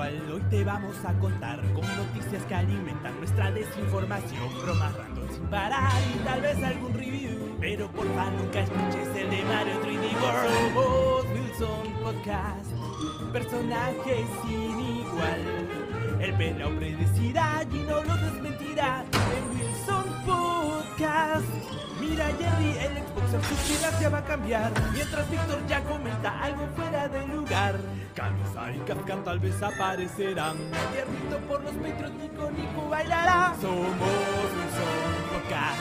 Hoy te vamos a contar con noticias que alimentan nuestra desinformación, bromas random sin parar y tal vez algún review. Pero porfa nunca escuches el de Mario 3D World. Wilson Podcast, personajes sin igual. El pelao predecirá y no lo desmentirá Mira Jerry, el Xbox su se va a cambiar. Mientras Víctor ya comenta algo fuera de lugar. Camisa y Kafka tal vez aparecerán. Tiernito por los Patreon, Nico Nico bailará. Somos Wilson Podcast.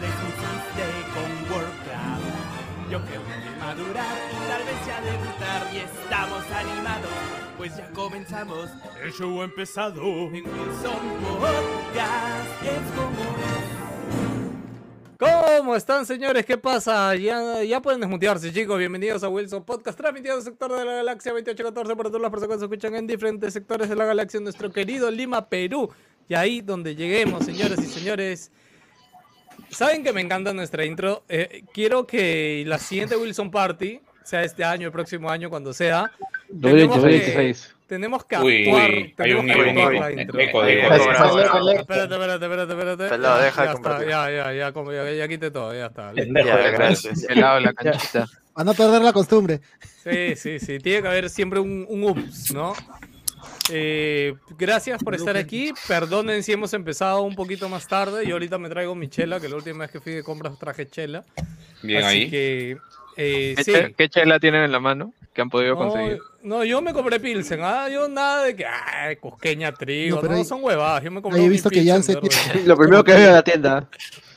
Desististe con Warcraft. Yo creo que de madurar y tal vez ya debutar y estamos animados, pues ya comenzamos. El show ha empezado en Wilson Podcast. Es como ¿Cómo están, señores? ¿Qué pasa? Ya, ya pueden desmutearse, chicos. Bienvenidos a Wilson Podcast, transmitido del sector de la galaxia 2814 para todas las personas que se escuchan en diferentes sectores de la galaxia en nuestro querido Lima, Perú. Y ahí donde lleguemos, señores y señores. Saben que me encanta nuestra intro. Eh, quiero que la siguiente Wilson Party, sea este año, el próximo año, cuando sea, tenemos que Uy, actuar, uy, hay tenemos un que eco, actuar eco, la intro. eco, de eco. Espérate, espérate, espérate, espérate. Pelado, Ya, deja de ya está, compartir. ya, ya, ya, como- ya, ya quité todo, ya está. Ya, gracias. Pelado la canchita. A no perder la costumbre. Sí, sí, sí, tiene que haber siempre un, un ups, ¿no? Eh, gracias por estar aquí. Perdonen si hemos empezado un poquito más tarde. Yo ahorita me traigo mi chela, que la última vez que fui de compras traje chela. Bien Así ahí. que, eh, ¿Qué, sí. che- qué chela tienen en la mano que han podido No, conseguir? no, yo me compré Pilsen. Ah, yo nada de que, ay, cosqueña, trigo. No, No, pero ahí- son huevadas. Yo me compré ahí he visto que tiene- verdad. Lo primero que veo en la tienda.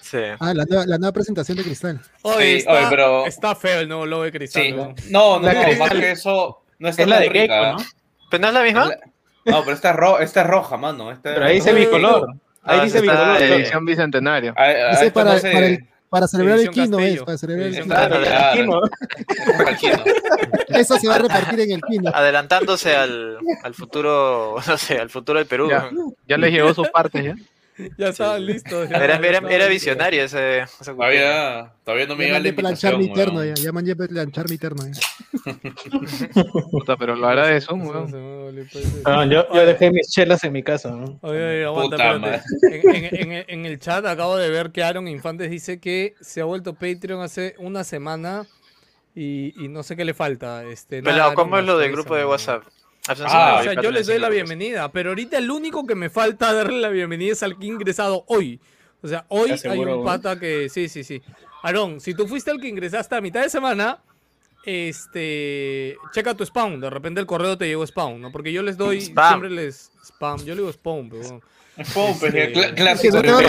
Sí. Ah, la nueva, la nueva presentación de Cristal. Oye, Sí, está, oye, pero- está feo el nuevo logo de cristal. Sí. ¿no? No, no, La no, que- más que eso. No está Es la de rica. Gecko, ¿no? ¿Pero no es la misma? La- No, pero esta es, ro- esta es roja, mano. Esta Pero ahí dice bicolor. Ahí Ah, dice está- bicolor. Edición bicentenario. A- a Ese esta para, no se- para, el- para celebrar el Kino, Castillo. es, para celebrar el Kino. Eso se va a repartir en el Kino. Adelantándose al, al futuro, no sé, al futuro del Perú. Ya, ya les llegó sus partes, ¿ya? Ya estaban listos. ya, Era, era, visionario ese. ese Todavía, todavía no me llega la mandé planchar mi terno, ya. Ya mandé planchar mi terno. Puta, pero lo hará de Zoom, Se weón. pues, Ah, yo, yo dejé mis chelas en mi casa, ¿no? Oye, oye, aguanta, Puta. En, en- en- en el chat acabo de ver que Aaron Infantes dice que se ha vuelto Patreon hace una semana y, y no sé qué le falta. Este, nada, Pelado, Aaron, ¿cómo es lo del grupo de WhatsApp? Ah, O sea, yo les doy la bienvenida, pero ahorita el único que me falta darle la bienvenida es al que ha ingresado hoy. O sea, hoy ¿Estás hay un pata que. Sí, sí, sí. Aarón, si tú fuiste el que ingresaste a mitad de semana, este. Checa tu spawn. De repente el correo te llegó spawn, ¿no? Porque yo les doy. Spam. Siempre les. Spam. Yo le digo spawn, pero. bueno. Pum, pues, Este- clásico. no.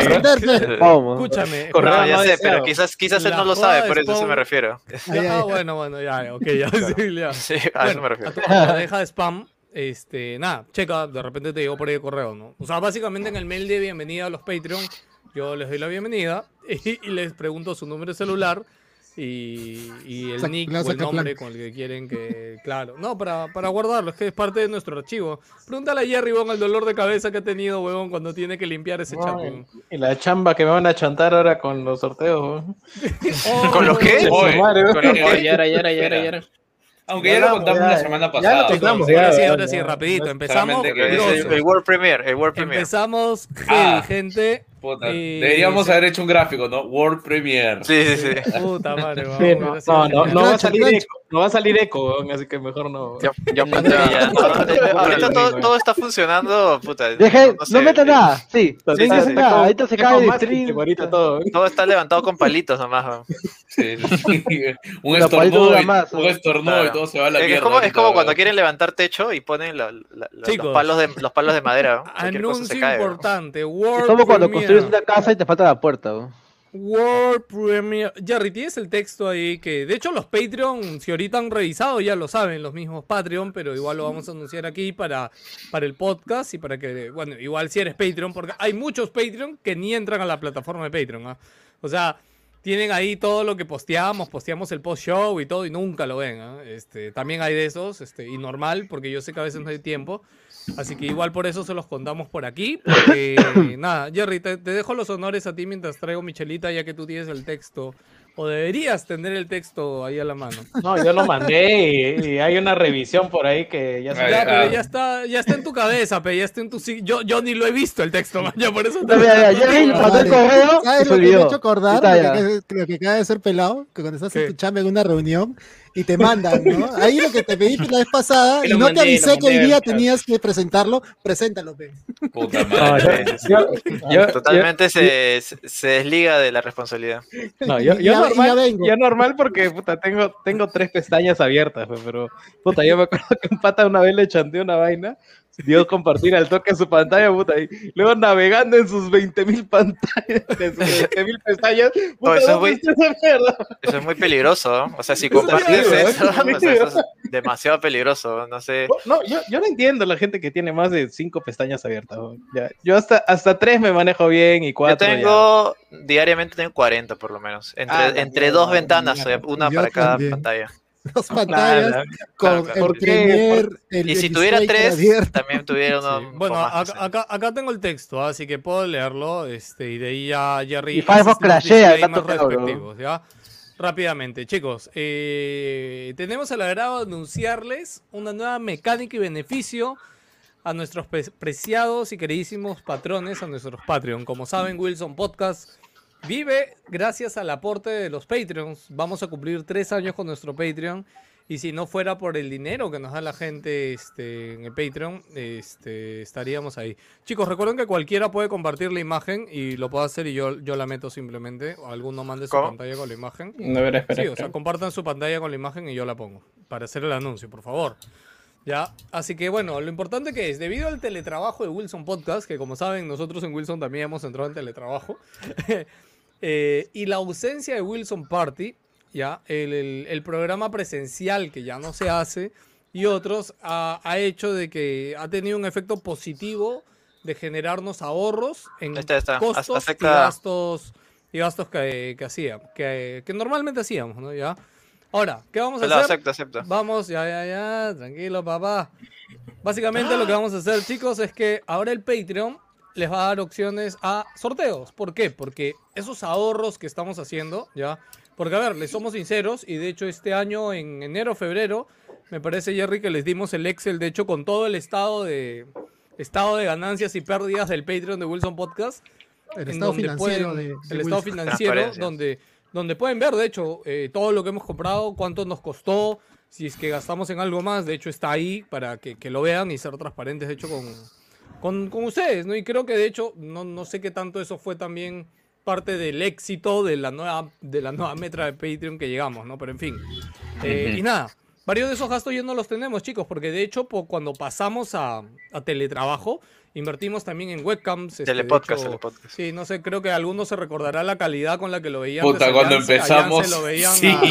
Escúchame. Correo No, ya no sé, pero quizás, quizás él no lo sabe, por eso, eso Spawn. me refiero. Ah, ah, bueno, bueno, ya, ok, ya. sí, ya. Sí, a eso Bueno, me refiero. a deja de spam, este, nada, checa, de repente te llegó por ahí el correo, ¿no? O sea, básicamente en el mail de bienvenida a los Patreon, yo les doy la bienvenida y, y les pregunto su número de celular y, y el Sac- nick o el nombre plan. con el que quieren que, claro, no, para, para guardarlo, es que es parte de nuestro archivo. Pregúntale a Jerry, weón, el dolor de cabeza que ha tenido, weón, cuando tiene que limpiar ese chat, weón. Y la chamba que me van a chantar ahora con los sorteos. ¿no? Oh, ¿Con los qué? Que- ya ya ya ya. Aunque Ya ya lo contamos ya, la semana ya pasada. lo contamos, Ahora sí, ya, ahora ya, sí, ya. rapidito, empezamos. el, el World Premiere, el World Premiere. Empezamos, Ah. heavy, gente. Puta, deberíamos sí. haber hecho un gráfico, ¿no? World Premiere. Sí, sí, sí. Puta madre, vamos, Sí, no, no, no, no va a salir eco, no va a salir eco, así que mejor no. Ya, ya ya, no, ahorita todo, todo está funcionando, puta. Deje, sé, no meta nada, sí, no Sí, metas sí, sí. nada, ahorita se cae el stream. Ahorita todo. Todo está levantado con palitos nomás. ¿no? Sí, sí. un estornudo, y, más, un ¿no? y todo se va a la Es, que mierda. es como, es cuando quieren levantar techo y ponen la- la- la- Chicos. los, palos de, los palos de madera. ¿no? Anuncio. ¿no? importante. Es World como cuando Premiere. Construyes una casa y te falta la puerta. ¿no? World Premiere. Jerry, tienes el texto ahí que. De hecho, los Patreon, si ahorita han revisado, ya lo saben, los mismos Patreon, pero igual lo vamos a anunciar aquí para, para el podcast y para que. Bueno, igual si eres Patreon, porque hay muchos Patreon que ni entran a la plataforma de Patreon. ¿ah? O sea. tienen ahí todo lo que posteamos, posteamos el post show y todo y nunca lo ven. ¿ah? Este, también hay de esos, este, y normal, porque yo sé que a veces no hay tiempo. Así que igual por eso se los contamos por aquí. Porque, nada, Jerry, te, te dejo los honores a ti mientras traigo Michelita, ya que tú tienes el texto. O deberías tener el texto ahí a la mano. No, yo lo mandé y, y hay una revisión por ahí que ya se Ya, ah. pero ya está, ya está en tu cabeza, pe, ya está en tu yo, yo ni lo he visto el texto, man, ya por eso te mira, Jerry mandó el correo ¿Sabes se lo que me olvidó. hecho acordar? Lo ya. que, lo que acaba de ser pelado, que cuando estás ¿Qué? en tu chamba en una reunión y te mandan, ¿no? Ahí lo que te pedí la vez pasada y no mandé, te avisé que hoy día tenías que presentarlo, preséntalo, pe. Puta No, madre. yo, yo- Totalmente se, se- se desliga de la responsabilidad. No, yo, yo ya- normal, ya vengo. yo normal porque puta, tengo, tengo tres pestañas abiertas, pues, pero puta, yo me acuerdo que un pata una vez le chanteó una vaina, dio compartir al toque su pantalla, puta, y luego navegando en sus 20.000 pantallas, en sus 20.000 pestañas, puta, eso es ¿dónde muy-? Eso es muy peligroso, ¿no? O sea, si Eso compartes es eso, peligroso, o sea, amigo. eso es demasiado peligroso, no sé. No, yo, yo no entiendo la gente que tiene más de cinco pestañas abiertas. ¿no? Ya, yo hasta, hasta tres me manejo bien y Yo cuatro. ya. tengo, diariamente tengo 40 por lo menos, entre, Ah, entre dos ventanas, eh, una Yo para cada también. pantalla. Dos pantallas Nada, con claro, el Y si tuviera tres, abierto. también tuviera uno Sí. Bueno, acá, acá, acá tengo el texto, así que puedo leerlo. Este, y de ahí ya Jerry. Y Firefox crashea, respectivos, ¿ya? Rápidamente, chicos. eh, tenemos el agrado de anunciarles una nueva mecánica y beneficio a nuestros pre- preciados y queridísimos patrones, a nuestros Patreon. Como saben, Wilson Podcast vive gracias al aporte de los Patreons. Vamos a cumplir tres años con nuestro Patreon. Y si no fuera por el dinero que nos da la gente este, en el Patreon, este, estaríamos ahí. Chicos, recuerden que cualquiera puede compartir la imagen y lo puedo hacer y yo, yo la meto simplemente. O alguno mande su ¿Cómo? pantalla con la imagen. No, espera, espera, Sí, o sea, compartan su pantalla con la imagen y yo la pongo. Para hacer el anuncio, por favor. Ya, así que bueno, lo importante que es, debido al teletrabajo de Wilson Podcast, que como saben, nosotros en Wilson también hemos entrado en teletrabajo, eh, y la ausencia de Wilson Party, ya, el, el- el programa presencial que ya no se hace, y otros, ha, ha hecho de que ha tenido un efecto positivo de generarnos ahorros en está, está. costos y Afecta- gastos, y gastos que, que hacíamos, que, que normalmente hacíamos, ¿no? Ya. Ahora, ¿qué vamos a hacer? acepto, acepto. Vamos, ya, ya, ya, tranquilo, papá. Básicamente lo que vamos a hacer, chicos, es que ahora el Patreon les va a dar opciones a sorteos. ¿Por qué? Porque esos ahorros que estamos haciendo, ya. Porque, a ver, les somos sinceros, y de hecho este año, en enero, febrero, me parece, Jerry, que les dimos el Excel, de hecho, con todo el estado de estado de ganancias y pérdidas del Patreon de Wilson Podcast. El estado financiero pueden- de, de el estado Wilson. financiero donde, donde pueden ver, de hecho, eh, todo lo que hemos comprado, cuánto nos costó, si es que gastamos en algo más, de hecho está ahí para que, que lo vean y ser transparentes, de hecho, con, con, con ustedes, ¿no? Y creo que de hecho, no, no sé qué tanto eso fue también parte del éxito de la nueva, de la nueva metra de Patreon que llegamos, ¿no? Pero en fin. Eh, y nada, varios de esos gastos ya no los tenemos, chicos, porque de hecho, po- cuando pasamos a, a teletrabajo, invertimos también en webcams. este, Telepodcast, hecho, telepodcast. Sí, no sé, creo que algunos se recordará la calidad con la que lo veían. Puta, cuando empezamos, lo veían sí. a,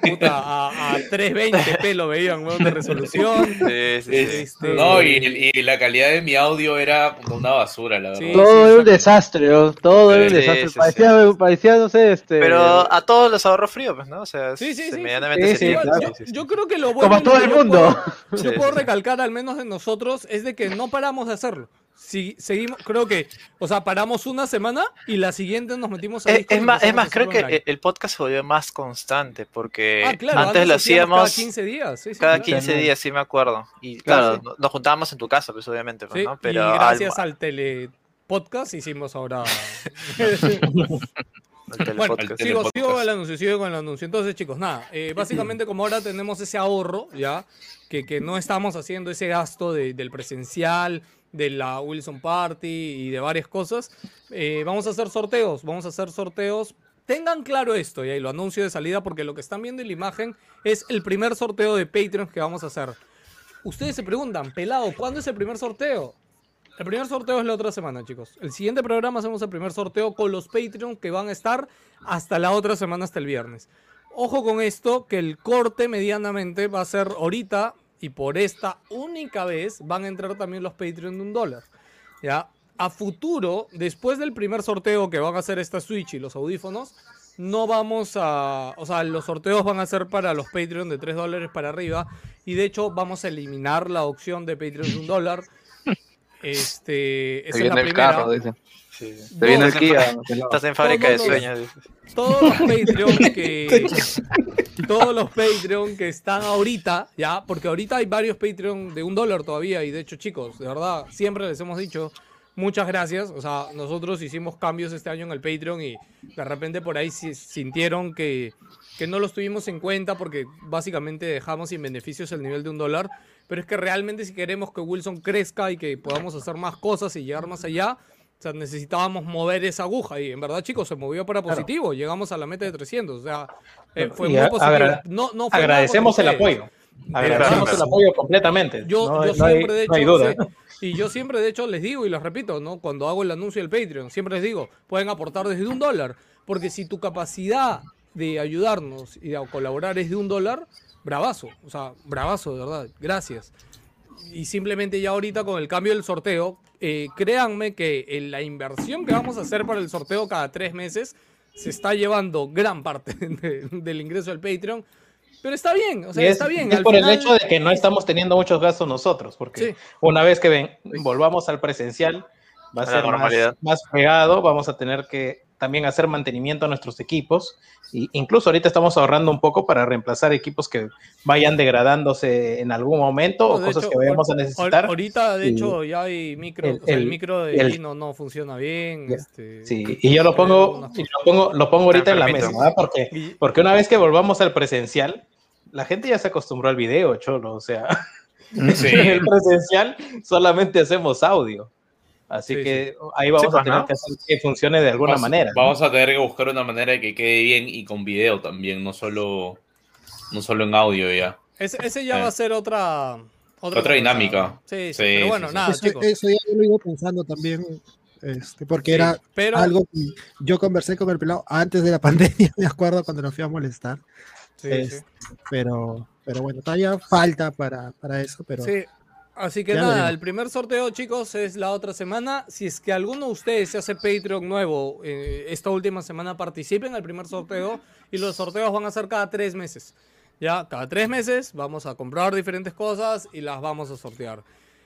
puta, a, a 320p lo veían, weón, de resolución. Sí, sí, sí. Es- Este- No, y, y la calidad de mi audio era una basura, la verdad. Sí. Todo era un desastre, ¿no? todo era un desastre. sí, parecía, parecía, no sé, este. Pero a todos los ahorros fríos, pues, ¿no? O sea, Sí, sí, es sí, claro. yo, yo creo que lo bueno como todo el yo mundo. puedo- yo puedo recalcar, al menos de nosotros, es de que no paramos de hacerlo. Si, seguimos, creo que, o sea, paramos una semana y la siguiente nos metimos a Es, Discord es más, es más, creo que online. el- podcast se volvió más constante porque Ah, claro, antes lo hacíamos cada 15 días. sí, sí, cada claro. 15 días, sí me acuerdo. Y claro, Claro. no- nos juntábamos en tu casa, pues obviamente, pues, Sí, ¿no? Pero al- gracias al telepodcast hicimos ahora. al bueno. Al sigo, sigo con el anuncio, sigo con el anuncio. Entonces, chicos, nada, eh, básicamente como ahora tenemos ese ahorro, ya, que, que no estamos haciendo ese gasto de- del presencial, de la Wilson Party y de varias cosas, eh, vamos a hacer sorteos, vamos a hacer sorteos. Tengan claro esto, y ahí lo anuncio de salida, porque lo que están viendo en la imagen es el primer sorteo de Patreon que vamos a hacer. Ustedes se preguntan, pelado, ¿cuándo es el primer sorteo? El primer sorteo es la otra semana, chicos. El siguiente programa hacemos el primer sorteo con los Patreon que van a estar hasta la otra semana, hasta el viernes. Ojo con esto, que el corte medianamente va a ser ahorita y por esta única vez van a entrar también los Patreon de un dólar. ¿Ya? A futuro, después del primer sorteo que van a hacer esta Switch y los audífonos, no vamos a, o sea, los sorteos van a ser para los Patreon de 3 dólares para arriba y de hecho vamos a eliminar la opción de Patreon de un dólar. Este, esa es la primera. carro, dice. Sí. Se viene el No, Kia. Estás en fábrica de sueños. dice. todos los Patreon que todos los Patreon que están ahorita, ya, porque ahorita hay varios Patreon de un dólar todavía y de hecho chicos, de verdad, siempre les hemos dicho muchas gracias, o sea, nosotros hicimos cambios este año en el Patreon y de repente por ahí si- sintieron que, que no los tuvimos en cuenta porque básicamente dejamos sin beneficios el nivel de un dólar, pero es que realmente si queremos que Wilson crezca y que podamos hacer más cosas y llegar más allá, o sea, necesitábamos mover esa aguja y en verdad, chicos, se movió para positivo. Llegamos a la meta de 300. O sea, eh, fue Y muy positivo. agra- no, no fue Agradecemos el apoyo. Agradecemos el apoyo completamente. Yo, no, yo no hay, siempre, de hecho, hay duda. y yo siempre, de hecho, les digo y les repito, ¿no? Cuando hago el anuncio del Patreon, siempre les digo, pueden aportar desde un dólar. Porque si tu capacidad de ayudarnos y de colaborar es de un dólar, bravazo. O sea, bravazo, de verdad. Gracias. Y simplemente ya ahorita con el cambio del sorteo, eh, créanme que en la inversión que vamos a hacer para el sorteo cada tres meses se está llevando gran parte de- del ingreso del Patreon. Pero está bien, o sea, es, está bien. es al por final- el hecho de que no estamos teniendo muchos gastos nosotros, porque Sí. una vez que ven- volvamos al presencial, va a A ser más, más pegado, vamos a tener que también hacer mantenimiento a nuestros equipos, y incluso ahorita estamos ahorrando un poco para reemplazar equipos que vayan degradándose en algún momento No, o cosas hecho, que vayamos a necesitar. Ahorita, de Y hecho, ya hay micro. el- o sea, el, el- micro de el- Gino no funciona bien. Ya, Este, Sí, y yo lo pongo, y lo pongo, lo pongo ahorita en la mesa, ¿verdad? Porque, porque una vez que volvamos al presencial, la gente ya se acostumbró al video, cholo, o sea, Sí. en el presencial solamente hacemos audio. Así Sí, que ahí vamos Sí, pues, a tener ¿no? que hacer que funcione de alguna Vamos- manera. Vamos a tener que buscar una manera de que quede bien y con video también, no solo, no solo en audio ya. Ese, ese ya Eh. va a ser otra. Otra, Otra dinámica. Sí, sí, Sí, pero sí, bueno, sí. nada, eso, chicos. eso ya lo iba pensando también, este, porque Sí, era pero, algo que yo conversé con el pelado antes de la pandemia, me acuerdo cuando nos fui a molestar. sí, es- sí. Pero, pero bueno, todavía falta para, para eso, pero Sí, Así que nada, el primer sorteo, chicos, es la otra semana. Si es que alguno de ustedes se hace Patreon nuevo eh, esta última semana, participen en el primer sorteo. Y los sorteos van a ser cada tres meses. Ya, cada tres meses vamos a comprar diferentes cosas y las vamos a sortear.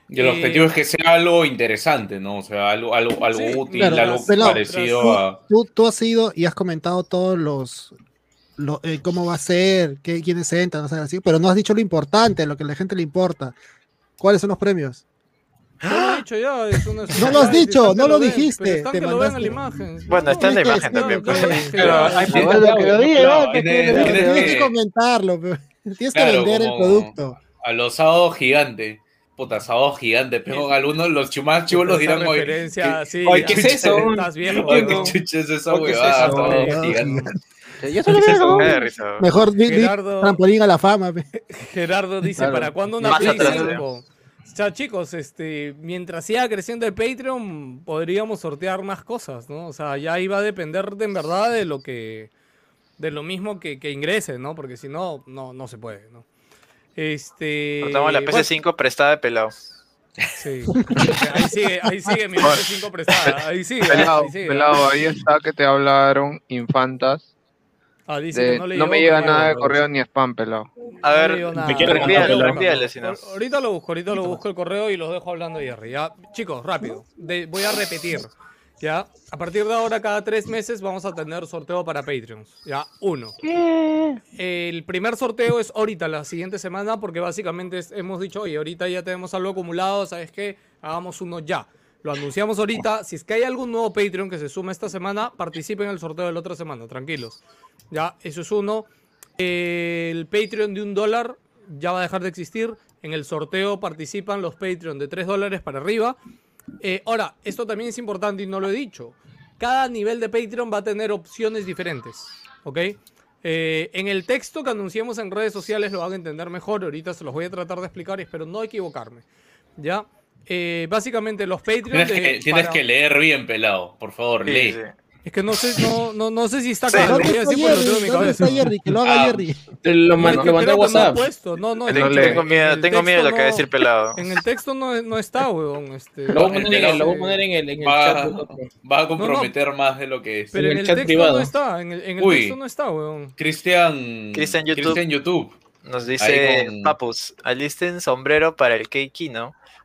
Y el Eh, objetivo es que sea algo interesante, ¿no? O sea, algo, algo, algo Sí, útil, claro, algo pero- parecido tú, a. tú, tú has ido y has comentado todos los, lo- eh, cómo va a ser, qué, quiénes entran, o sea, así, pero no has dicho lo importante, lo que a la gente le importa. ¿Cuáles son los premios? No lo he dicho ya, es una No lo has dicho, no lo ven, dijiste, te que lo vean en la imagen. Bueno, está en la imagen también. pues. Pero hay- Ah, que comentarlo, tienes que vender el producto. A los sábados gigantes. Puta, sábado gigante. Pero algunos, los chumás chivos Esa dirán hoy. ¿qué- sí, ¿qué es eso? ¿qué chucha es esa ¿qué huevada? Sábado gigante. Yo solo veo risa. Mejor Gerardo- trampolín a la fama. pe. Gerardo dice, Claro. ¿para cuándo una Play atrás, 5? O sea, chicos, este, mientras siga creciendo el Patreon, podríamos sortear más cosas, ¿no? O sea, ya iba a depender de en verdad de lo que, de lo mismo que, que ingrese, ¿no? Porque si no, no, no se puede, ¿no? Este. Cortamos la bueno, PC5 prestada de pelado. sí. Ahí sigue, ahí sigue mi PS5 prestada. Ahí sigue, Pelado, ahí sigue. pelado, ahí está que te hablaron infantas. Ah, dice de- que no, le no me llega nada de correo ni spam, pelado. A ver, me si no. Ahorita lo busco, ahorita lo busco el correo y los dejo hablando Jerry. Ya, chicos, rápido. De- voy a repetir. Ya, a partir de ahora, cada tres meses vamos a tener sorteo para Patreons. Ya, uno. El primer sorteo es ahorita, la siguiente semana, porque básicamente es- hemos dicho, oye, ahorita ya tenemos algo acumulado, ¿sabes qué? Hagamos uno ya. Lo anunciamos ahorita. Si es que hay algún nuevo Patreon que se suma esta semana, participen en el sorteo de la otra semana, tranquilos. Ya, eso es uno. El Patreon de un dólar ya va a dejar de existir. En el sorteo participan los Patreon de 3 dólares para arriba. Eh, ahora, esto también es importante y no lo he dicho. Cada nivel de Patreon va a tener opciones diferentes. ¿Ok? Eh, en el texto que anunciamos en redes sociales lo van a entender mejor. Ahorita se los voy a tratar de explicar y espero no equivocarme. ¿Ya? Eh, básicamente los Patreon. Tienes, de- que, tienes para- que leer bien, pelado. Por favor, Sí, lee. sí. Es que no sé, no, no, no sé si está Sí, acá. ¿Dónde lo tengo Jerry? en mi ¿Dónde está cabeza. Jerry? Que lo haga Ah. Jerry. Te lo, No, lo mandé a no ha WhatsApp. puesto. No, no, en Tengo, el- tengo en miedo, tengo miedo de lo que va a no- decir pelado. En el texto no, no está, weón. Este, Lo voy a no, poner, no en- lo voy a poner en el, en el Va, chat. va a comprometer más de lo que es. Pero en en el el chat texto privado. no está. En el, en el Uy. texto no está, weón. Cristian. Cristian YouTube. Cristian YouTube. Nos dice Papus, alisten sombrero para el Keiki,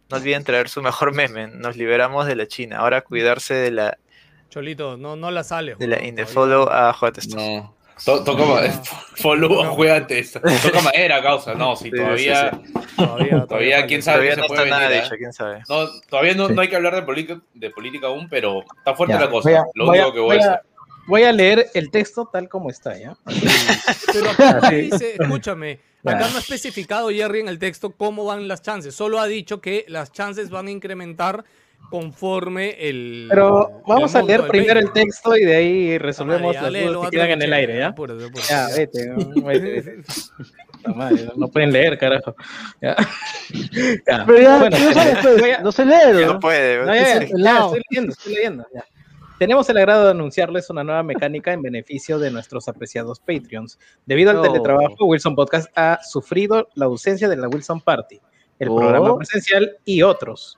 ¿no? No olviden traer su mejor meme. Nos liberamos de la China. Ahora cuidarse de la, Cholito, no, no la sale. de la weón, Indefollow a J. No. To- toca ma- follow No. juega antes. Toca madera, causa. No, si Sí, todavía. sí, Todavía, Todavía, quién sabe Todavía no se puede está nada venir, dicho, ¿eh? quién sabe. No, todavía no, Sí. no hay que hablar de política, de política aún, pero está fuerte Ya, la cosa. a- Lo a- único que voy voy a a- hacer. Voy a leer el texto tal como está, ¿ya? Pero acá no dice, escúchame, acá no ha especificado Jerry en el texto cómo van las chances. Solo ha dicho que las chances van a incrementar conforme el. Pero vamos a leer primero el texto y de ahí resolvemos Ah, ya, las dudas que quedan en el aire, ¿ya? Ya, vete, no, vete, vete. Puta madre, no pueden leer, carajo. Ya. Ya. Pero ya, Bueno, no, sabes, pues, no se lee, No ¿no? puede. No, ya, Ese ya, es ya, pelado. estoy leyendo, estoy leyendo. ya. Tenemos el agrado de anunciarles una nueva mecánica en beneficio de nuestros apreciados Patreons. Debido al Oh. teletrabajo, Wilson Podcast ha sufrido la ausencia de la Wilson Party, el Oh. programa presencial y otros.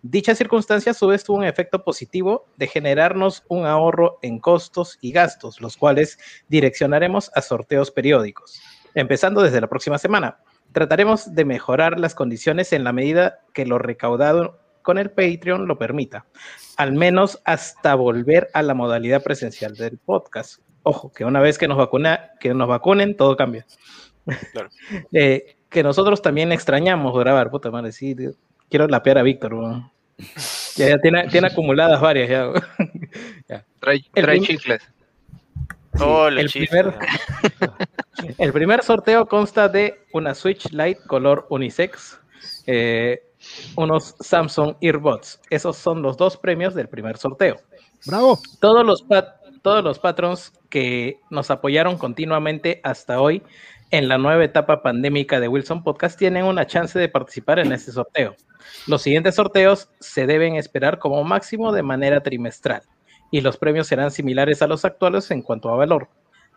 Dicha circunstancia a su vez tuvo un efecto positivo de generarnos un ahorro en costos y gastos, los cuales direccionaremos a sorteos periódicos, empezando desde la próxima semana. Trataremos de mejorar las condiciones en la medida que lo recaudado con el Patreon lo permita, al menos hasta volver a la modalidad presencial del podcast. Ojo, que una vez que nos, vacuna, que nos vacunen, todo cambia. Claro. Eh, que nosotros también extrañamos grabar, puta madre, sí, tío. quiero lapear a Víctor, weón. Ya, ya tiene, tiene acumuladas varias ya. weón. Trae, trae chicles. Oh, los el primer- El primer sorteo consta de una Switch Lite color unisex, eh, unos Samsung Earbuds. Esos son los dos premios del primer sorteo. Bravo. Todos los, todos los patrons que nos apoyaron continuamente hasta hoy en la nueva etapa pandémica de Wilson Podcast tienen una chance de participar en este sorteo. Los siguientes sorteos se deben esperar como máximo de manera trimestral y los premios serán similares a los actuales en cuanto a valor.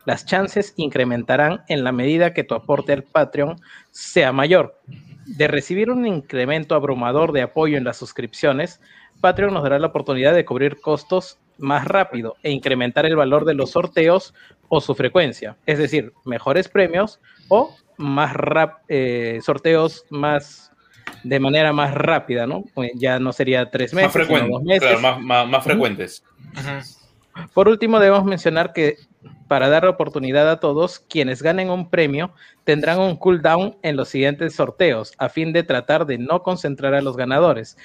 Las chances incrementarán en la medida que tu aporte al Patreon sea mayor. De recibir un incremento abrumador de apoyo en las suscripciones, Patreon nos dará la oportunidad de cubrir costos más rápido e incrementar el valor de los sorteos o su frecuencia, es decir, mejores premios o más rap- eh, sorteos más de manera más rápida, ¿no? Pues Ya no sería tres meses, Más frecuentes. sino dos meses. Claro, más, más, más frecuentes. Por último, debemos mencionar que para dar oportunidad a todos, quienes ganen un premio tendrán un cooldown en los siguientes sorteos, a fin de tratar de no concentrar a los ganadores.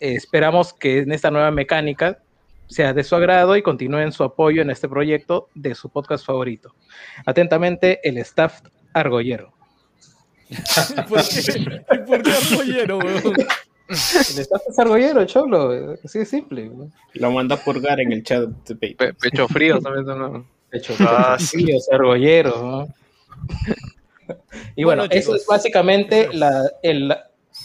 Eh, esperamos que en esta nueva mecánica sea de su agrado y continúen su apoyo en este proyecto de su podcast favorito. Atentamente, el staff argollero. ¿Por qué? ¿Por qué argollero, weón? El staff es argollero, cholo. Así de simple. ¿no? Lo manda a purgar en el chat de Patreon. Pe- pecho frío también. son- De hecho, Ah, argolleros, ¿no? Y bueno, Bueno, eso chicos, es básicamente la, el,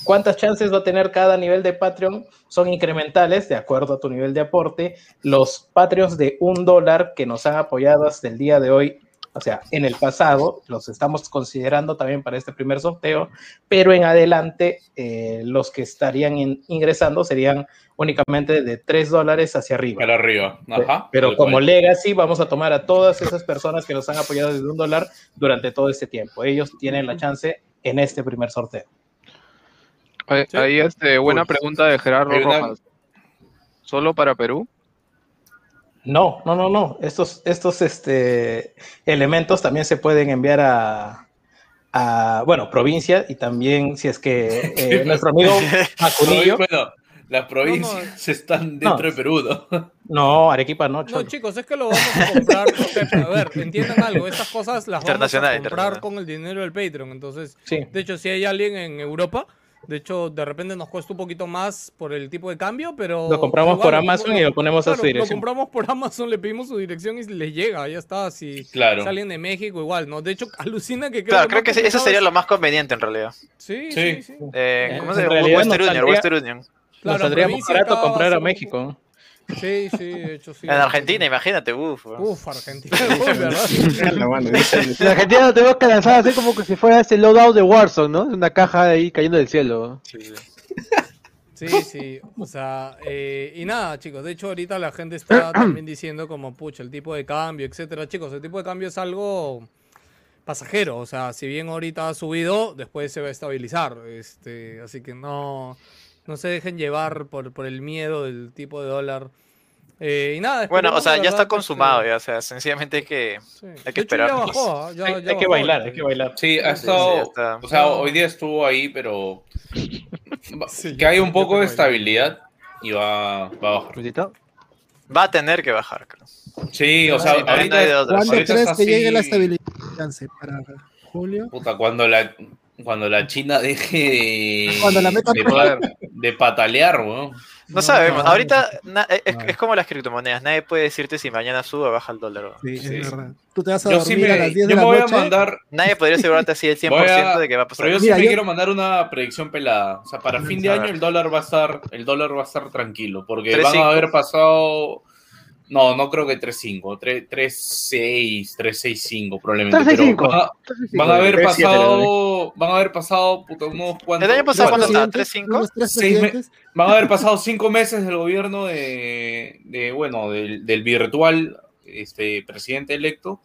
cuántas chances va a tener cada nivel de Patreon. Son incrementales de acuerdo a tu nivel de aporte. Los Patreons de un dólar que nos han apoyado hasta el día de hoy, o sea, en el pasado, los estamos considerando también para este primer sorteo, pero en adelante eh, los que estarían in- ingresando serían únicamente de 3 dólares hacia arriba. Para arriba. Ajá. Pero como cual. legacy vamos a tomar a todas esas personas que nos han apoyado desde un dólar durante todo este tiempo. Ellos tienen la chance en este primer sorteo. Ahí, Sí. ahí, este, buena Uy. pregunta de Gerardo Rojas. ¿Solo para Perú? No, no, no, no. Estos, estos este, elementos también se pueden enviar a, a, bueno, provincia y también si es que eh, nuestro amigo Macunillo, Bueno, las provincias están dentro No. de Perú, ¿no? no, Arequipa no, No, chicos, es que lo vamos a comprar. a ver, entiendan algo. Estas cosas las vamos a comprar con el dinero del Patreon. Entonces, Sí. de hecho, si hay alguien en Europa, de hecho, de repente nos cuesta un poquito más por el tipo de cambio, pero. Lo compramos igual, por lo- Amazon y lo ponemos a su Lo dirección. compramos por Amazon, le pedimos su dirección y les llega, ya está. Si Claro. salen de México, igual, ¿no? De hecho, alucina que creo Claro, que creo que sí, eso sería lo más conveniente en realidad. Sí, Sí. sí, sí. Eh, ¿Cómo en se llama? realidad Western nos Union, saldría- Western Union. Claro, Nos saldría más barato comprar a un México. Sí, sí, de hecho sí. En Argentina, imagínate, uff. Uf, Argentina, ¿verdad? En Argentina tenemos que lanzar así como que si fuera ese loadout de Warzone, ¿no? Una caja ahí cayendo del cielo. Sí, sí, o sea, eh, y nada, chicos, de hecho ahorita la gente está también diciendo como, pucha, el tipo de cambio, etcétera. Chicos, el tipo de cambio es algo pasajero, o sea, si bien ahorita ha subido, después se va a estabilizar, este, así que no, no se dejen llevar por, por el miedo del tipo de dólar. Eh, y nada, Bueno, o sea, ya está que consumado, ya, o sea, sencillamente hay que, sí. hay que esperar. ya bajó, ah, ya- hay, ya hay que bajó, bailar, este. hay que bailar. Sí, ha Sí, estado. sí, está. o sea, No. hoy día estuvo ahí, pero. va- Sí, que hay un poco de estabilidad y va, va a bajar. Va a tener que bajar, creo. Sí, o sea, Sí, ahorita. ¿Cuándo ahorita crees que llegue la así- estabilidad? ¿Para julio? Puta, cuando la, cuando la China deje de, Cuando la meta de, de patalear, weón. No sabemos, no, ahorita na- es, no. es como las criptomonedas, nadie puede decirte si mañana sube o baja el dólar. Sí, Sí. es verdad. Tú te vas a Yo dormir sí me, a las 10 yo de me la voy a mandar. Nadie podría asegurarte así el 100% Voy a- de que va a pasar. Pero yo sí Mira, me yo- quiero mandar una predicción pelada. O sea, para fin de año el dólar va a estar, el dólar va a estar tranquilo. Porque 3.5. van a haber pasado. No, no creo que 3.5, 3 3.6, 3.65 probablemente. 3.65. Pero van a, van a haber 3.7, pasado, van a haber pasado puta, unos cuantos. El año pasado, ¿cuánto estaba? Presidentes, ¿3.5? unos tres Seis me- presidentes. Van a haber pasado cinco meses del gobierno de, de, bueno, del, del virtual este, presidente electo,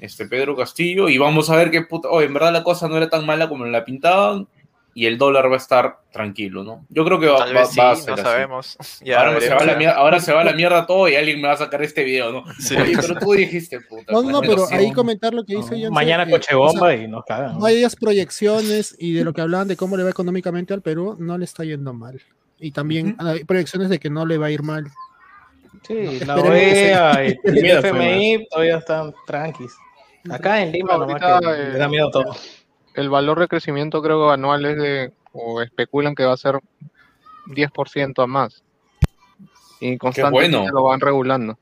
este Pedro Castillo, y vamos a ver qué puta, oh, en verdad la cosa no era tan mala como la pintaban, y el dólar va a estar tranquilo, ¿no? Yo creo que va, Tal va- vez sí, va a ser no así. sabemos. Ya ahora, se va la mierda, ahora se va a la mierda todo y alguien me va a sacar este video, ¿no? Sí. Oye, pero tú dijiste, puta. No, no, pues, pero ahí comentar lo que hizo Jansen, Mañana eh, coche o sea, bomba y nos cagan. No hay esas proyecciones y de lo que hablaban de cómo le va económicamente al Perú, no le está yendo mal. Y también hay proyecciones de que no le va a ir mal. Sí, la OEA y el FMI todavía están tranquis. Acá en Lima, No, nomás que eh, le da miedo todo. El valor de crecimiento creo que anual es de, o especulan que va a ser 10% a más. Y constantemente bueno. lo van regulando.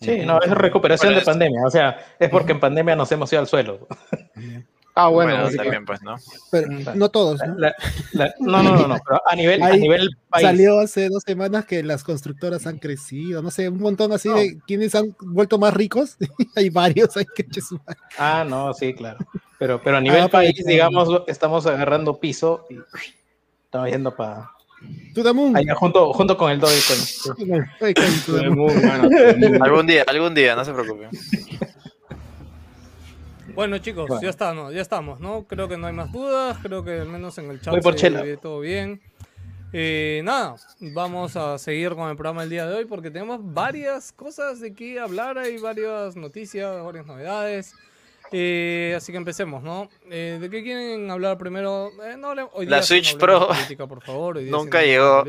Sí, no, es recuperación Bueno, de es- pandemia. O sea, es porque en pandemia nos hemos ido al suelo. Ah, bueno, Bueno, sí. también, pues, ¿no? Pero no todos, ¿no? La- la- no, no, no, no, pero a nivel, a nivel país. Salió hace dos semanas que las constructoras han crecido, no sé, un montón así de quienes han vuelto más ricos. hay varios, hay que. Ah, no, sí, claro. Pero, pero a nivel Ah, país, digamos, estamos agarrando piso y estamos yendo para Tudamun. allá junto, junto con el Dogecoin. Bueno. Algún día, algún día, no se preocupen. Bueno, chicos, Bueno. ya está, ¿no? Ya estamos, ¿no? Creo que no hay más dudas, creo que al menos en el chat por se todo bien. Eh, nada, vamos a seguir con el programa el día de hoy porque tenemos varias cosas de qué hablar, hay varias noticias, varias novedades. Eh, así que empecemos, ¿no? Eh, ¿De qué quieren hablar primero? Eh, no hoy La día sí no Switch Pro política, por favor. hoy día nunca sí no llegó.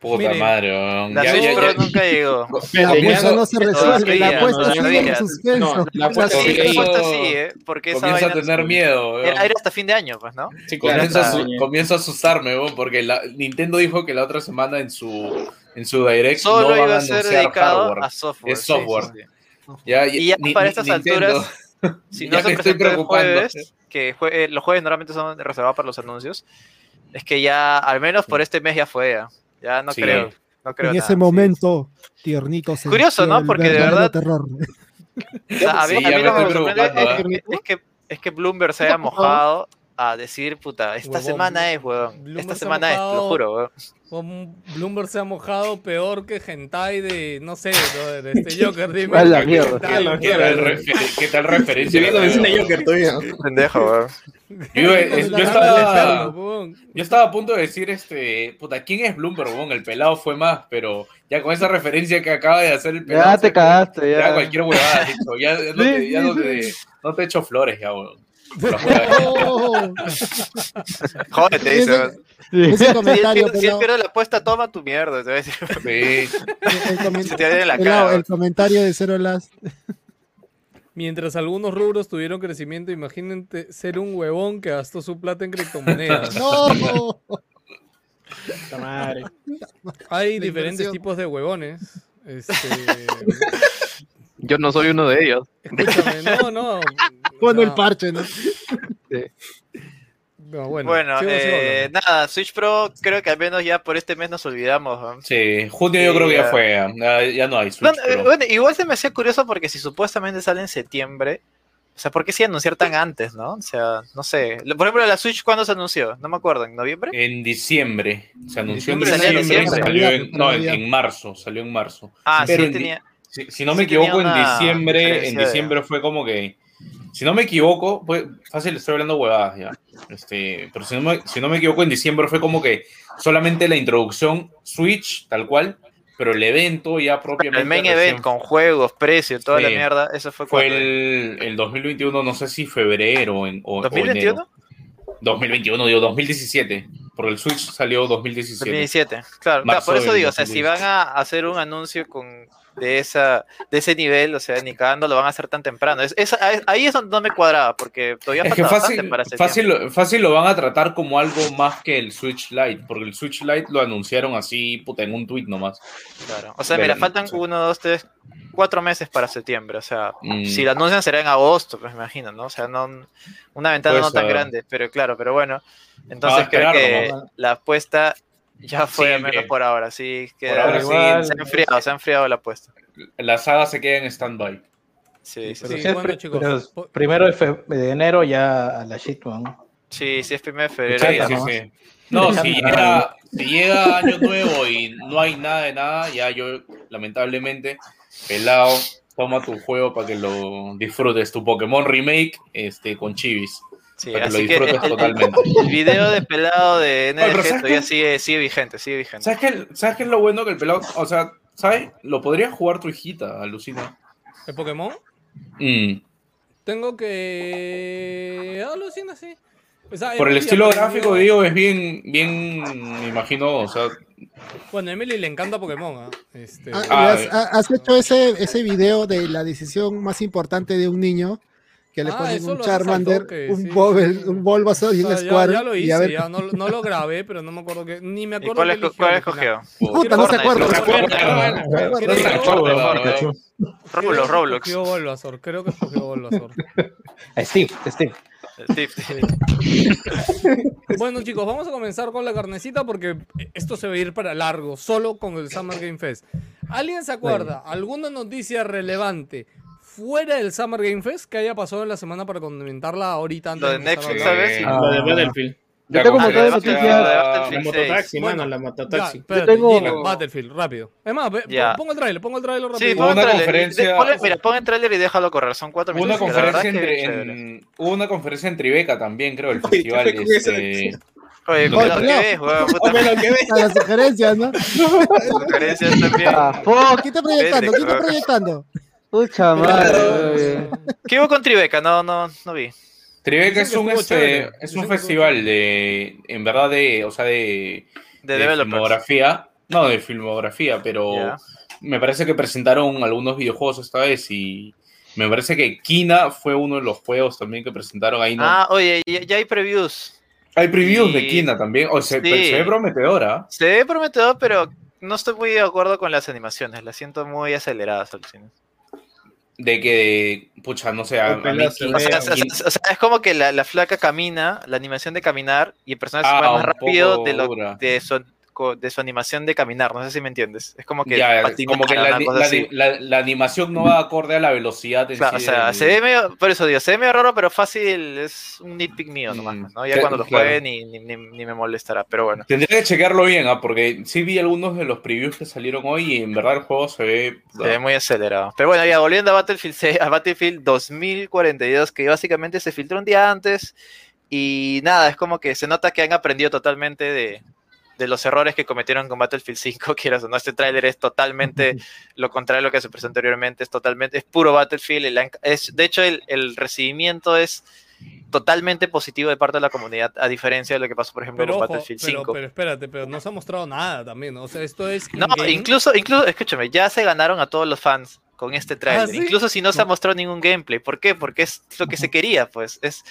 Puta Miren, madre, weón. La Ya- Switch ya- Pro ya- nunca llegó. La apuesta no se resuelve, la apuesta sigue en suspenso. No, la apuesta Sí, sigue la ahí. apuesta sí, ¿eh? Porque esa Comienza a tener miedo. Era, era hasta fin de año, pues, ¿no? Sí, Claro, comienza, a comienza a asustarme, weón, porque la, Nintendo dijo que la otra semana en su, en su Direct Solo no van iba a a ser dedicado hardware. a software. Es sí, software. sí, sí. Ya, Y ya ni- para estas Nintendo- alturas, Si no Ya se me estoy presentó el preocupando. jueves, que jue- eh, los jueves normalmente son reservados para los anuncios, es que ya, al menos por este mes ya fue, ya, Ya no Sí. creo, no creo En nada, ese sí. momento, tiernito. se Curioso, ¿no? Porque de verdad- terror. O sea, a mí, Sí, a mí me lo que me estoy sorprende es que, es que Bloomberg se haya mojado a decir, puta, esta Huevón, semana es, weón. Bloomberg Esta se ha semana es, te lo mojado. juro, weón. Como Bloomberg se ha mojado peor que Hentai de, no sé, brother, este Joker, dime. A la ¿qué tal, ¿Qué tal, qué tal referencia? Viendo vecina Joker todavía. Pendejo, weón. Yo, eh, yo estaba, yo estaba a punto de decir, este, puta, ¿quién es Bloomberg? weón? El pelado fue más, pero ya con esa referencia que acaba de hacer el pelado. Ya te cagaste, Ya ya. cualquier huevada. Ya, ya no, te, ya no, te, no te echo flores, ya, weón. Jódete, dice, Ese- comentario, si él pierde la apuesta, toma tu mierda. te decir. Sí. el, comen- Se te viene en la cara. el comentario de Zero Last. Mientras algunos rubros tuvieron crecimiento, imagínate ser un huevón que gastó su plata en criptomonedas. No, Puta madre. Hay La diferentes inversión. tipos de huevones. Este, Yo no soy uno de ellos. escúchame, no, no. Cuando el sea, parche, ¿no? No, bueno, Bueno, sigo, sigo eh, nada, Switch Pro creo que al menos ya por este mes nos olvidamos. ¿no? Sí, junio yo Sí, creo que ya fue. Ya, ya no hay No, Switch eh, Pro. bueno, igual se me hacía curioso porque si supuestamente sale en septiembre, o sea, ¿por qué sí anunciar tan antes, no? O sea, no sé. Por ejemplo, la Switch, ¿cuándo se anunció? No me acuerdo, ¿en noviembre? En diciembre. Se anunció en Diciembre, salió en diciembre. diciembre. Salió en, no, en, marzo. Salió en marzo. Ah, Pero sí, tenía. Si, si no me sí equivoco, en diciembre, en diciembre fue como que. Si no me equivoco, pues, fácil, estoy hablando huevadas ya. Este, pero si no, me, si no me equivoco, en diciembre fue como que solamente la introducción Switch, tal cual, pero el evento ya propiamente. El main recién event con juegos, precio, toda la mierda, eso fue, Fue el, el 2021, no sé si febrero en, o, o ¿2021? enero. 2021, digo 2017, porque el Switch salió 2017. 2017. Claro, por eso digo, o sea, si van 2017. a hacer un anuncio con de esa de ese nivel, o sea, ni cagando lo van a hacer tan temprano. Es, es- ahí es donde no me cuadraba, porque todavía Es que fácil, para fácil, fácil lo van a tratar como algo más que el Switch Lite, porque el Switch Lite lo anunciaron así, puta, en un tweet nomás. Claro. O sea, Pero, mira, faltan sí. uno, dos, tres, cuatro meses para septiembre. O sea, Mm. si lo anuncian será en agosto, pues me imagino, ¿no? O sea, no una ventana no tan grande, pero claro, pero bueno. Entonces creo que nomás. la apuesta ya fue al menos por ahora, sí. Que Por ahora se ha enfriado, se ha enfriado la apuesta. La saga se queda en stand-by. Sí, sí, Pero sí. si es bueno, pri- chicos, pero po- primero de, enero ya a la shitman. Sí, sí, es primero de febrero. Sí, ya. sí, sí. No, si llega, si llega año nuevo y no hay nada de nada, ya yo, lamentablemente, pelado, toma tu juego para que lo disfrutes, tu Pokémon Remake este, con chivis. Sí, para que lo así que disfrutes el, el- totalmente. el video de pelado de ¿sabes todavía qué? sigue, sigue vigente, sigue vigente. ¿Sabes qué, ¿Sabes qué es lo bueno que el pelado, o sea, ¿sabes? Lo podría jugar tu hijita, alucina. ¿El Pokémon? Mm. Tengo que. Alucina, sí. O sea, Por el Emily estilo gráfico, digo, es bien, bien, me imagino, o sea, Bueno, a Emily le encanta Pokémon. ¿ah? Este... Ah, has, ha- has hecho ese, ese video de la decisión más importante de un niño que le Ah, ponen un Charmander, toque, un, sí, un Bulbasaur y O un sea, ya, lo y hice, a ver- ya no, no lo grabé, pero no me acuerdo que. Ni me ¿Y acuerdo cuál, eligió cuál al final. escogió? Puta, no se acuerda. No se acuerda. Roblox, creo que Roblox. Escogió Bulbasaur, creo que escogió Bulbasaur. Steve, Steve. Steve. Bueno, chicos, vamos a comenzar con la carnecita porque esto se va a ir para largo, solo con el Summer Game Fest. ¿Alguien se acuerda? ¿Alguna noticia relevante fuera del Summer Game Fest que haya pasado en la semana para comentarla ahorita antes Lo de a Netflix? ¿sabes? Eh, Ah. Lo de Battlefield. Yo tengo Ah, montón de de Battlefield, noticias. de La mototaxi, 6. Bueno, mano, la Ya, mototaxi. espérate, tengo- Gino, Battlefield, rápido. Es más, ve- Ya. pon el trailer, pon el trailer rápido. Sí, Hubo pon el una trailer. conferencia- De- ponle- mira, pon el trailer y déjalo correr. Son cuatro una minutos. que conferencia que entre, en- hubo una conferencia en Tribeca también, creo, el festival. ¿qué fue con este? Oye, Oye, cuidado, ¿qué pero- ves, weón? Puta lo que ves. Las sugerencias, ¿no? sugerencias también. Ah, ¿Quién está proyectando? ¿Quién está proyectando? Pucha madre. ¿Qué hubo con Tribeca? No, no, no vi. Tribeca es un, este, es un festival de, en verdad, de, o sea, de, De, filmografía. No, de filmografía, pero me parece que presentaron algunos videojuegos esta vez y me parece que Kina fue uno de los juegos también que presentaron ahí. ¿no? Ah, oye, ya, ya hay previews. Hay previews y- de Kina también. O sea, Sí. se ve prometedora. Se ve prometedor, pero no estoy muy de acuerdo con las animaciones. Las siento muy aceleradas al cine. De que, pucha, no sé, a, a mí Ojalá se Kina- O sea, o sea, o sea, es como que la, la flaca camina, la animación de caminar, y el personaje se Ah, mueve más un rápido de, lo, de, su, co- de su animación de caminar. No sé si me entiendes. Es como que. ya, patina, como que la, animación no va acorde a la velocidad Claro, o sí sea, del- se ve medio, por eso digo, se ve medio raro, pero fácil, es un nitpick mío nomás, Mm, ¿no? Ya cuando lo claro. juegue ni, ni, ni- ni me molestará, pero bueno. Tendría que checarlo bien, ¿ah? porque sí vi algunos de los previews que salieron hoy y en verdad el juego se ve... Se ve muy acelerado. Pero bueno, ya volviendo a Battlefield, a Battlefield 2042, que básicamente se filtró un día antes. Y nada, es como que se nota que han aprendido totalmente de, de los errores que cometieron con Battlefield 5, quieras o no. Este tráiler es totalmente lo contrario a lo que se presentó anteriormente. Es totalmente, es puro Battlefield. el- es, de hecho, el, el recibimiento es totalmente positivo de parte de la comunidad, a diferencia de lo que pasó, por ejemplo, Pero, con ojo, Battlefield pero, 5. pero espérate, pero no se ha mostrado nada también. ¿no? O sea, esto es. No, incluso, incluso, escúchame, ya se ganaron a todos los fans con este trailer. ¿Ah, sí? Incluso si no se ha mostrado ningún gameplay. ¿Por qué? Porque es lo que se quería, pues. Es,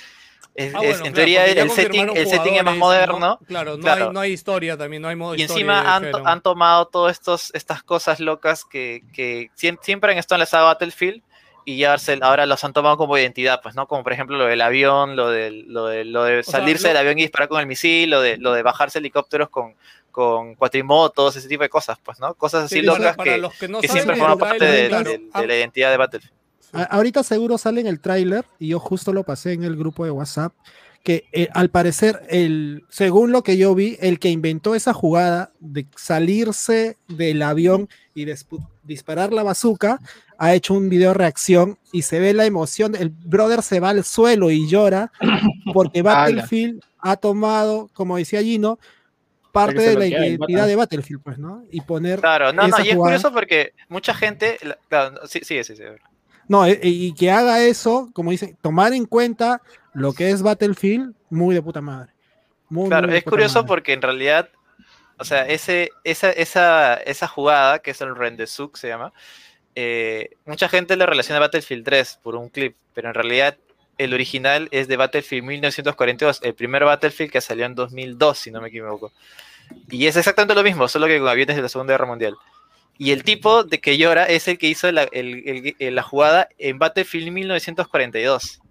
es- Ah, es- bueno, en claro, teoría el setting, el setting es más moderno. ¿no? Claro, no, Claro. Hay, no hay historia también, no hay modo Y encima han, han tomado todas estos, estas cosas locas que, que siem- siempre han estado en la saga Battlefield y ya ahora los han tomado como identidad, pues, ¿no? Como por ejemplo lo del avión, lo, de, lo de sea, salirse lo- del avión y disparar con el misil, lo de, lo de bajarse helicópteros con, con cuatrimotos, ese tipo de cosas, pues, ¿no? Cosas así Sí, locas para que, que no que saben, siempre forman parte de, claro, de- de la identidad de Battlefield. A- ahorita seguro sale en el tráiler y yo justo lo pasé en el grupo de WhatsApp que eh, al parecer el según lo que yo vi el que inventó esa jugada de salirse del avión y disparar la bazooka ha hecho un video reacción y se ve la emoción. El brother se va al suelo y llora porque Battlefield ha tomado como decía Gino parte de la identidad de Battlefield pues no y poner Claro, no, no, y es curioso porque mucha gente, la- claro, sí, sí, sí, sí. No, e- e- y que haga eso, como dice, tomar en cuenta lo que es Battlefield, muy de puta madre. Muy, Claro, muy es curioso madre. porque en realidad, o sea, ese, esa, esa, esa jugada, que es el Rendezvous se llama, eh, mucha gente le relaciona a Battlefield 3 por un clip, pero en realidad el original es de Battlefield 1942, el primer Battlefield que salió en 2002, si no me equivoco. Y es exactamente lo mismo, solo que con aviones de la Segunda Guerra Mundial. Y el tipo de que llora es el que hizo la, el- el- el- la jugada en Battlefield 1942.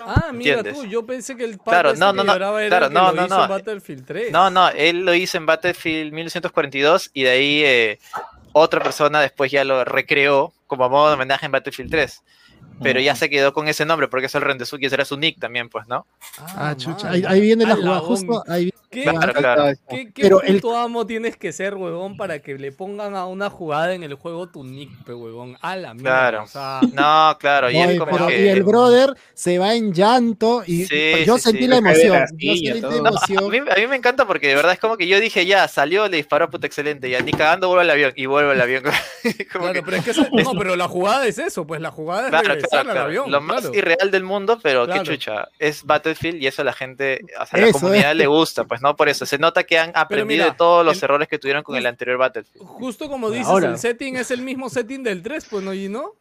Ah, mira tú, yo pensé que el pata Claro, este no, que no, no, lloraba era claro, el que no, lo no, hizo no. en Battlefield 3. No, no, él lo hizo en Battlefield 1942 y de ahí eh, otra persona después ya lo recreó como modo de homenaje en Battlefield 3. Pero ya se quedó con ese nombre porque es el Rendesuki, ese era su nick también, pues, ¿no? Ah, chucha, ahí, ahí viene la jugada, justo ahí ¿Qué, Claro, claro. qué, qué Pero el- puto amo tienes que ser, huevón, para que le pongan a una jugada en el juego tu nick, pe, huevón? A la mierda. Claro. O sea, No, claro, y Oye, es como pero- que... y el brother se va en llanto y Sí, yo sí, sentí sí. la emoción. Yo sentí la. No, a, emoción. mí, a mí me encanta porque de verdad es como que yo dije, ya, salió, le disparó, puta, excelente, ya, ni cagando vuelve al avión, y vuelve al avión. Como claro, que- pero es que eso- no, pero la jugada es eso, pues la jugada es Claro, regresar claro, al claro. avión. Lo más claro. irreal del mundo, pero Claro. qué chucha. Es Battlefield y eso a la gente, o sea, a la comunidad es. le gusta, pues no por eso. Se nota que han aprendido mira, de todos los el- errores que tuvieron con el anterior Battlefield. Justo como dices, Ahora. el setting es el mismo setting del 3, pues no, y no.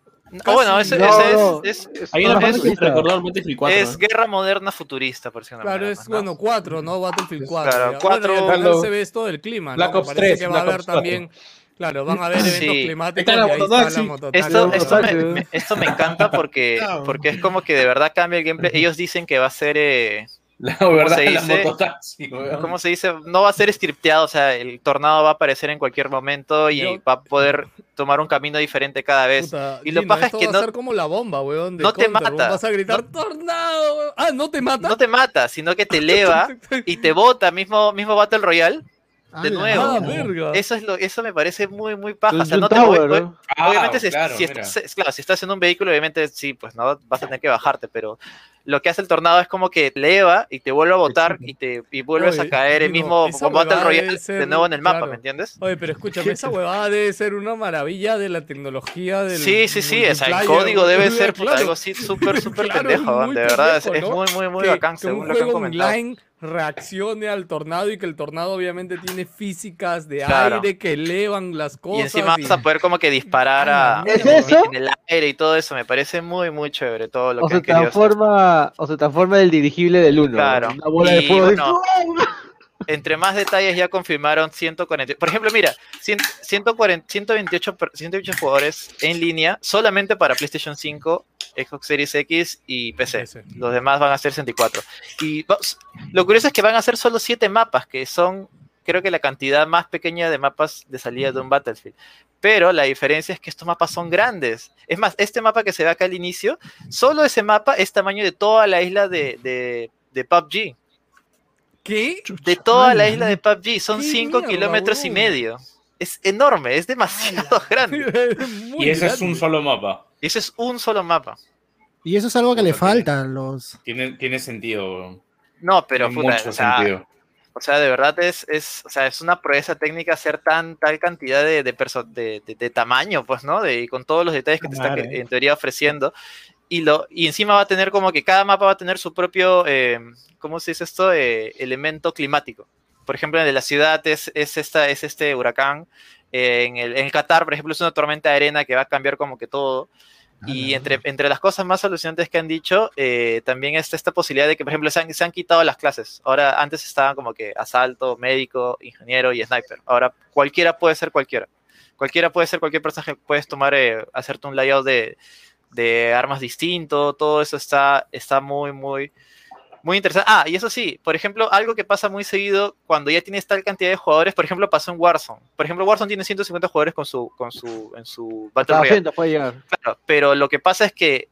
Ah, bueno, ese, No, ese no, es, es, Hay no, una es- que al Battlefield 4. es guerra moderna futurista, por de una Claro, manera, es ¿no? bueno 4, ¿no? Battlefield 4. Claro, ya. cuatro- Bueno, Claro. se ve esto del clima, ¿no? Black Ops parece 3, que va Black a haber 4. también, claro, van a haber eventos Sí. climáticos y ahí está mototaxi. la. Esto, esto, me- esto me encanta porque, porque es como que de verdad cambia el gameplay. Ellos dicen que va a ser, eh, La verdad, se la dice? mototaxi, weón. ¿cómo se dice? No va a ser scripteado, o sea, el tornado va a aparecer en cualquier momento y Yo- va a poder tomar un camino diferente cada vez. Puta, y lo paja es que va no- a ser como la bomba, weón, de no te Counter, weón. mata. Vas a gritar tornado, weón. Ah, ¿no te mata? No te mata, sino que te eleva y te bota, mismo, mismo Battle Royale. De nuevo. Ah. Eso es lo, eso me parece muy, muy paja. O sea, Jun no te Tower, voy- ¿no? Ah, obviamente si, claro, si mira. estás, claro, si estás en un vehículo, obviamente sí, pues no vas a tener que bajarte, pero lo que hace el tornado es como que eleva y te vuelve a botar y te y vuelves Oye, a caer el mismo con Battle de nuevo en el mapa, claro. ¿me entiendes? Oye, pero escúchame, esa huevada debe ser una maravilla de la tecnología del Sí, sí, sí, o sea, el código debe ser puta, algo así súper, súper Claro, pendejo, de verdad, es, muy, muy, muy que, bacán, que un según lo que han comentado. online reaccione al tornado y que el tornado obviamente tiene físicas de Claro. aire que elevan las cosas. Y encima vas a poder como que disparar a, ¿Es en- eso? en el aire y todo eso, me parece muy, muy chévere todo lo O que se hacer. transforma, o se transforma el dirigible del 1. Claro. Una bola de Y, fuego. bueno, entre más detalles ya confirmaron 140. Por ejemplo, mira, 100 140, 128, per- 128 jugadores en línea solamente para PlayStation 5, Xbox Series X y PC. Los demás van a ser 64. Y lo curioso es que van a ser solo 7 mapas, que son, creo que la cantidad más pequeña de mapas de salida de un Battlefield. Pero la diferencia es que estos mapas son grandes. Es más, este mapa que se ve acá al inicio, solo ese mapa es tamaño de toda la isla de, de, de PUBG. ¿Qué? De toda la isla de PUBG. Son ¡Qué 5 mierda, kilómetros y medio. Es enorme, es demasiado grande. Muy Y ese es un grande. solo mapa. Y ese es un solo mapa. Y eso es algo que le falta a los. Tiene, tiene sentido. No, pero Tiene puta, mucho o sea, sentido. o sea, de verdad es, es, o sea, es una proeza técnica hacer tan tal cantidad de, de, de, de- de tamaño, pues, ¿no? De, y con todos los detalles que te está en teoría ofreciendo. Y, lo, y encima va a tener como que cada mapa va a tener su propio, eh, ¿cómo se dice esto? Eh, elemento climático. Por ejemplo, en el de la ciudad es, es, esta, es este huracán. Eh, en, el, en Qatar, por ejemplo, es una tormenta de arena que va a cambiar como que todo. Y entre, entre las cosas más alucinantes que han dicho, eh, también está esta posibilidad de que, por ejemplo, se han, se han quitado las clases. Ahora, antes estaban como que asalto, médico, ingeniero y sniper. Ahora, cualquiera puede ser cualquiera. Cualquiera puede ser cualquier personaje. Puedes tomar, eh, hacerte un layout de, de armas distinto, todo eso está, está muy, muy, muy interesante. Ah, y eso sí, por ejemplo, algo que pasa muy seguido cuando ya tienes tal cantidad de jugadores, por ejemplo, pasó en Warzone. Por ejemplo, Warzone tiene 150 jugadores con su, con su, en su Battle Royale. 200 puede llegar. Claro, pero lo que pasa es que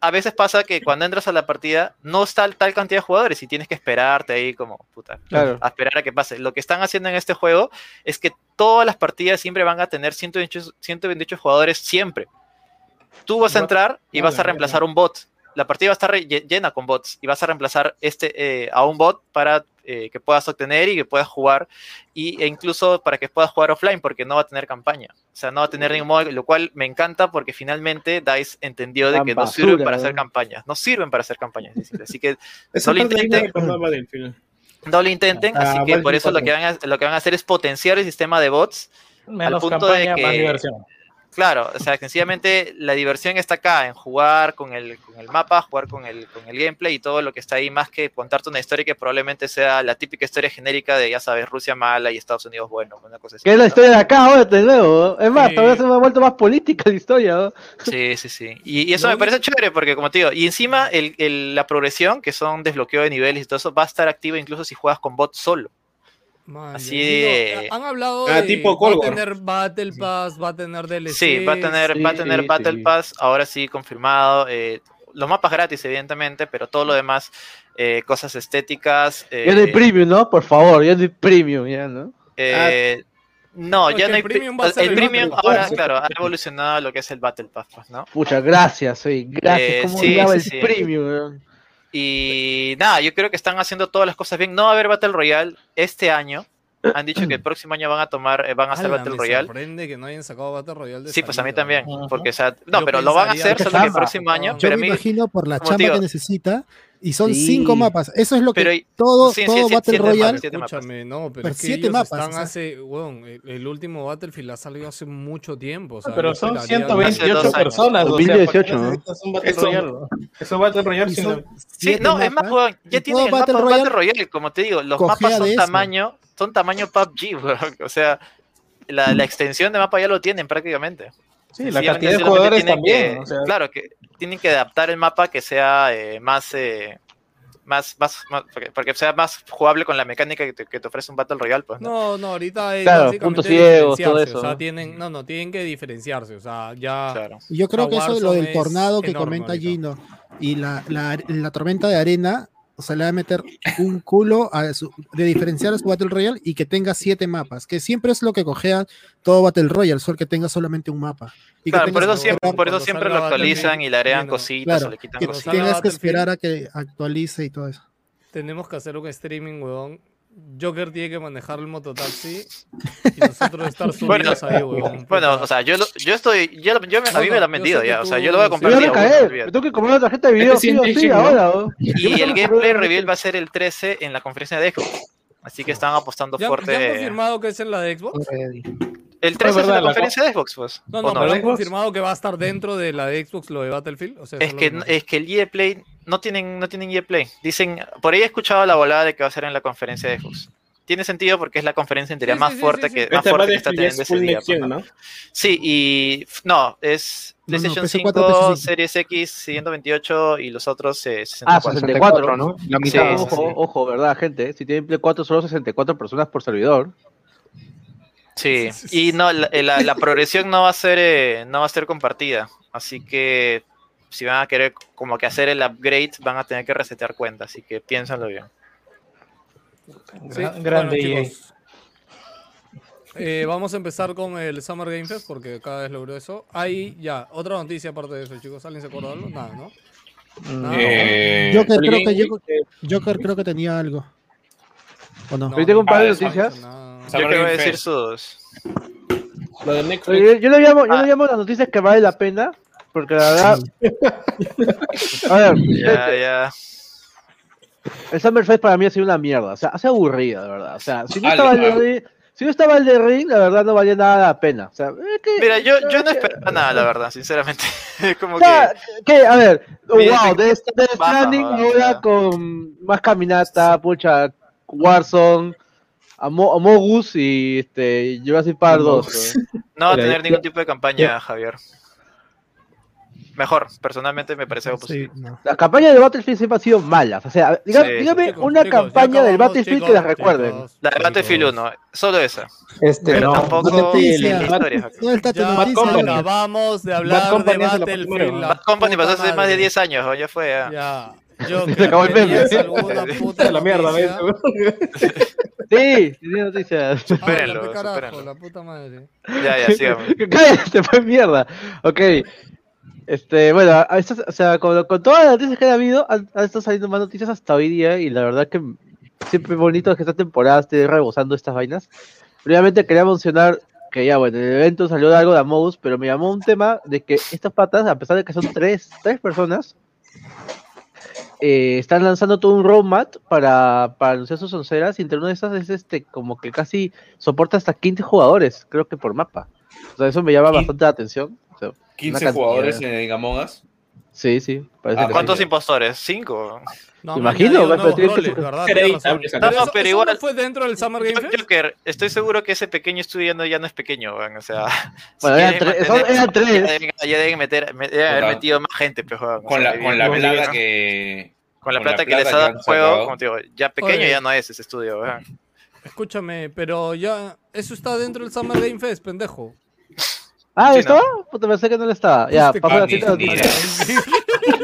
a veces pasa que cuando entras a la partida no está tal cantidad de jugadores y tienes que esperarte ahí como puta, Claro. a esperar a que pase. Lo que están haciendo en este juego es que todas las partidas siempre van a tener 128, 128 jugadores siempre. Tú vas a entrar y vas a reemplazar un bot. La partida va a estar llena con bots y vas a reemplazar este, eh, a un bot para eh, que puedas obtener y que puedas jugar y, e incluso para que puedas jugar offline porque no va a tener campaña. O sea, no va a tener ningún modo, lo cual me encanta porque finalmente DICE entendió de que no sirven para hacer campañas. No sirven para hacer campañas. decir, Así que no lo intenten. No lo intenten, Ah, así que por eso lo que, van a, lo que van a hacer es potenciar el sistema de bots al punto de campaña, que, diversión. Claro, o sea, sencillamente la diversión está acá, en jugar con el, con el mapa, jugar con el, con el gameplay y todo lo que está ahí, más que contarte una historia que probablemente sea la típica historia genérica de, ya sabes, Rusia mala y Estados Unidos bueno, una cosa así. Que es la historia de acá ahora, de nuevo. ¿no? Es más, Eh, todavía se me ha vuelto más política la historia. ¿no? Sí, sí, sí. Y, y eso me parece chévere porque, como te digo, y encima el, el- la progresión, que son desbloqueo de niveles y todo eso, va a estar activa incluso si juegas con bots solo. Man, Así digo, de- han hablado Ah, de tipo va a tener Battle Pass, va a tener DLC. Sí, va a tener, va a sí, tener Battle sí. Pass, ahora sí confirmado. eh, los mapas gratis, evidentemente, pero todo lo demás, eh, cosas estéticas. eh, Ya no hay premium, ¿no? Por favor, ya no hay premium, ya, ¿no? eh, no, No, ya no el hay premium pri- va a ser el el premium ahora, claro, ha evolucionado a lo que es el Battle Pass, pues, ¿no? Pucha, gracias, soy. Gracias. Eh, ¿Cómo sí, sí, el sí. premium? Y nada, yo creo que están haciendo todas las cosas bien. No va a haber Battle Royale este año. Han dicho que el próximo año van a tomar, eh, van a hacer Ala, Battle me Royale. sorprende que no hayan sacado Battle Royale de Sí, pues a mí salida, también. Porque, o sea, no, Yo pero lo van a pensaría hacer que solo que el chamba, próximo año. Yo Pero a me mí, imagino por la como chamba digo- que necesita. Y son Sí. cinco mapas. Eso es lo que Pero hay- todo, sí, sí, todo sí, Battle siete Royale. mapas, siete mapas. Escúchame, no, pero, Pero es que siete ellos mapas, están o sea. hace, weón, el, el último Battlefield ha salido hace mucho tiempo. o sea, Pero son esperaría- 128 Hace dos años. personas. o sea, 2018, ¿para qué ¿no? necesitas un Battle Eso- Royale, no? Eso Battle Royale Y sin son la- Sí, no, es más, mapas, weón, ya y tienen todo el mapa Battle Royale Royale, como te digo, los mapas de son eso. tamaño, son tamaño PUBG, weón. O sea, la, la extensión de mapa ya lo tienen prácticamente. Sí, la cantidad de jugadores tienen también. que- o sea, Claro, que tienen que adaptar el mapa que sea eh, más, eh, más, más, más- porque, porque sea más jugable con la mecánica que te, que te ofrece un Battle Royale, pues, ¿no? No, no, ahorita es Claro, puntos ciegos, todo eso, O sea, ¿no? tienen, no, no, tienen que diferenciarse. O sea, ya. Claro. Yo creo que eso de lo del es tornado que comenta ahorita. Gino y la, la, la tormenta de arena, o sea, le va a meter un culo a su- de diferenciar a su Battle Royale y que tenga siete mapas, que siempre es lo que cogea todo Battle Royale, solo que tenga solamente un mapa. Y Claro, por eso siempre, por eso siempre lo actualizan y le agregan cositas Claro, o le quitan que cositas. tengas que esperar a que actualice y todo eso. Tenemos que hacer un streaming, weón. Joker tiene que manejar el mototaxi y nosotros estar Bueno, subidos ahí, weón. Bueno, o sea, yo, lo- yo estoy, yo, yo me- a mí me lo han yo vendido ya, o sea, yo lo voy a sí. Me comprar. voy a día uno, caer, olvídate. me tengo que comprar una tarjeta de video, Este sí o sí, sí, sí, ahora. Yo Y el gameplay reveal va a ser el 13 en la conferencia de Xbox. Así que están apostando ¿Ya, fuerte. ya han confirmado que es en la de Xbox? El 13 es verdad, en la la conferencia de Xbox, pues. No, ¿o no, no? pero han confirmado que va a estar dentro de la de Xbox lo de Battlefield. O sea, Es que, es lo es que el EA Play no tienen, no tienen EA Play. Dicen, por ahí he escuchado la volada de que va a ser en la conferencia de Xbox. Tiene sentido porque es la conferencia en teoría Sí, más sí, fuerte sí, que sí. más fuerte que está teniendo es ese día. pues, ¿no? ¿no? Sí, y no, es No, no, PlayStation PS4, 5, PS5. Series X 128 y los otros eh, Ah, 64. 64, ¿no? La mitad. sí, ojo, sí. ojo, ¿verdad, gente? Si tienen Play 4, solo 64 personas por servidor. Sí, y no, la, la- la progresión no va a ser eh, no va a ser compartida, así que si van a querer como que hacer el upgrade van a tener que resetear cuenta, así que piénsenlo bien. Sí, grande chicos. Eh, vamos a empezar con el Summer Game Fest porque cada vez logró eso. Hay ya otra noticia aparte de eso, chicos. ¿Alguien se acuerda de algo? Nada, ¿no? Nada, Eh, Joker, creo alguien- que Joker, Joker creo que tenía algo. ¿O no? No, Yo tengo un par de no, noticias. Yo quiero decir sus... Lo de Netflix. Yo lo llamo, yo Ah. lo llamo las noticias que vale la pena, porque la verdad. A ver, Ya, ya. el Summer Fest para mí ha sido una mierda, o sea, hace aburrida, de verdad. O sea, si no estaba el de. Ring, si no estaba el de Ring, la verdad no valía nada la pena. O sea, es que, Mira, yo, yo no esperaba nada, la verdad, sinceramente. Es como o que... sea, que, a ver, oh, wow, de este Stranding ahora con más caminata, pucha, Warzone, Amo- Amogus y este, Jurassic Park 2. Amogus. ¿no? No va a tener ningún tipo de campaña, Javier. Mejor, personalmente me parece algo Sí, positivo. no. Las campañas de Battlefield siempre han sido malas. O sea, diga- Sí, dígame Chicos, una chicos, campaña del acabamos, Battlefield que chicos, las recuerden. La de Battlefield chicos. 1, solo esa. Este, Pero no, tampoco Battlefield, Noticia. la historia. ¿Dónde está tu Ya noticia? Company. acabamos de hablar Company es de Battlefield. Bad Company pasó hace más de madre. 10 años, ¿o? ya fue. ya. Ya. Yo Se acabó el ¿tenías meme. alguna puta la mierda? ¿ves? Sí, sí, tiene noticias. Supérenlo, Háblame, carajo, supérenlo. la puta madre. Ya, ya, sigamos. Cállate, fue mierda. Ok. Este, bueno, o sea, con, con todas las noticias que ha habido, han, han estado saliendo más noticias hasta hoy día y la verdad que siempre es bonito que esta temporada esté rebosando estas vainas. Primeramente quería mencionar que ya, bueno, en el evento salió algo de Amous, pero me llamó un tema de que estas patas, a pesar de que son tres, tres personas, eh, están lanzando todo un roadmap para, para anunciar sus onceras y entre una de esas es este, como que casi soporta hasta 15 jugadores, creo que por mapa. O sea, eso me llama bastante la atención. O sea, 15 una jugadores en Among Us. Sí, sí, parece Ah, que ¿Cuántos sí. impostores? ¿Cinco? No, imagino, pero igual- no fue dentro del Summer Game Fest? Joker, estoy seguro que ese pequeño estudio ya no, ya no es pequeño, o sea... Bueno, eran quieren tres- mantener- eran tres. Ya deben, ya deben meter, me- deben haber metido más gente, pues, o Con sea, la, con la ¿no? que. Con la con la plata que les ha dado el juego, como te digo, ya pequeño Oye. ya no es ese estudio, weón. Escúchame, pero ya. Eso está dentro del Summer Game Fest, pendejo. Ah, Sí, ¿estaba? Puta, pensé que no lo estaba. Ya, Este pasó la cita. No.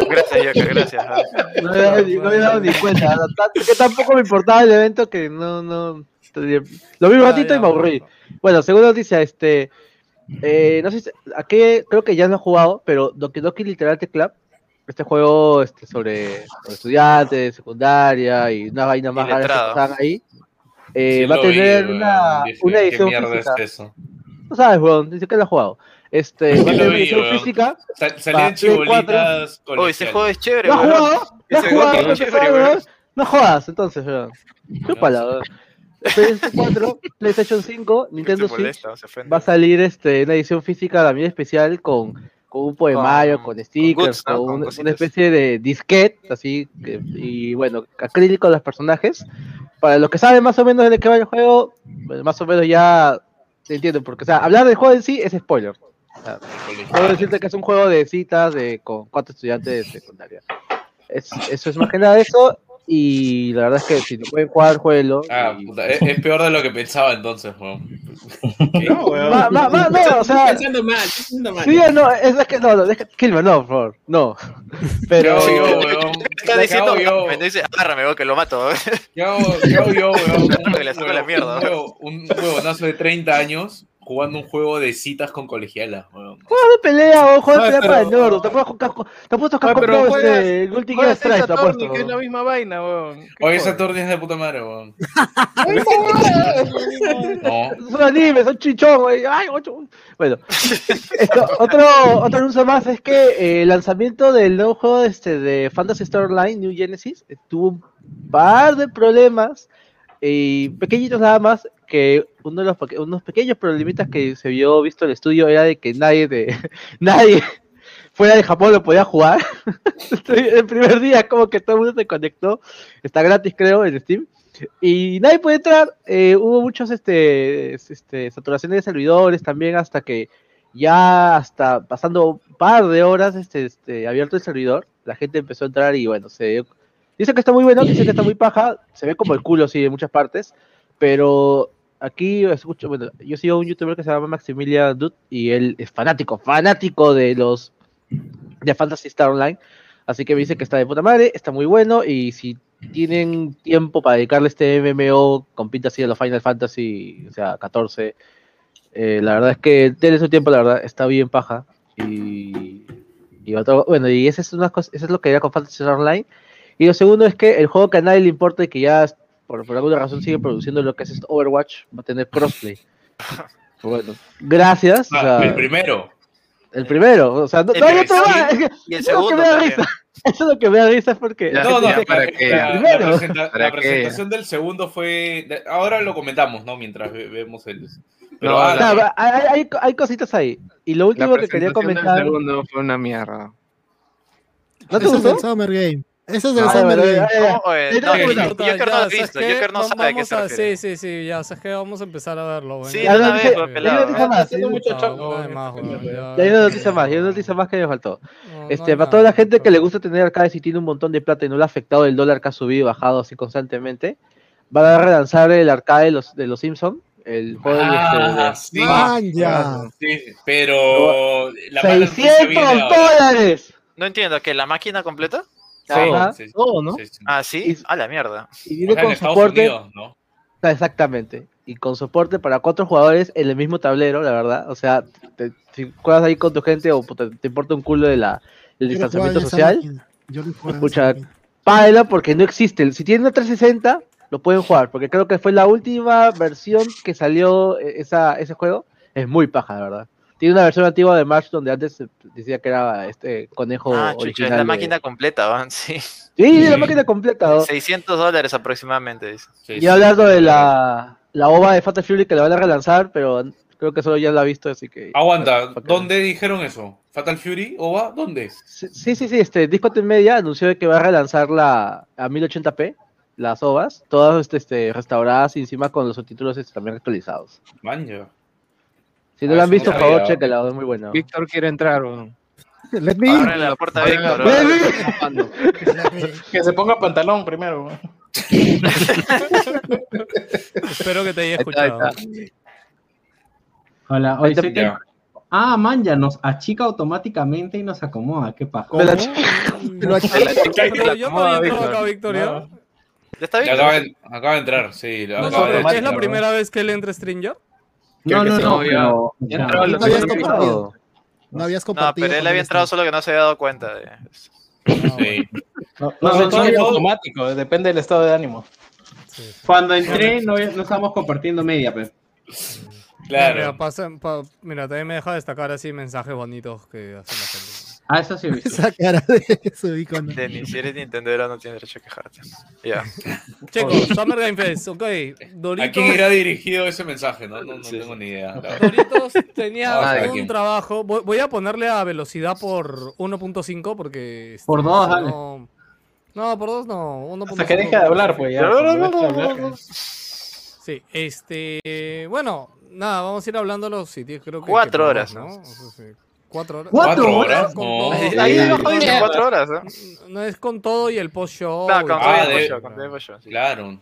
Gracias, Joker, gracias. ah. no había no había dado ni cuenta. no, tanto que tampoco me importaba el evento que no, no. Lo vi un Ya, ratito ya, y me aburrí. bueno. Bueno, segunda noticia, este. Eh, no sé si. Aquí creo que ya no he jugado, pero Doki Doki Literate Club. Este juego este, sobre, sobre estudiantes, secundaria y una vaina más rara que pasaban ahí. eh, Sí va a lo vi, tener weón. una, Dije, una ¿Qué edición mierda física. es eso? No sabes, weón, dice que lo ha jugado. Este, Sí va a lo tener una vi, edición weón. física. Sal- Salían chibolitas. Oh, ese juego es chévere, ¿No has weón. jugado? ¿No has jugado? juego ¿No es te chévere, weón. No jodas, entonces, weón. Chúpala, weón. PlayStation 4, PlayStation 5, Nintendo Switch. Va a salir este, una edición física también especial con, con un poemario, Con- con, stickers, goods, ¿no? con, Con una especie de disquete, así, que- y bueno, acrílico de los personajes. Para los que saben más o menos de qué va el juego, bueno, más o menos ya se entiende, porque, o sea, hablar del juego en sí es spoiler. O sea, puedo decirte que es un juego de citas de, con cuatro estudiantes de secundaria. Es- eso es más que nada eso, y la verdad es que si no pueden jugar, jueguelo. Ah, y- puta, es, es peor de lo que pensaba entonces, weón. No, weón. Ma- ma- ma- no, o sea, Estoy pensando mal, estoy pensando mal. Sí, no, es, es que no, no, deja, Kilmer, no, por favor, no. Pero, ¿Qué hago yo, weón? Está ¿Qué diciendo, yo? me dice, agárrame, weón, que lo mato. ¿Qué hago, qué hago yo, weón? Un, Que le saco la mierda, un huevonazo de 30 años jugando un juego de citas con colegialas, weón. juego de pelea, o juego de pelea para el norte, te puesto casco, te puesto Oye, casco pero pro, este, Juegas Strike, te apuesto. Que es la misma vaina, weón. ¿Qué Oye, esa torre es de puta madre, weón. Ay, no. Son animes, son chichón, güey. Ay, ocho. Bueno, esto, otro, otro anuncio más es que eh, el lanzamiento del nuevo juego este, de Fantasy Star Online, New Genesis, eh, tuvo un par de problemas y pequeñitos nada más que uno de los unos pequeños problemitas que se vio visto el estudio era de que nadie de nadie fuera de Japón lo podía jugar. El primer día como que todo el mundo se conectó está gratis creo en Steam y nadie puede entrar eh, hubo muchos este, este saturaciones de servidores también hasta que ya hasta pasando un par de horas este, este abierto el servidor la gente empezó a entrar y bueno se Dice que está muy bueno, dice que está muy paja, se ve como el culo, sí, en muchas partes, pero aquí escucho, bueno, yo sigo un youtuber que se llama Maximilian Dude y él es fanático, fanático de los de Fantasy Star Online, así que me dice que está de puta madre, está muy bueno y si tienen tiempo para dedicarle este MMO con pinta así a los Final Fantasy, o sea, 14, eh, la verdad es que denle su tiempo, la verdad, está bien paja y, y otro- bueno, y esa es una cosa, eso es lo que era con Fantasy Star Online. Y lo segundo es que el juego que a nadie le importa y que ya por, por alguna razón sigue produciendo lo que es esto, Overwatch, va a tener crossplay. Bueno, gracias. o Ah, sea, el primero. el primero, o sea, no, El no es que Y el eso es lo que segundo me da risa. Eso es lo que me da risa es porque Ya, No, no, ya, la, ¿para la- la Primero. presenta- ¿Para la presentación del segundo fue. de- Ahora lo comentamos, ¿no? Mientras ve- vemos el. Pero No, ah, la- hay, hay- hay cositas ahí. Y lo La último que quería comentar. segundo fue una mierda. ¿No te gustó? el Summer Game. Ese es el Joker no lo ha ¿sabes visto? Joker no sabe a qué se. Sí, sí, sí, ya sabes que vamos a empezar a verlo. güey. Sí, Ya. una no, vez, pelado. una noticia más, haciendo hay una noticia más, hay una noticia más que me faltó. Este, para toda la gente que le gusta tener arcades y tiene un montón de plata y no le ha afectado el dólar que ha subido y bajado así constantemente, van a relanzar el arcade de los, de los Simpsons, el juego de- Ah, de- sí. Sí, pero la mala noticia 600 viene ahora. dólares. No entiendo, ¿que la máquina completa? Ajá. Sí, sí, Todo, ¿no? sí, sí. Ah, sí, Y- a la mierda. Y O viene con soporte, Unidos, ¿no? Ah, exactamente, y con soporte para cuatro jugadores en el mismo tablero, la verdad. O sea, te- si juegas ahí con tu gente o te importa un culo de la, el Yo distanciamiento social. Yo Escucha, págala porque no existe. Si tienen una 360, lo pueden jugar, porque creo que fue la última versión que salió eh, esa, ese juego. Es muy paja, la verdad. Tiene una versión antigua de March donde antes se decía que era este conejo Ah, chucha, original. es la de- máquina completa, van, sí. Sí, la máquina completa. ¿no? 600 dólares aproximadamente, dice. Y sí. hablando de la, la OVA de Fatal Fury que la van a relanzar, pero creo que solo ya la ha visto, así que... Aguanta, ¿dónde dijeron eso? ¿Fatal Fury? ¿Ova? ¿Dónde? Sí, sí, sí, este, Discord Media anunció que va a relanzar la a 1080p, las OVAs, todas este, este, restauradas y encima con los subtítulos este, también actualizados. Manja. Si no Ah, la han visto, por favor, chequenla, es muy buena. Víctor quiere entrar, weón. Let me. Abre la. Que se ponga pantalón primero. Espero que te haya Ahí está, ahí escuchado. está. Hola, hoy sé que... Ah, man, ya nos achica automáticamente y nos acomoda. ¿Qué lo achica. Pero yo no había acá, Victoria. ¿Ya está Víctor? acaba, de, acaba de entrar, sí. No, acaba no, de pero ¿Es la primera vez que él entra a Stringer? No, no, que no, pero... entró No los habías compartido. No habías No, pero él había el entrado solo que no se había dado cuenta de eso. Sí. No, No, no, no, todo es no. automático, depende del estado de ánimo. Cuando entré no, no estábamos compartiendo media, pues. Mira, Claro. pasa- pa- mira, también me deja destacar así mensajes bonitos que hace la gente. Ah, eso sí he visto. Esa cara de su icono. Denis, si eres Nintendero no tienes derecho a quejarte. Ya. Chicos, Summer Game Fest, ok. Doritos, ¿A quién irá dirigido ese mensaje? No, no, no Sí. tengo ni idea. Doritos tenía Vamos a ver un trabajo. Voy, a ponerle a velocidad por 1.5 porque. este, Por dos, si dale. no, no, por dos no. 1.5. Hasta que deje de hablar, pues ya. cuando Sí, este. Bueno, nada, vamos a ir hablando de los sitios. Creo que. Cuatro horas. ¿no? O sea, sí. Cuatro horas. ¿Cuatro ¿Cuatro horas? No. Ahí dice cuatro horas. No es con todo y el post-show. Y con todo. Todo el con todo sí. Claro.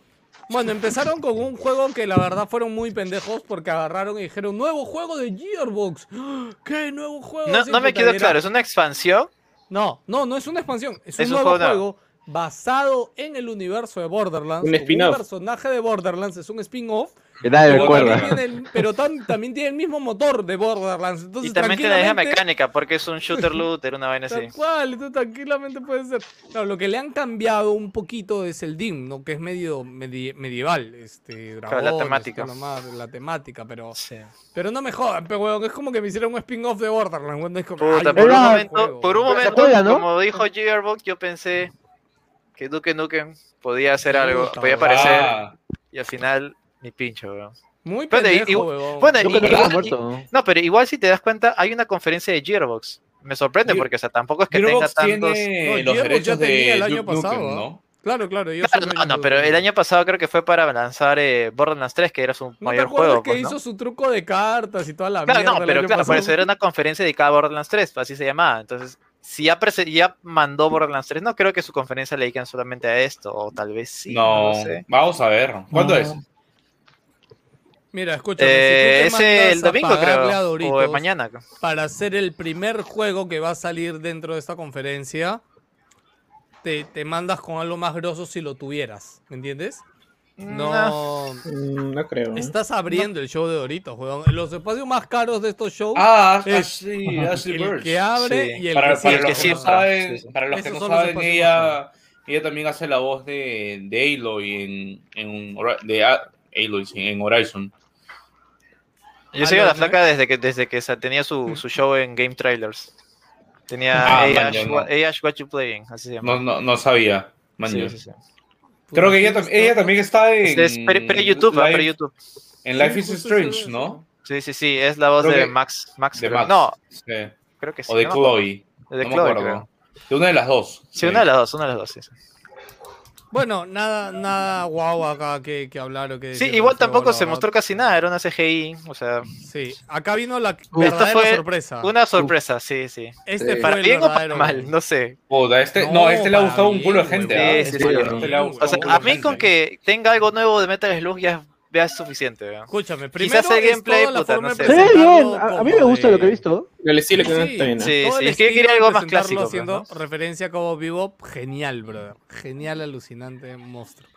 Bueno, empezaron con un juego que la verdad fueron muy pendejos porque agarraron y dijeron, nuevo juego de Gearbox. ¿Qué nuevo juego? No, no me quedó claro, ¿es una expansión? No, no, no es una expansión. Es, Es un un nuevo juego basado en el universo de Borderlands. Un spin-off. personaje de Borderlands, es un spin-off. Que nadie Pero, recuerda. también tiene, el- pero tam- también tiene el mismo motor de Borderlands. Entonces, Y también tiene la misma tranquilamente- mecánica, porque es un shooter looter, una vaina así. Cual, tranquilamente puede ser. Claro, lo que le han cambiado un poquito es el DIM, ¿no? Que es medio medi- medieval, este, Claro, la temática. más, la temática, pero, Sí. pero no me jodan, pero es como que me hicieron un spin-off de Borderlands, weón, es como, Puta, ay, por un momento, juego, por un como dijo Gearbox, yo pensé que Duke Nukem podía hacer algo, podía aparecer, y al final, ni pincho, weón. Muy Pero, y- pendejo, weón. Bueno, Yo y- que muerto. ¿no? no, pero igual si te das cuenta, hay una conferencia de Gearbox. Me sorprende Gear- porque, o sea, tampoco es que tenga Gearbox tantos... tiene No, los Gearbox derechos ya tenía de el año Duke pasado. ¿no? Claro, claro, yo Claro, soy no, no, pero el año pasado creo que fue para lanzar eh, Borderlands 3, que era su ¿No te mayor acuerdas juego. que pues, ¿no? hizo su truco de cartas y toda la Claro, mierda no, pero claro, por eso era una conferencia dedicada a Borderlands 3, así se llamaba. Entonces, si ya, ya mandó Borderlands 3, no creo que su conferencia le dediquen solamente a esto, o tal vez sí, no, No, sé. vamos a ver. ¿Cuándo es? Mira, escúchame, Eh, si tú te es el domingo, creo, o de mañana. para hacer el primer juego que va a salir dentro de esta conferencia, te, te mandas con algo más grosso si lo tuvieras, ¿me entiendes? No, Mm, No creo. estás abriendo el show de Doritos, weón. Los espacios más caros de estos shows Ah, es así, así el que abre Sí. y el para, que para cierra, los que no saben, Sí, sí. para los que Esos no son los saben ella, ella también hace la voz de, de Aloy en, en, de Aloy, en Horizon. Yo sigo a la flaca desde que, desde que tenía su, su show en Game Trailers. Tenía Ah, Hey, Ash, no. What- Hey, Ash, What You Playing, así se llama. No, no, no sabía. man, Sí, yo. sí, sí. Creo que ella, tam- ella también está en. Este es pre- pre-YouTube, ah, Live- pre-YouTube. En Life is Strange, ¿no? Sí, sí, sí, es la voz Creo de que- Max. Max, De creo. Max. No, Sí. creo que sí. O de. Chloe. De no Chloe, creo. De una de las dos. Sí, una de las dos, una de las dos, sí. Sí. Bueno, nada, nada guau acá que, que hablar o que Sí, igual tampoco se mostró casi nada, era una CGI, o sea... Sí, acá vino la Esto verdadera fue sorpresa. una sorpresa, sí, sí. Este fue para el bien o para mal, no sé. Puta, este, no, No, este le ha gustado un culo de gente. Sí, ¿ah? sí, Este- sí. este O sea, a mí gente. con que tenga algo nuevo de Metal Slug ya, ya es suficiente. ¿verdad? Escúchame, primero Quizás el gameplay, toda la puta, forma no sé. Se ve bien, a, a como mí me gusta de- lo que he visto. El estilo que no Sí, está bien. ¿no? Sí, sí, es que yo quería algo más clásico. haciendo ¿no? referencia a Cabo Vivo, genial, brother. Genial, alucinante, monstruo.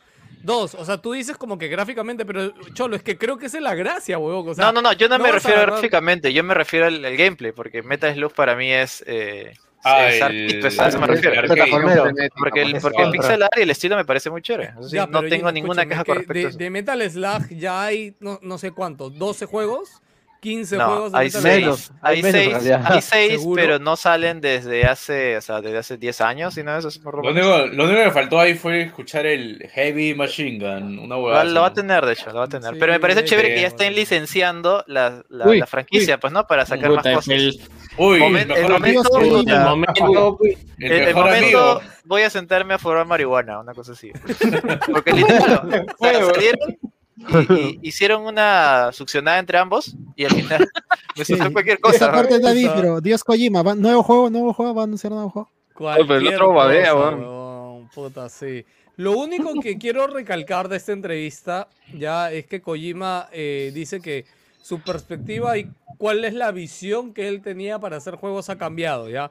Dos, o sea, tú dices como que gráficamente, pero Cholo, es que creo que esa es la gracia, huevón. O sea, no, no, no, yo no, me a refiero agarrar- gráficamente, yo me refiero al, al gameplay, porque Metal Slug para mí es... Eh, Ah, es el- pues, a eso me refiero. el. Porque el, porque el pixel art y el estilo me parece muy chévere. Eso sí, Ya, no tengo ninguna escúchame, queja con respecto a de, eso. de Metal Slug ya hay, no, no sé cuánto, 12 juegos, 15 No, juegos de hay Metal seis, Slug. Menos, hay menos, en seis, hay seis, pero no salen desde hace, o sea, desde hace 10 años, y no eso es por lo único, lo único que faltó ahí fue escuchar el Heavy Machine Gun, una huevada. Lo, lo va a tener, de hecho, lo va a tener. Sí, pero me parece chévere que ya bueno. estén licenciando la, la, Uy, la franquicia, pues, ¿no? Para sacar más cosas. el, Uy, momento, amigo. el momento, El el, el mejor momento amigo. voy a sentarme a fumar marihuana, una cosa así. Porque literal, o sea, salieron y, y hicieron una succionada entre ambos y al final me Sí, cualquier cosa. parte Esa- pero Dios Kojima, va- nuevo juego, nuevo juego, va a anunciar nuevo juego. pero el Cualquier otro weón. weón, Puta, sí. Lo único que quiero recalcar de esta entrevista ya es que Kojima eh, dice que su perspectiva y cuál es la visión que él tenía para hacer juegos ha cambiado, ¿ya?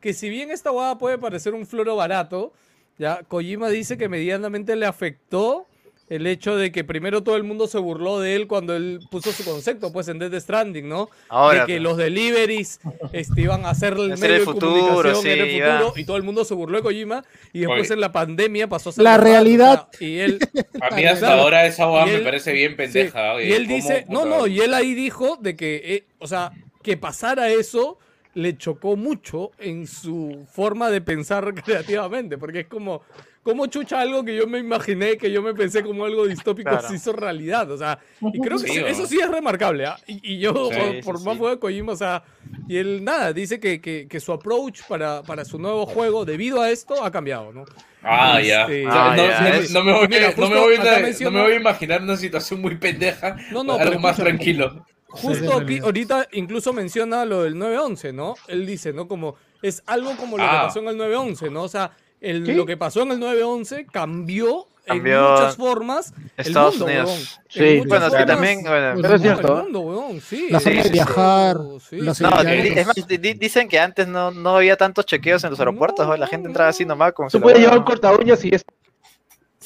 Que si bien esta guada puede parecer un floro barato, ya Kojima dice que medianamente le afectó el hecho de que primero todo el mundo se burló de él cuando él puso su concepto, pues en Death Stranding, ¿no? Ahora, de que los deliveries este, iban a ser el Hacer medio el de futuro, comunicación sí, en el iba. futuro y todo el mundo se burló de Kojima y después Oye. en la pandemia pasó a ser La realidad. o sea, y él A mí hasta ahora esa Y me parece bien sí, pendeja. oye, y él ¿cómo, dice, no, no, y él ahí dijo de que, eh, o sea, que pasara eso le chocó mucho en su forma de pensar creativamente, porque es como, como chucha algo que yo me imaginé, que yo me pensé como algo distópico, Claro. se hizo realidad, o sea, y creo que Sí, eso sí es remarcable, ¿ah? y, y yo, Sí, por, por sí. más fuego de Kojima, o sea, y él nada, dice que, que, que su approach para, para su nuevo juego, debido a esto, ha cambiado, ¿no? Ah, ya. Este, Ah, no, ya, no- es- no me voy, Mira, no me justo voy acá a, menciona- no me voy a imaginar una situación muy pendeja. No, no, algo pero más escucha, tranquilo. Justo aquí, ahorita incluso menciona lo del 911, ¿no? Él dice, ¿no? Como, es algo como lo que Ah. pasó en el 911, ¿no? O sea, el, lo que pasó en el 911 cambió, Cambió en muchas formas Estados el mundo, Unidos. weón. Sí, Bueno, es que formas, también, bueno, Pero es no, cierto, el mundo, weón, sí. La forma de viajar, sí, los. No, es más, di- dicen que antes no, no había tantos chequeos en los aeropuertos, No, la gente entraba así nomás como Tú si puedes llevar un corta uñas y es.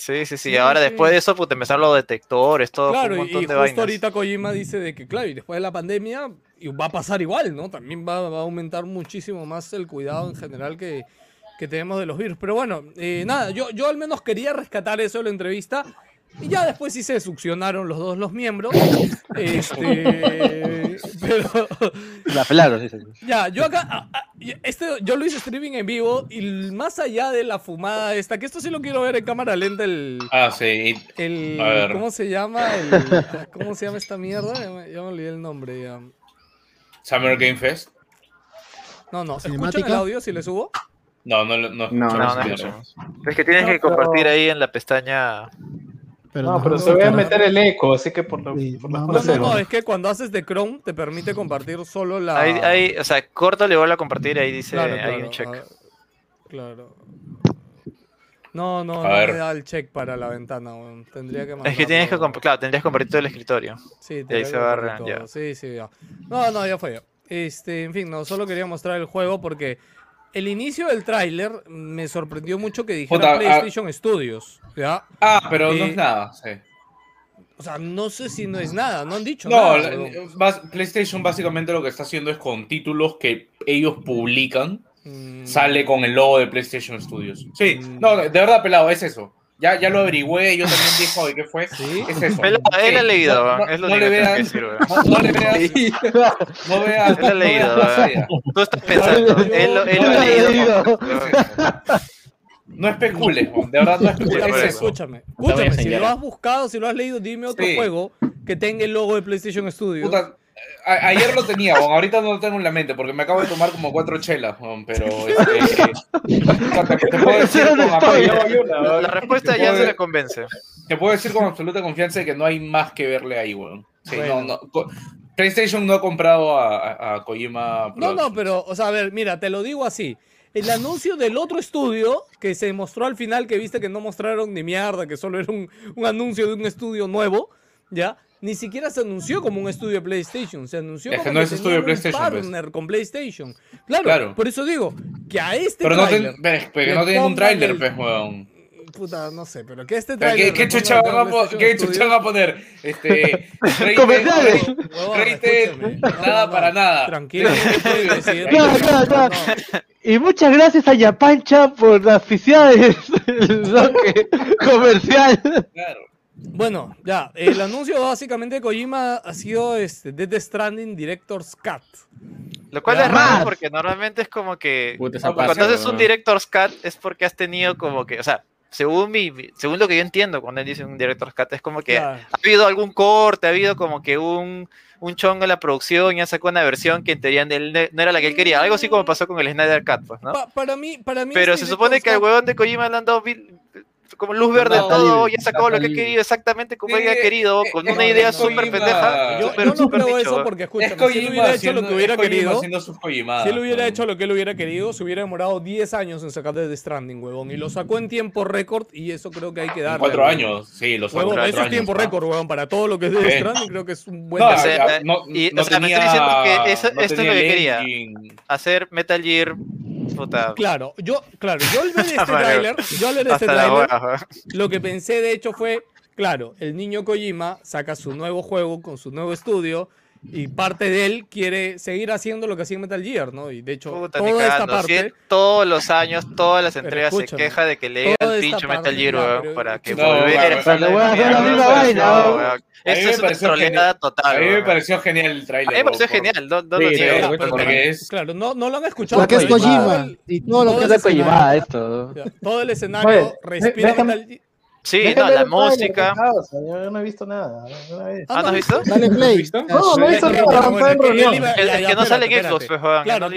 Sí, sí, sí, Sí, ahora sí. después de eso, pues empezaron los detectores, todo, Claro, un montón y de justo vainas. ahorita Kojima dice de que, claro, y después de la pandemia y va a pasar igual, ¿no? También va, va a aumentar muchísimo más el cuidado en general que, que tenemos de los virus. Pero bueno, eh, nada, yo, yo al menos quería rescatar eso de la entrevista. Y ya después sí se succionaron los dos los miembros. Este, pero La pelaron, sí, ya, yo acá, ah, ah, este, yo lo hice streaming en vivo y más allá de la fumada esta, que esto sí lo quiero ver en cámara lenta, el, Ah, sí. el A ver. ¿cómo se llama? El, ¿Cómo se llama esta mierda? Ya me, ya me olvidé el nombre. ya. Summer Game Fest. No, no, ¿escuchan ¿Cinemática? el audio si le subo? No, no, no. No, No, no escuchamos. Es que tienes No, que pero- compartir ahí en la pestaña. Pero No, pero se voy a meter el eco, así que por lo, Sí, por No, no, no, es que cuando haces de Chrome te permite compartir solo la... Ahí, ahí, o sea, corto le vuelvo a compartir, ahí dice, Claro, hay claro, un check. Claro. No, no, A no ver. me da el check para la ventana, weón. Tendría que Es que tienes que, claro, tendrías que compartir todo el escritorio. Sí, Y ahí se va a. Sí, sí, ya. No, no, ya fue ya. Este, en fin, no, solo quería mostrar el juego porque el inicio del tráiler me sorprendió mucho que dijera Puta, ah- PlayStation Studios, ¿ya? Ah, pero no Eh, es nada. Sí. O sea, no sé si no es nada, no han dicho No, nada. bas- PlayStation básicamente lo que está haciendo es con títulos que ellos publican, Mm, sale con el logo de PlayStation Studios. Sí, Mm. no, de verdad, pelado, es eso. Ya, ya lo averigüé, yo también dijo, ¿y qué fue? ¿Sí? Es eso. Él, ha leído, no- no- es lo no único le que tengo que weón. No, no le veas. No veas. Él ha no leído. Tú estás pensando, él, lo- él yo lo ha leído. leído. No especules, Juan, de verdad no especules. Escúchame, escúchame, si lo has buscado, si lo has leído, dime otro Sí. juego que tenga el logo de PlayStation Studios. Puta, a- ayer lo tenía, weón, ahorita no lo tengo en la mente porque me acabo de tomar como cuatro chelas, pero este, La, la respuesta ya se me convence. Te puedo decir con absoluta confianza de que no hay más que verle ahí, weón. Sí, Bueno. no, no, co- PlayStation no ha comprado a, a- a Kojima. No, no, pero, o sea, a ver, mira, te lo digo así. El anuncio del otro estudio que se mostró al final, que viste que no mostraron ni mierda, que solo era un, un anuncio de un estudio nuevo, ¿ya? Ni siquiera se anunció como un estudio de PlayStation, se anunció Es que como no que es estudio de un PlayStation, pues. partner con PlayStation. Claro, Claro. por eso digo que a este Pero no, tráiler ten- pero- pero que le no tienen un tráiler, el- pues, weón. Puta, no sé, pero que este Pero ¿Qué, chucha van a, poner? Este, escúchame. nada para nada. Tranquilo, no. Claro, claro, claro. Y muchas gracias a Yapancha por la oficial el bloque comercial. Claro. Bueno, ya, el anuncio básicamente de Kojima ha sido este, Death Stranding Director's Cut. Lo cual Ya. es raro porque normalmente es como que Puta, cuando pasa, haces un director's cut es porque has tenido como que, o sea, según mi, según lo que yo entiendo cuando él dice un director's cut es como que Claro. ha habido algún corte, ha habido como que un un chongo en la producción y han sacado una versión que en teoría de él no era la que él quería, algo así como pasó con el Snyder Cut, pues, ¿no? Pa- para mí, para mí Pero este se supone que al huevón de Kojima le han dado como luz verde Data todo libre, y ha sacado lo que ha querido exactamente como Sí, él ha querido, eh, con eh, una no, idea no, súper pendeja, Yo, súper, yo no creo dicho, eso ¿eh? porque Es escúchame, si él hubiera hecho lo que hubiera es querido, si él hubiera hecho lo que él hubiera querido, se hubiera demorado 10 años en sacar Death Stranding, huevón, y lo sacó en tiempo récord y eso creo que hay que darle. cuatro al- años, sí, los Huevón, cuatro eso es años, tiempo ¿no? récord, huevón, para todo lo que es Sí. Stranding creo que es un buen No, O sea, ya, eh, no- y, no o sea, me estoy diciendo que eso- no esto es lo que quería. Hacer Metal Gear, puta, Claro, yo, claro, yo al ver este tráiler, yo al ver este tráiler. Lo que pensé de hecho fue, claro, el niño Kojima saca su nuevo juego con su nuevo estudio y parte de él quiere seguir haciendo lo que hacía en Metal Gear, ¿no? Y de hecho, Puta, toda esta. Si todos los años, todas las entregas se queja de que le el parte, Metal Gear, weón, pero- para que No, volver a a la misma vaina. A es una pareció troleada genial. total, A mí me pareció genial el A tráiler. mí me pareció genial, no, no Sí, lo niego. Porque es, Claro, no, no lo han escuchado. Porque es Kojima y todo lo que Es. Kojima esto. Todo el escenario respira Metal Gear. Sí, no, la música. Yo no he visto nada. no he visto. ¿Ah, no has visto? Dale play. ¿Visto? No, no he visto nada. bueno, en es que reunión. iba- ya, no sale en Xbox, pues, Claro, no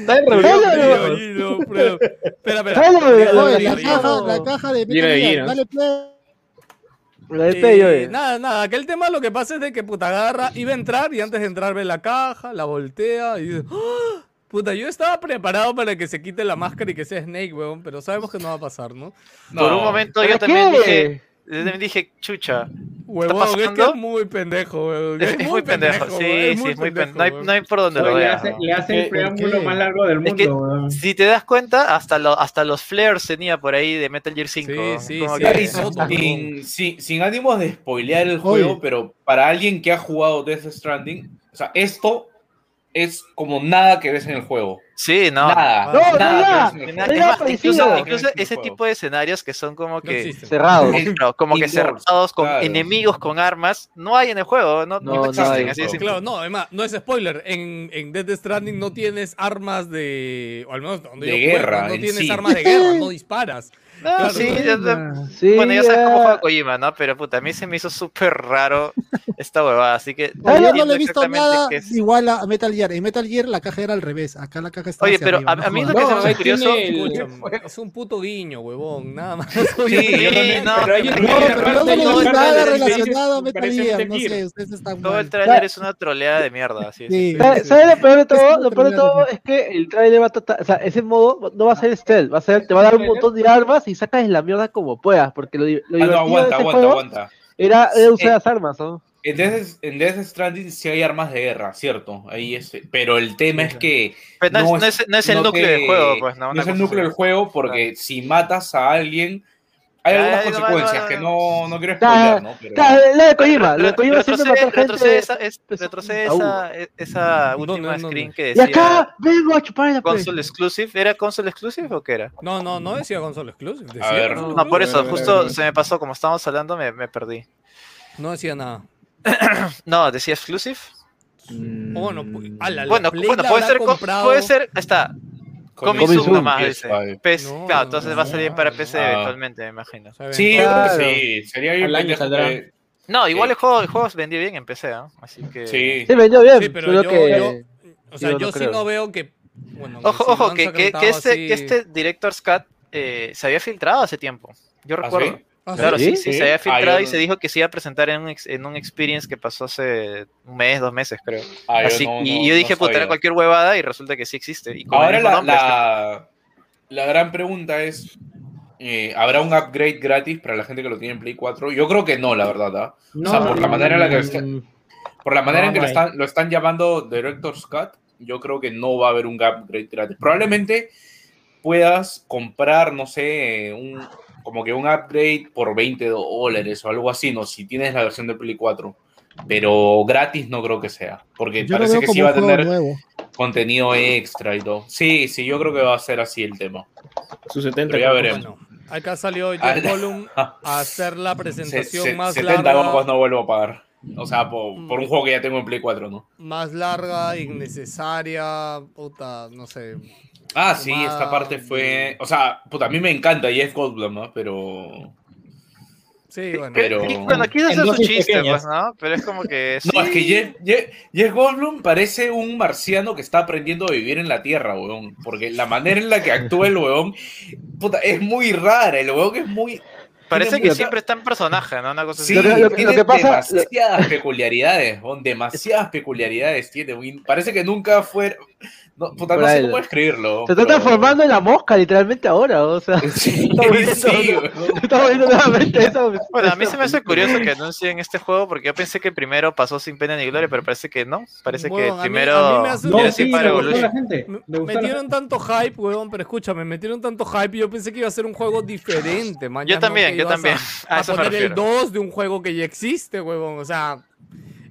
Está en reunión. No, Espera, espera. La caja, de Metal ¿no? Dale play. Eh, eh. nada, nada, aquel tema lo que pasa es de que puta agarra, iba a entrar y antes de entrar ve la caja, la voltea y dice, ¡Ah! Puta, yo estaba preparado para que se quite la máscara y que sea Snake, weón, pero sabemos que no va a pasar, ¿no? Por no. un momento ¿Para yo también qué? dije, yo también dije, chucha, Huevón, es que pasando? es muy pendejo, weón. es, es muy pendejo, sí, weón, sí, es muy pendejo, no hay, no hay por donde lo Oye, le veas. hace, le hace el ¿Por preámbulo qué? más largo del Es que- mundo. weón. Si te das cuenta, hasta, lo- hasta los flares tenía por ahí de Metal Gear 5. Sí, sí, sí, que- sí, foto, sin, sin, sin ánimos de spoilear el Oye. juego, pero para alguien que ha jugado Death Stranding, o sea, esto es como nada que ves en el juego. Sí, no. Nada. No, no, nada ya. que ves en el Na- juego. es Era más, parecido. incluso, ese juego. tipo de escenarios que son como No que existen. Cerrado. Claro, como que Indoors, cerrados con claro. enemigos con armas, no hay en el juego, no, no, No, no existen, así. Claro, no, además, no es spoiler. En, en Death Stranding no tienes armas de. O al menos donde De yo juego, guerra, no en tienes sí. armas de guerra, no disparas. No, sí, no. ya- Sí, bueno, ya sabes cómo juega Kojima, ¿no? Pero puta, a mí se me hizo súper raro esta huevada, así que Oye, yo no le he visto nada es. igual a Metal Gear. En Metal Gear la caja era al revés. Acá la caja está Oye, hacia pero arriba, a- no a mí lo que se me No, hace curioso... el- es un puto guiño, huevón, nada más. Sí, no, pero hay- No, pero yo no el nada trailer- relacionado a Metal Gear. No sé, ustedes están Todo el trailer es una troleada de mierda, así es. Sí. ¿Sabes lo peor de todo? Lo peor de todo es que el trailer va a tratar, o sea, ese modo no va a ser stealth, va a ser, te va a dar un montón de armas y sacas la mierda como puedas, porque lo, lo Ah, no, de aguanta, ese aguanta, juego aguanta. era, era usar Eh, las armas, ¿no? En Death, en Death Stranding sí hay armas de guerra, cierto. Ahí es, pero el tema es que. Pero no es- no es- no es el núcleo del juego, pues, ¿no? Es el núcleo del juego porque si matas a alguien. Hay Ay, algunas no, no, consecuencias no, que no. no, quiero spoiler, ¿no? Pero- claro, la de Kojima, la de Kojima siempre retrocede, matar retrocede gente. esa, es- retrocede esa, e- esa última no, no, screen no. que Y decía acá vengo a chupar la play. console exclusive. ¿Era console exclusive o qué era? No, no, no decía console exclusive. Decía A ver. No, por eso, justo se me pasó, como estábamos hablando, me, me perdí. No decía nada. No, decía exclusive. O bueno, ala, Bueno, Play bueno la puede ser, puede ser, ahí está. Soon. nomás, dice. PS5. PS No, claro, no, entonces va a salir no, para no. PC Ah. eventualmente, me imagino. Sí, yo creo Claro. que sí. Sería bien Al año pendejo saldrá. que- No, igual el juego, el juego se vendió bien en PC, ¿ah? Así que... Sí. Sí, vendió bien. Sí, pero solo yo, que... yo- o sea, yo no sí creo. no veo que. Bueno, Ojo, ojo, que, que, este, así- que este Director's Cut eh, se había filtrado hace tiempo. Yo ¿Ah, recuerdo. sí? Ah, Claro, sí, ¿Sí? sí, Sí. se había filtrado y no- se dijo que se iba a presentar en un, en un experience que pasó hace un mes, dos meses, creo. Ah, yo no- y no- yo no dije, puta, era cualquier huevada y resulta que sí existe. Y Ahora la, nombre, la, la gran pregunta es, eh, ¿habrá un upgrade gratis para la gente que lo tiene en Play 4? Yo creo que no, la verdad. ¿ah? No, o sea, no, por la no, manera en la que no, está- Mm, por la manera No, en que no lo están, lo están llamando Director's Cut, yo creo que no va a haber un upgrade gratis. Probablemente puedas comprar, no sé, un, como que un upgrade por 20 dólares o algo así, no, si tienes la versión de Play 4. Pero gratis no creo que sea, porque Yo parece que sí va a tener nuevo. contenido extra y todo. Sí, sí, yo creo que va a ser así el tema. Sus 70 Pero ya veremos. Bueno, acá salió Ah, Jeff Gollum a hacer la Se- presentación se- más 70 larga. no vuelvo a pagar. O sea, por, Mm. por un juego que ya tengo en Play 4, ¿no? Más larga, innecesaria, puta, no sé. Ah, sí, esta parte fue. O sea, puta, a mí me encanta Jeff Goldblum, ¿no? Pero. Sí, bueno. Pero- bueno, aquí es En su chiste, pues, ¿no? Pero es como que... No, es que Jeff, Jeff- Jeff Goldblum parece un marciano que está aprendiendo a vivir en la Tierra, weón. Porque la manera en la que actúa el weón, puta, es muy rara. El weón es muy. Parece que siempre está en personaje, ¿no? Una cosa Sí, así. Lo lo que- tiene lo que pasa- demasiadas peculiaridades, weón, demasiadas peculiaridades tiene. Parece que nunca fue. No, puta, no sé cómo escribirlo. Se está pero- transformando en la mosca literalmente ahora, o sea. Sí, Está sí, weón. Estamos viendo nuevamente eso. Bueno, a mí se me hace curioso que anuncien este juego porque yo pensé que primero pasó sin pena ni gloria, pero parece que no. Parece Bueno, a que mí- primero a mí me hace- No, sí, la gente. Me- Metieron tanto hype, huevón, pero escúchame, metieron tanto hype y yo pensé que iba a ser un juego diferente, man. Yo no también, yo también. A, A a eso me poner el refiero. 2 de un juego que ya existe, huevón. O sea,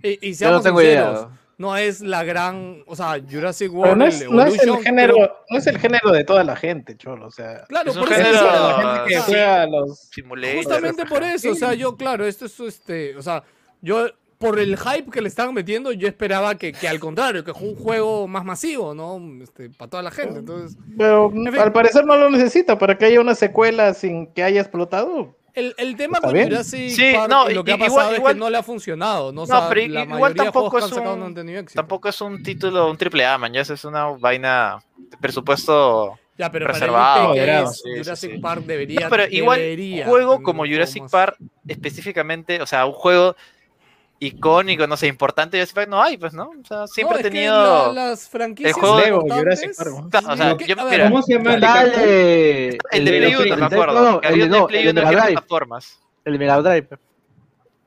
y, y Yo no seamos tengo sinceros, idea. No es la gran, o sea, Jurassic World, no es, no es el género, pero- no es el género de toda la gente, cholo. O sea, Claro, Es un por eso género- la gente que juega los. Justamente por eso, o sea, yo, claro, esto es este, o sea, yo por el hype que le estaban metiendo, yo esperaba que, que al contrario, que fue un juego más masivo, ¿no? Este, para toda la gente. Entonces, Pero fin. al parecer no lo necesita para que haya una secuela sin que haya explotado. El, el tema con bien. Jurassic Sí, Park, no, lo que y- ha pasado igual- es igual- que no le ha funcionado, ¿no? O No, sea, pero la igual tampoco es un-. Tampoco es un título, un triple A, man. Ya es una vaina de presupuesto. ya, pero reservado, para el que es, sí, Jurassic sí. Park debería No, pero igual, debería un juego como Jurassic más- Park, específicamente, o sea, un juego icónico, no sé, importante de Jurassic Park, no hay, pues, ¿no? O sea, siempre No, ha es que tenido. la- las franquicias juego de Lego, Jurassic Park. O sea, yo- mira, ¿Cómo se llama el de Está el de. El Play 1, el me acuerdo. no, que el había de- Play el de 1 que Mega era Drive. plataformas. El de Mega Drive.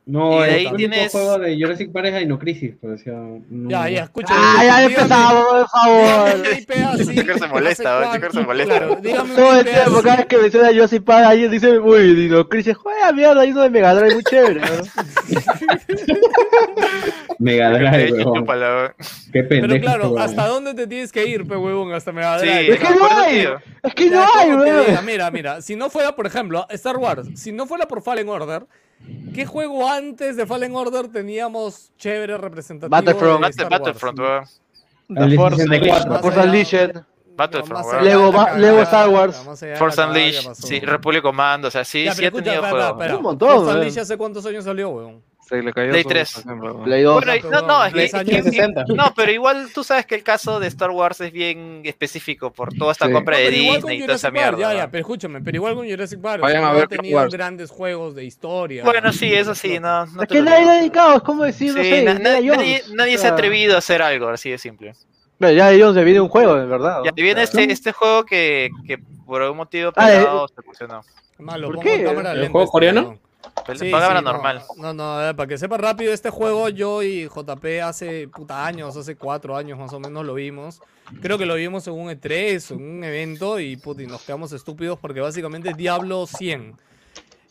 No, Y de ahí tienes- juego de Jurassic Park es Dino Crisis, pues, o sea, no- Ya, ya, escucha. Ah, ya empezamos, por favor. Chico se molesta, Chico se molesta. Claro, dígame Todo el tiempo, cada así. vez que menciona Jurassic Park, alguien dice, uy, Dino Crisis, juega mierda, hay uno de Mega Drive muy chévere. ¿no? Mega Drive, Qué pendejo. Pero claro. ¿hasta dónde te tienes que ir, pe huevón? Hasta Mega Sí, Drive. Es que no hay, es que no hay, weón. Mira, mira, si no fuera, por ejemplo, Star Wars, si no fuera por Fallen Order, ¿qué juego antes de Fallen Order teníamos chévere representativo Battlefront. de Star Battlefront, weón. The Force 64. Más Force allá- Unleashed. Battlefront, weón. Lego Lego Star Wars. Force Unleashed, sí, Republic Commando, o sea, sí, Ya, sí ha tenido juegos. Un montón, Force weón. Unleashed, ¿hace cuántos años salió, weón? Se le cayó Play su- 3. por ejemplo. Play 2. Bueno, y- no, no, es que, Tres es años. que- 60. no, pero igual tú sabes que el caso de Star Wars es bien específico por toda esta Sí. compra No, de Disney y toda esa mierda. Ya, ya, ¿no? pero escúchame, pero igual con Jurassic Park. Vayan no a ha ver Star tenido Wars. grandes juegos de historia. Bueno, sí, eso sí, no, no Es que nadie ha dedicado, es como decir, no Sí, sé, na- Indiana na- nadie, Jones. nadie O se ha atrevido a hacer algo, así de simple. Pero ya Jones se viene un juego, en verdad. Ya, ¿no? y viene O este, este juego que, que por algún motivo Ah, eh, se funcionó. Más, lo ¿Por qué? cámara ¿El lenta juego este, coreano? Sí, sí, no, normal. No, no, eh, para que sepa rápido, este juego yo y JP hace puta años, hace cuatro años más o menos lo vimos. Creo que lo vimos en un E3, en un evento, y, puta, y nos quedamos estúpidos porque básicamente es Diablo 100.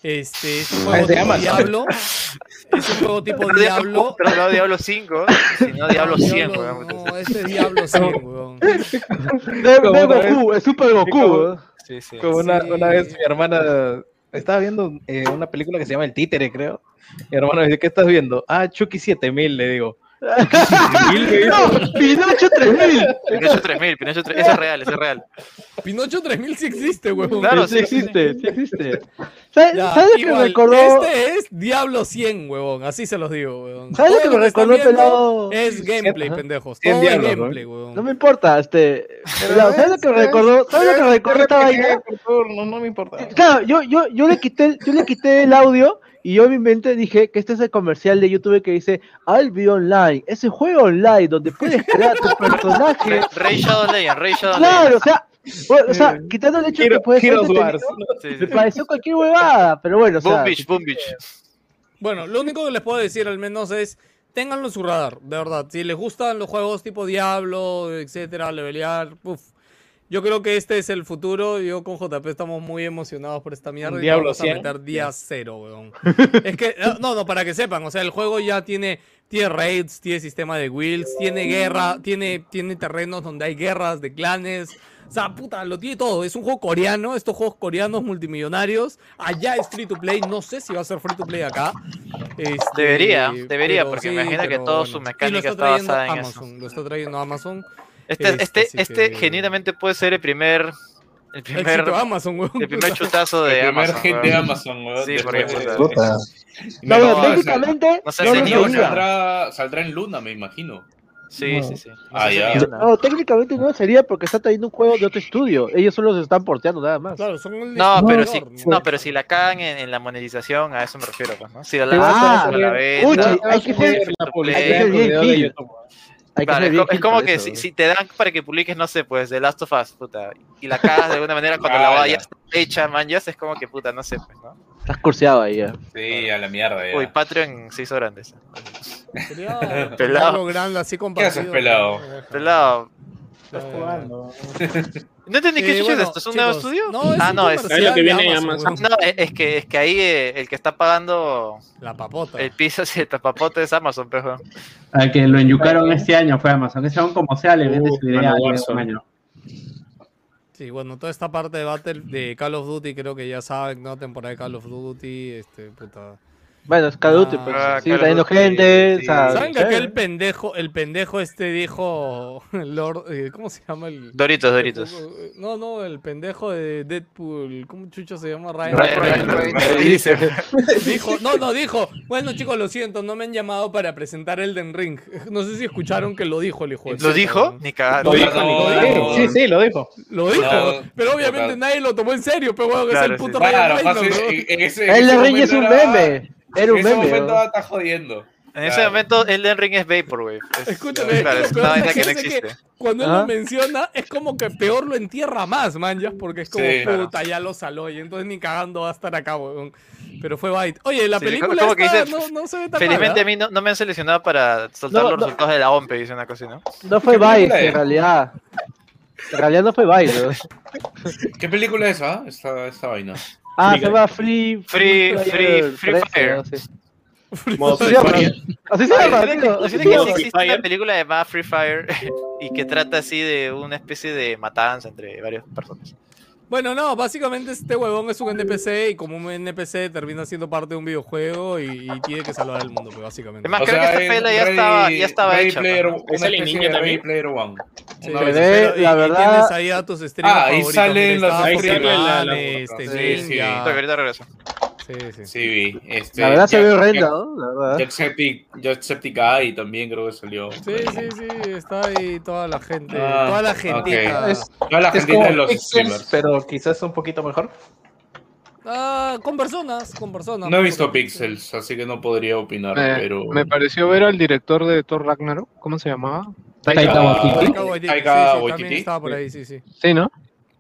Este, es un juego tipo llama. Diablo. Es un juego tipo Diablo. Pero no Diablo 5, sino Diablo 100, weón. No, este es Diablo 100, weón. De, de Goku, es Super Goku. Sí, sí. Como una, Sí. una vez mi hermana estaba viendo eh, una película que se llama El Títere, creo. Mi hermano me dice, ¿qué estás viendo? Ah, Chucky 7000, le digo. No, Pinocho 3000. Pinocho 3000, Pinocho 3000, ese es real, ese es real. Pinocho 3000 sí existe, huevón. Claro, sí, sí, existe, sí existe. ¿Sabes, Ya, ¿sabes lo que me recordó? Este es Diablo 100, huevón. Así se los digo, huevón. ¿Sabes lo que me recordó, pelado? Es gameplay, Ajá. pendejos. Todo es diablos, ¿no? gameplay, huevón. No me importa, este. pelado, ¿Sabes lo que me recordó? ¿Sabes lo que me recordó esta vaina? No, no me importa. Claro, yo, yo, yo, le quité, el- yo le quité el audio y yo en mi mente dije que este es el comercial de YouTube que dice I'll be online, ese juego online donde puedes crear tu personaje. Rey Shadow Legend, Rey Shadow Claro, o sea, bueno, o sea, quitando el hecho de que Hero- puede ser. Sí, me sí. pareció cualquier huevada, pero bueno, o Boom sea, Beach, Boom Beach. Bueno, lo único que les puedo decir al menos es ténganlo en su radar, de verdad. Si les gustan los juegos tipo Diablo, etcétera, levelear, uff. Yo creo que este es el futuro. Yo con JP estamos muy emocionados por esta mierda. Un y Diablo vamos a 100. meter día cero, weón. es que, no, no, para que sepan, o sea, el juego ya tiene, tiene raids, tiene sistema de wills, tiene guerra, tiene, tiene terrenos donde hay guerras de clanes. O sea, puta, lo tiene todo. Es un juego coreano, estos juegos coreanos multimillonarios. Allá es free to play, no sé si va a ser free to play acá. Este, Debería, debería, pero porque sí, imagino que pero toda su bueno. Y lo mecánica está está trayendo basada en eso. Amazon, Lo está trayendo Amazon. Este, Este, este, este que- genuinamente puede ser el primer, el primer, Éxito Amazon, weón. el primer chutazo de El primer Amazon. hit de weón. Amazon, weón. Sí, porque, no, técnicamente no sé, no ese lo ni una. saldrá, saldrá en Luna, me imagino. Sí, sí, sí. No Ah, ya. No, técnicamente no sería porque está trayendo un juego de otro estudio. Ellos solo se están porteando nada más. Claro, son el No, pero si, no, pero si la cagan en, en la monetización, a eso me refiero, pues, ¿no? Si la Ah, la venta, Uchi, free hay que ser- La hay que ser bien Hay que es, como que eso, si, te dan para que publiques, no sé, pues The Last of Us, puta, y la cagas de alguna manera cuando la va ya. está hecha, man, ya es como que puta, no sé, pues, ¿no? Estás curseado ahí ya. Sí, a la mierda. ya. Uy, Patreon se hizo grande. Pelado. algo grande así compartido. haces, pelado? Pelado. Estás jugando. No entendí qué Eh, chucha bueno, es esto, ¿es un nuevo estudio? no, es ah, no, es, Es lo que de viene en Amazon, Amazon. weón. no, es, que, es que ahí eh, el que está pagando La papota. el piso, sí, el tapapote es Amazon, pejo. Al que lo enyucaron este año fue Amazon. Ese aún como sea le vende Uh, su idea un año. Sí, bueno, toda esta parte de Battle de Call of Duty creo que ya saben, ¿no? Temporada de Call of Duty, este, puta. Bueno, es Call of Duty, Ah, pues. Call Sigue trayendo gente. sí. o sea, ¿Saben que aquel pendejo, el pendejo este dijo, Lord, eh, ¿cómo se llama el? Doritos, Doritos. No, no, el pendejo de Deadpool, ¿cómo chucho se llama? Ryan Ryan. Reynolds. Dice. Dijo, no, no, dijo, bueno chicos, lo siento, no me han llamado para presentar Elden Ring. No sé si escucharon que lo dijo el hijo de ¿Lo dijo? Ni cagando. Lo dijo, No, ni no. Sí, sí, lo dijo. Lo dijo, No, pero obviamente nadie lo tomó en serio, pero bueno, que Claro, es el sí. puto Claro, Ryan Reynolds, ¿no? en- en ese- en El ese Ring es un meme. Era un En ese meme. momento ¿no? está jodiendo. En ese Claro. momento, Elden Ring es Vaporwave. Es- Escúchame, claro, lo es peor una de vaina que no es que existe. Cuando él lo menciona, es como que peor lo entierra más, manjas, porque es como, Sí, puta, claro. ya lo saló, y entonces ni cagando va a estar acá, weón. Pero fue Byte. Oye, la Sí, película como que dice, no, no se ve tan Felizmente a mí no, no me han seleccionado para soltar No, los no. resultados de la OMP, dice una cosa, ¿no? No fue ¿Qué película Vice, es? en realidad. En realidad no fue. ¿no? ¿Qué película es esa? Esta, esta vaina. Ah, Free se llama Free. Free- Free- Free Fire, Fire. no sé. Modo Sí, Free llama- Fire. Así se llama, así que existe Fire. una película llamada Free Fire y que trata así de una especie de matanza entre varias personas. Bueno, no, básicamente este huevón es un NPC y como un NPC termina siendo parte de un videojuego y, y tiene que salvar el mundo, pues, básicamente. Es más, O creo sea, que esta es pela ya estaba, ya estaba Ready hecha. Player- ¿no? ¿Es una el especie de también? Player One. Sí, Una vez- y- la y verdad- tienes ahí a tus streamers Ah, ahí salen los streamers, la- la- este, Sí, sí. Ahorita regreso. Sí, sí. Sí, vi. Este, La verdad se Jack- ve horrenda, ¿no? La verdad. Jackseptic, Jacksepticeye también creo que salió. Sí, sí, sí, está ahí toda la gente, Ah, toda la ok. gentita. Es, Toda la como de los Pixels, streamers. pero quizás un poquito mejor. Ah, con personas, con personas. No he visto Pixels, así que no podría opinar, Me, pero... me pareció ver al director de Thor Ragnarok. ¿Cómo se llamaba? Taika Waititi. Taika Waititi, Taika sí, sí, también Waititi. estaba por ahí, sí, sí. Sí, ¿no?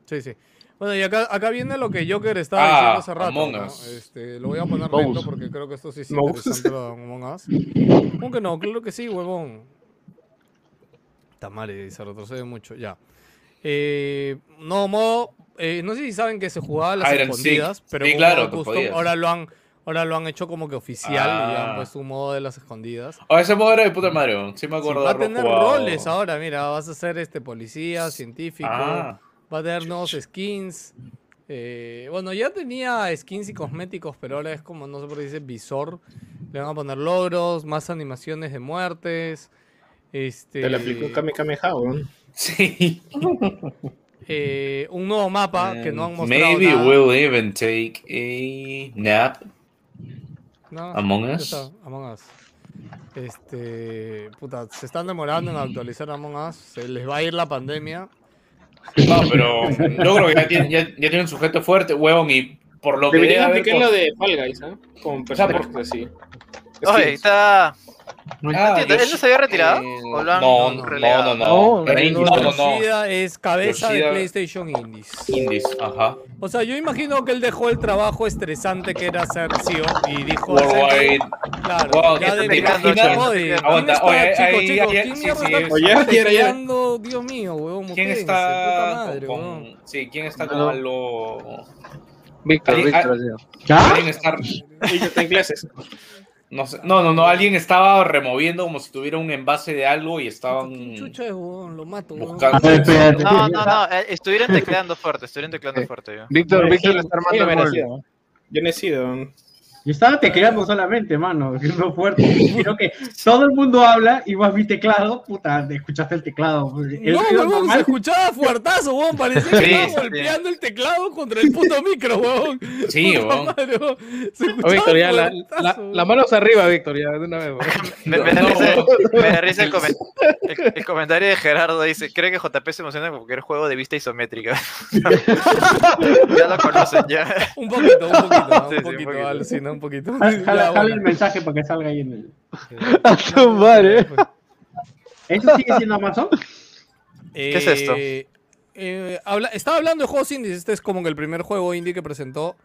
Sí, sí. Bueno, y acá, acá viene lo que Joker estaba Ah, diciendo hace rato. Among ¿no? Us. Este, lo voy a poner Mouse. lento porque creo que esto sí es Mouse. interesante lo de Among Us. ¿Cómo que no? Claro que sí, huevón. Está mal, y se retrocede mucho, ya. Eh, no, modo. eh, no sé si saben que se jugaba a las seek. escondidas, pero Sí, claro, custom, ahora lo han. Ahora lo han hecho como que oficial y Ah. han puesto un modo de las escondidas. Oh, ese modo era de puta madre, weón. sí me Sí, acuerdo va a tener jugado. roles ahora, mira, vas a ser este policía, científico, Ah, va a tener nuevos skins. eh, bueno, ya tenía skins y cosméticos, pero ahora es como, no sé por qué dice visor. Le van a poner logros, más animaciones de muertes. Este, Te le aplicó Kame weón. Sí. eh, un nuevo mapa que no han mostrado Maybe nada. we'll even take a nap. No, Among Us. está, Among Us. Este, puta, se están demorando en actualizar Among Us. Se les va a ir la pandemia. No, pero yo creo que ya tienen, ya, ya tienen un sujeto fuerte, huevón, y por lo que debe Deberían aplicar cos- lo de Fall Guys, ¿ah? Con sea, por- personajes así. Oye, está. No Ah, ¿Él no se había retirado? eh, ¿O lo han no, no, relegado? no, no, no. No, no. Yoshida es cabeza de PlayStation Indies. Indies, ajá. O sea, yo imagino que él dejó el trabajo estresante que era ser CEO y dijo... Worldwide. Claro, Wow, ya ¿te de ¿quién Aguanta, oye, ¿quién mierda está? Dios mío, huevón, ¿Quién está puta madre, con, sí, quién está con No. algo Víctor, Víctor. ah. ¿Ya? alguien está Y ya está en clases. No, sé, no, no, no, alguien estaba removiendo como si tuviera un envase de algo y estaban ¿Quién chucha es? Lo mato, buscando. A ver, espérate. No, no, no. eh, Estuvieron tecleando fuerte, estuvieron tecleando Eh, fuerte. yo. Víctor, Víctor le está armando el. Yo no he sido. Yo estaba tecleando solamente, mano. Es lo fuerte. Creo que todo el mundo habla y vas mi teclado. Puta, escuchaste el teclado. El No, huevón, se escuchaba fuertazo, huevón. Parecía que Sí, estaba sí. golpeando el teclado contra el puto micro, huevón. Sí, huevón. madre, huevón. Se Oh, escuchaba Víctor, ya, la, la, la manos arriba, Víctor, ya, de una vez. Me, me da No. risa, me da risa el, comen- el- el comentario de Gerardo. Dice: Creo que JP se emociona con cualquier juego de vista isométrica. ya lo conocen, ya. Un poquito, un poquito, ¿no? Sí, un sí, un poquito, poquito. alucina, un poquito. Jala, jala bueno. el mensaje para que salga ahí en el. A su madre. ¿Eso sigue siendo Amazon? ¿Qué es esto? Eh, habla- estaba hablando de juegos indies. Este es como que el primer juego indie que presentó.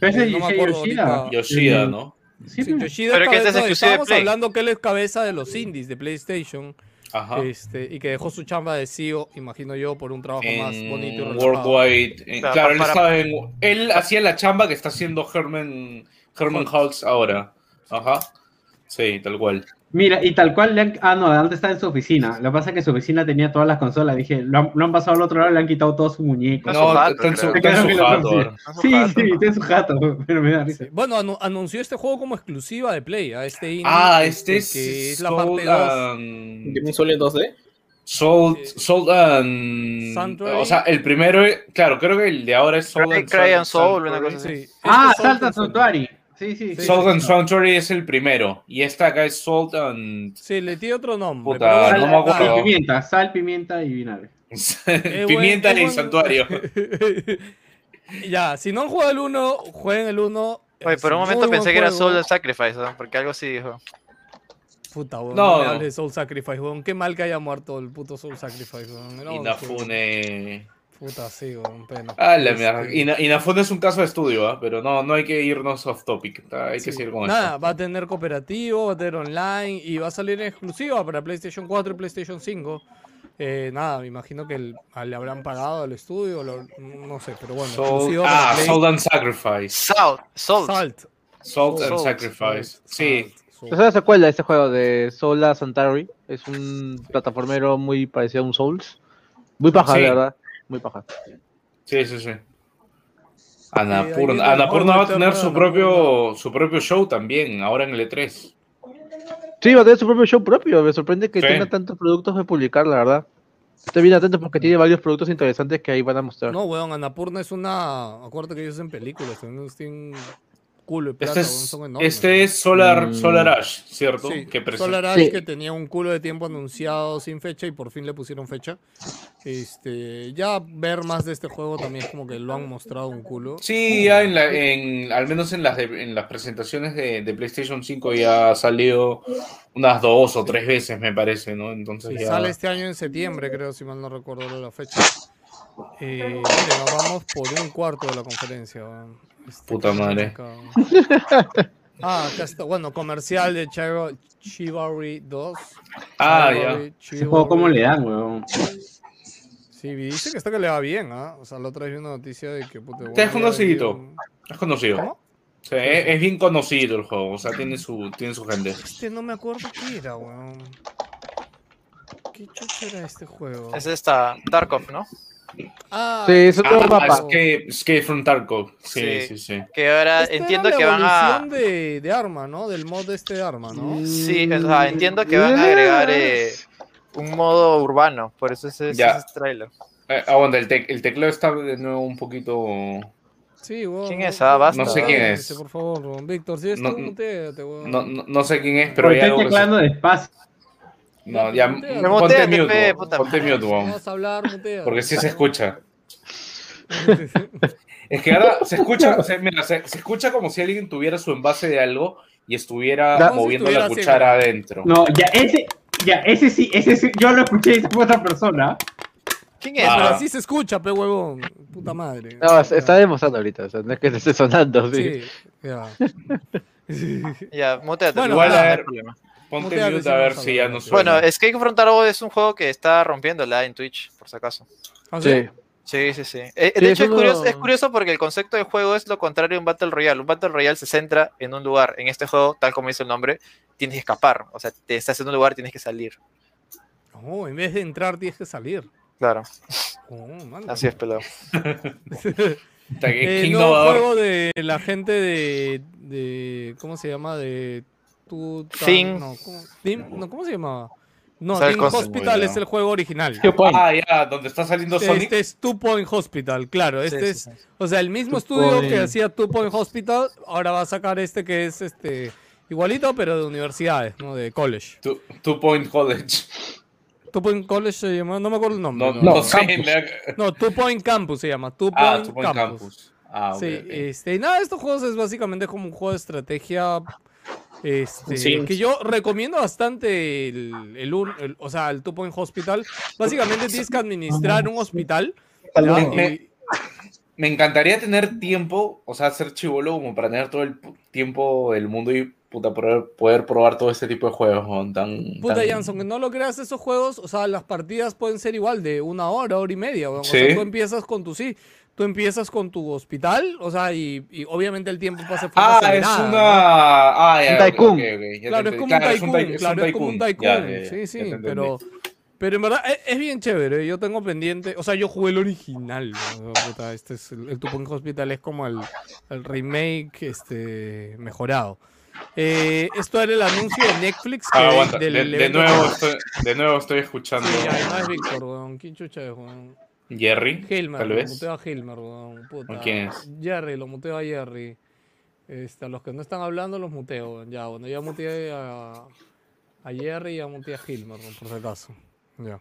Pero ese Eh, no me ese acuerdo Yoshida. ahorita. Yoshida. ¿no? Sí, Sí, pero- Yoshida Pero que es cabeza- de estábamos Play. hablando que él es cabeza de los indies de PlayStation. Ajá. Este, y que dejó su chamba de CEO, imagino yo, por un trabajo más bonito y relajado. Worldwide. en- Claro, él para- estaba en. Él hacía la chamba que está haciendo Herman, Herman Hulks ahora. Ajá. Sí, tal cual. Mira, y tal cual le han... Ah, no, antes estaba en su oficina. Lo que pasa es que su oficina tenía todas las consolas. Dije, lo han, lo han pasado al otro lado y le han quitado todos sus muñecos. No, está en su, está en jato Sí, jato. sí, tiene su jato, pero me da risa. Sí. Bueno, anu- anunció este juego como exclusiva de Play, a este indie. Ah, este es. que es la Sold parte 2. and- ¿De un solo en 2D? Sold, Eh, Sold and- Sanctuary. O sea, el primero, claro, creo que el de ahora es Sold Cry, and Soul, Sanctuary. una cosa así. Sí, este Ah, es Salt Salta and Sanctuary. Sí, sí, sí. Sold and Sanctuary es el primero. Y esta acá es Sold and. Sí, le tiene otro nombre. Puta, bueno, no me acuerdo. Sal, pimienta, sal, pimienta y vinagre. Pimienta buen- y buen- Santuario. ya, si no han jugado el 1, jueguen el 1. Oye, por un momento pensé que era Soul Sacrifice, ¿no? porque algo así dijo. Puta, weón. No. No. de Soul Sacrifice, weón. Qué mal que haya muerto el puto Soul Sacrifice, weón. Inafune. Puta, sí, weón. Pena. Ah, la Este, mierda. Ina- Inafune es un caso de estudio, ¿ah? pero no, no hay que irnos off topic. ah, Hay que seguir con Nada, esto. va a tener cooperativo, va a tener online y va a salir en exclusiva para PlayStation 4 y PlayStation 5. Eh, nada, me imagino que el- a- le habrán pagado al estudio, lo- no sé, pero bueno, ah, Play. Sold and Sacrifice. Salt, Salt. Salt. Salt and Salt, Sacrifice. Sí. Salt. Es una secuela de este juego de Sola Santari. Es un plataformero muy parecido a un Souls. Muy paja, Sí. de verdad. Muy paja. Sí, sí, sí. viene el Annapurna va a tener su propio, su propio show también, ahora en el E E3. Sí, va a tener su propio show propio. Me sorprende que Sí. tenga tantos productos de publicar, la verdad. Estoy bien atento porque tiene varios productos interesantes que ahí van a mostrar. No, weón, Annapurna es una. Acuérdate que ellos hacen películas, tienen culo de plata, Este es, son enormes. este es Solar, Mm. Solar Ash, ¿cierto? Sí, Solar Ash Sí. que tenía un culo de tiempo anunciado sin fecha y por fin le pusieron fecha. Este, ya ver más de este juego también es como que lo han mostrado un culo. Sí, ya en la, en, al menos en las, de- en las presentaciones de, de PlayStation 5 ya ha salido unas dos o tres veces, me parece, ¿no? Entonces Sí, ya... sale este año en septiembre, creo, si mal no recuerdo la fecha. Eh, mire, nos vamos por un cuarto de la conferencia. Este, Puta madre. Ah, acá está. Bueno, comercial de Chiva- Chivalry 2. Ah, Chivalry, ya. Ese juego, ¿cómo Chivalry. le dan, weón? Sí, dice que está que le va bien, ¿ah? O sea, la otra vez vi una noticia de que... puta, Es le va conocidito. bien. Es conocido. ¿Cómo? O sea, es, es bien conocido el juego, o sea, tiene su, tiene su gente. Este no me acuerdo qué era, weón. ¿Qué chucha era este juego? Es esta, Tarkov, ¿no? Ah, Sí, es otro Ah, mapa. Escape, Escape from Tarkov. Sí, Sí. sí, sí. Que ahora Esta entiendo era que van a. de, de arma, ¿no? Del mod de este arma, ¿no? Sí, o sea, entiendo que van a agregar. eh, un modo urbano, por eso ese, ese Ya. es trailer. Eh, aguanta, el, tec- el teclado está de nuevo un poquito. Sí, weón. ¿Quién es? Ah, basta. No sé quién es. Por favor. Víctor, si es No- tú. No, no, no sé quién es, pero hay Estoy teclando despacio. No, ya. Me Ponte muteate, mute, pe, weón, puta ponte mute, Vas a hablar. Porque sí se escucha. Es que ahora se escucha, se, mira, se, se escucha como si alguien tuviera su envase de algo y estuviera Ya. moviendo la cuchara así, adentro. No, ya ese, ya ese sí, ese sí, yo lo escuché y fue otra persona. ¿Quién es? pero Ah. así se escucha, pe huevón. Puta madre. No, está demostrando ahorita, o sea, no es que se esté sonando, sí. Sí, ya. Ya, muteate. Bueno, Igual, no a ver, problema. Ponte mute sí, a ver a si ya no suena. Bueno, Escape from Tarot es un juego que está rompiéndola en Twitch, por si acaso. ¿Ah, sí? Sí. Sí, sí, sí. Eh, Sí, de hecho, es, uno- curioso, es curioso porque el concepto del juego es lo contrario a un Battle Royale. Un Battle Royale se centra en un lugar. En este juego, tal como dice el nombre, tienes que escapar. O sea, te estás en un lugar, tienes que salir. Oh, en vez de entrar tienes que salir. Claro, Oh, así es, pelado. Eh, juego de la gente de, de ¿cómo se llama? De Thing. no, ¿cómo, Thing- no, ¿cómo se llama? No, ¿Sabes Thing? Hospital es el juego original. Ah, ya, donde está saliendo Sonic. Este es Two Point Hospital, claro. Este Sí, es, sí, sí. o sea, el mismo Two estudio Point. que hacía Two Point Hospital, ahora va a sacar este que es este igualito, pero de universidades, ¿no? De college. Two, Two Point College. Two Point College se llama, no me acuerdo el nombre. No, No, no, No. Campus. Two Point Campus se llama. Two Ah, Point, Two Point Campus. Campus. Ah, ok, Sí, este, y nada, estos juegos es básicamente como un juego de estrategia. Este, Sí. que yo recomiendo bastante el, el, un- el- o sea, el Two Point Hospital. Básicamente tienes que administrar un hospital. Me- me- Y- Me encantaría tener tiempo, o sea, ser chivolo como para tener todo el tiempo del mundo y puta, poder, poder probar todo este tipo de juegos. weón, Tan, Puta, tan- Janson, que no lo creas esos juegos, o sea, las partidas pueden ser igual de una hora, hora y media. weón. O sea, Sí. tú empiezas con tu sí, tú empiezas con tu hospital, o sea, y, y obviamente el tiempo pasa de Ah, es una. ¿no? Ah, ya, Un tycoon. ok, ok, ya Claro, es como un Claro, es tycoon, ty- es claro, es como un tycoon. Ya, ya, ya, sí, sí, pero, pero en verdad es, es bien chévere. Yo tengo pendiente, o sea, yo jugué el original. ¿no? Este es el, el Two Point Hospital es como el, el remake este, mejorado. Eh, esto era el anuncio de Netflix. Que Ah, aguanta, del de, de nuevo estoy, de nuevo estoy escuchando Sí, además es Víctor, weón. ¿Quién chucha es, weón? Jerry, Hilmer, tal lo vez. muteo a Hilmer, weón. Puta. ¿Quién es? Jerry, lo muteo a Jerry. Este, a los que no están hablando los muteo, weón. Ya, bueno, ya muteé a, a Jerry y ya muteé a Hilmer, por si acaso. Ya.